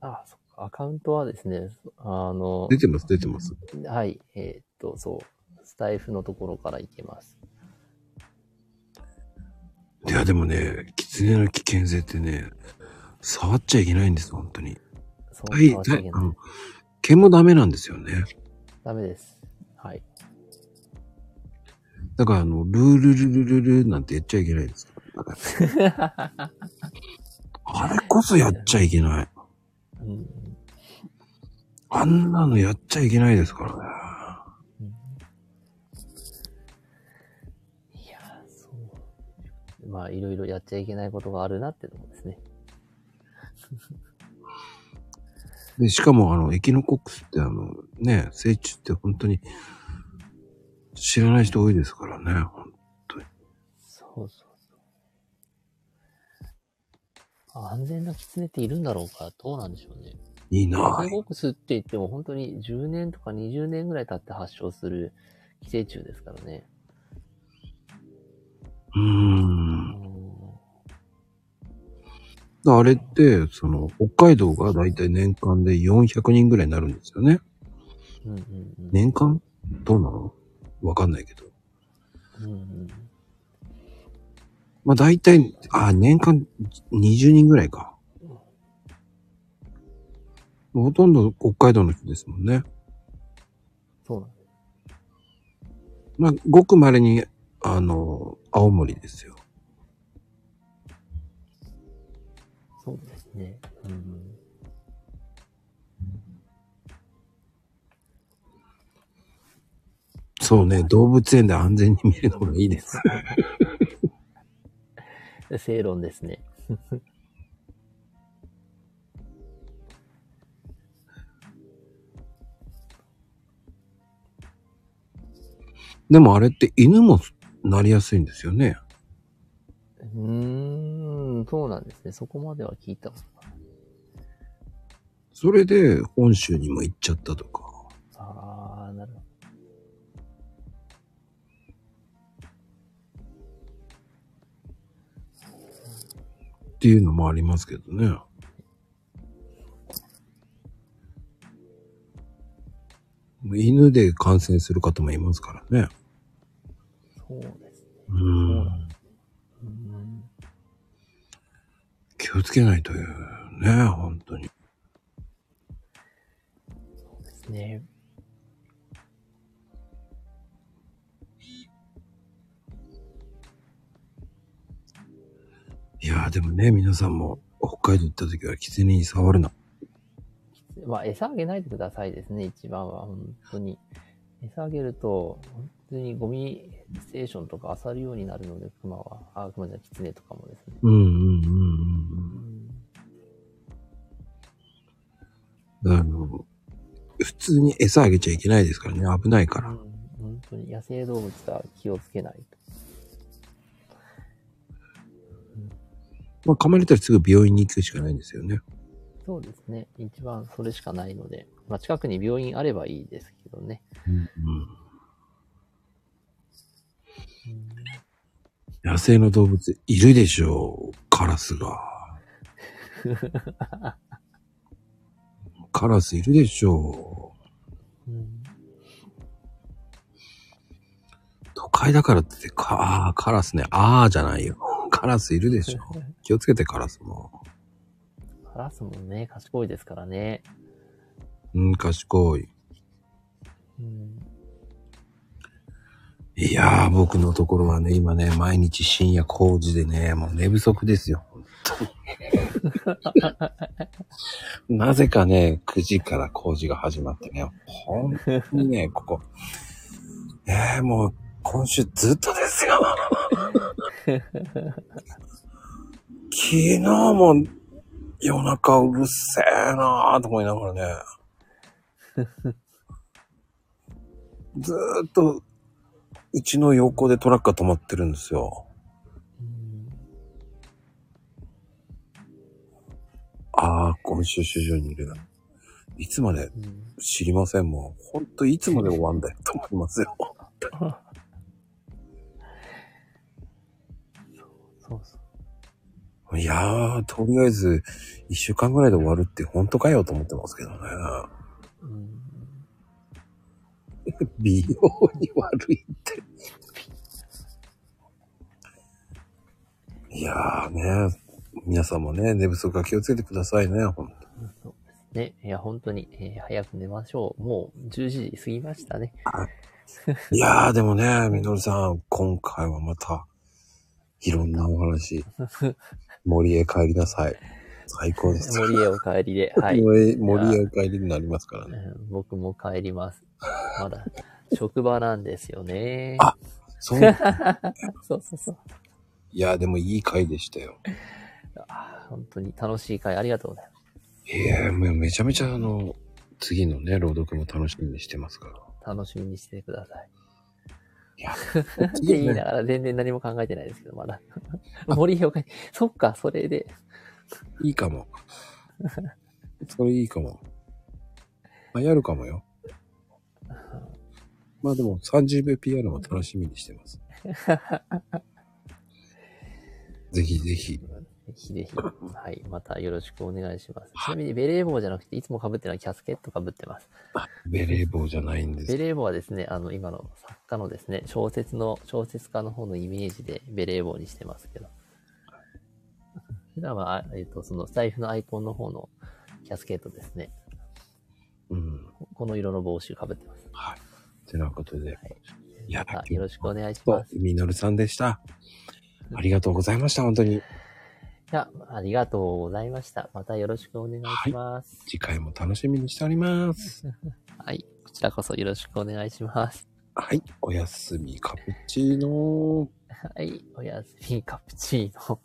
あ、そっか。アカウントはですね、あの、出てます、出てます。はい。えーっと、そう。スタイフのところから行けます。いや、でもね、狐の危険性ってね、触っちゃいけないんです、本当に。そう、はい、触っちゃいあの毛もダメなんですよね。ダメです。はい。だから、あの、ルールルルルルなんてやっちゃいけないです。あれこそやっちゃいけない。うんあんなのやっちゃいけないですからね。いやー、そう。まあ、いろいろやっちゃいけないことがあるなってとこですね。で、しかも、あの、エキノコックスってあの、ね、成虫って本当に知らない人多いですからね。そうそうそう。安全な狐っているんだろうか？どうなんでしょうね。いいなエキノコックスって言っても本当に10年とか20年ぐらい経って発症する寄生虫ですからね。うー。うんんあれって、その、北海道がだいたい年間で400人ぐらいになるんですよね。うんうんうん。年間？どうなの？わかんないけど。うんうん。まあ大体、あ、年間20人ぐらいか。ほとんど北海道の人ですもんね。そうなん。まあ、ごく稀に、あの、青森ですよ。そうですね。うん。そうね、動物園で安全に見るのがいいです。正論ですね。でもあれって犬もなりやすいんですよね。うーん、そうなんですね。そこまでは聞いたことない。それで本州にも行っちゃったとか。あー、なるほっていうのもありますけどね。犬で感染する方もいますからね。ど。そうですね。うん。気をつけないというね、本当に。そうですね。いやーでもね、皆さんも北海道行った時は狐に触るな。まあ、餌あげないでくださいですね、一番は。本当に。餌あげると、本当にゴミステーションとか漁るようになるので、熊は。あ、熊じゃない、キツネとかもですね。うんうんうんうんううん。あの、普通に餌あげちゃいけないですからね、危ないから。ん、本当に野生動物は気をつけないと。まあ、噛まれたらすぐ病院に行くしかないんですよね。そうですね。一番それしかないので、まあ、近くに病院あればいいですけどね。うんうん。野生の動物いるでしょう、カラスが。カラスいるでしょう。うん都会だからってか、あーカラスね、あーじゃないよ。カラスいるでしょ。気をつけてカラスも。カラスもね、賢いですからね。うん、賢い。うんいやー、僕のところはね、今ね、毎日深夜工事でね、もう寝不足ですよ。本当に。なぜかね、9時から工事が始まってね、本当にね、ここ、えー、もう、今週ずっとですよ。昨日も夜中うるせえなーと思いながらね。ずーっと、うちの横でトラックが止まってるんですよ。うんああ、今週市場にいるな。いつまでうん知りませんもん。ほんといつまで終わんだよと思いますよ。そうそう。いやー、とりあえず、一週間ぐらいで終わるって本当かよと思ってますけどね。うん美容に悪いって。いやーね、皆さんもね、寝不足は気をつけてくださいね、ほんと。そうですね。いや、本当に、えー早く寝ましょう。もう10時過ぎましたね。いやー、でもね、みのりさん、今回はまた、いろんなお話、森へ帰りなさい。最高です。森へお帰りで。はい。森へお帰りになりますからね。うん僕も帰ります。まだ、職場なんですよね。あそう。そうそうそう。いやー、でもいい回でしたよ。あー本当に楽しい会ありがとうございます。いやー、もうめちゃめちゃあの、次のね、朗読も楽しみにしてますから。楽しみにしてください。いや、っ て言いながら全然何も考えてないですけど、まだ。森へお帰り。そっか、それで。いいかも。それいいかも。まあ、やるかもよ。まあでも、30秒 PR も楽しみにしてます。ぜひぜひ。ぜひぜひ。はい。またよろしくお願いします。ちなみにベレー帽じゃなくて、いつも被ってるのはキャスケット被ってます。ベレー帽じゃないんです。ベレー帽はですね、あの、今の作家のですね、小説の、小説家の方のイメージでベレー帽にしてますけど。普段は、あえっ、と、その財布のアイコンの方のキャスケットですね。うん。この色の帽子被ってます。はい。てなことで、いやまたよろしくお願いしとます。いみのるさんでした。ありがとうございました、本当に。や、ありがとうございました。またよろしくお願いします。次回も楽しみにしております。はい。こちらこそよろしくお願いします。はい。おやすみ、カプチーノ。はい。おやすみ、カプチーノ。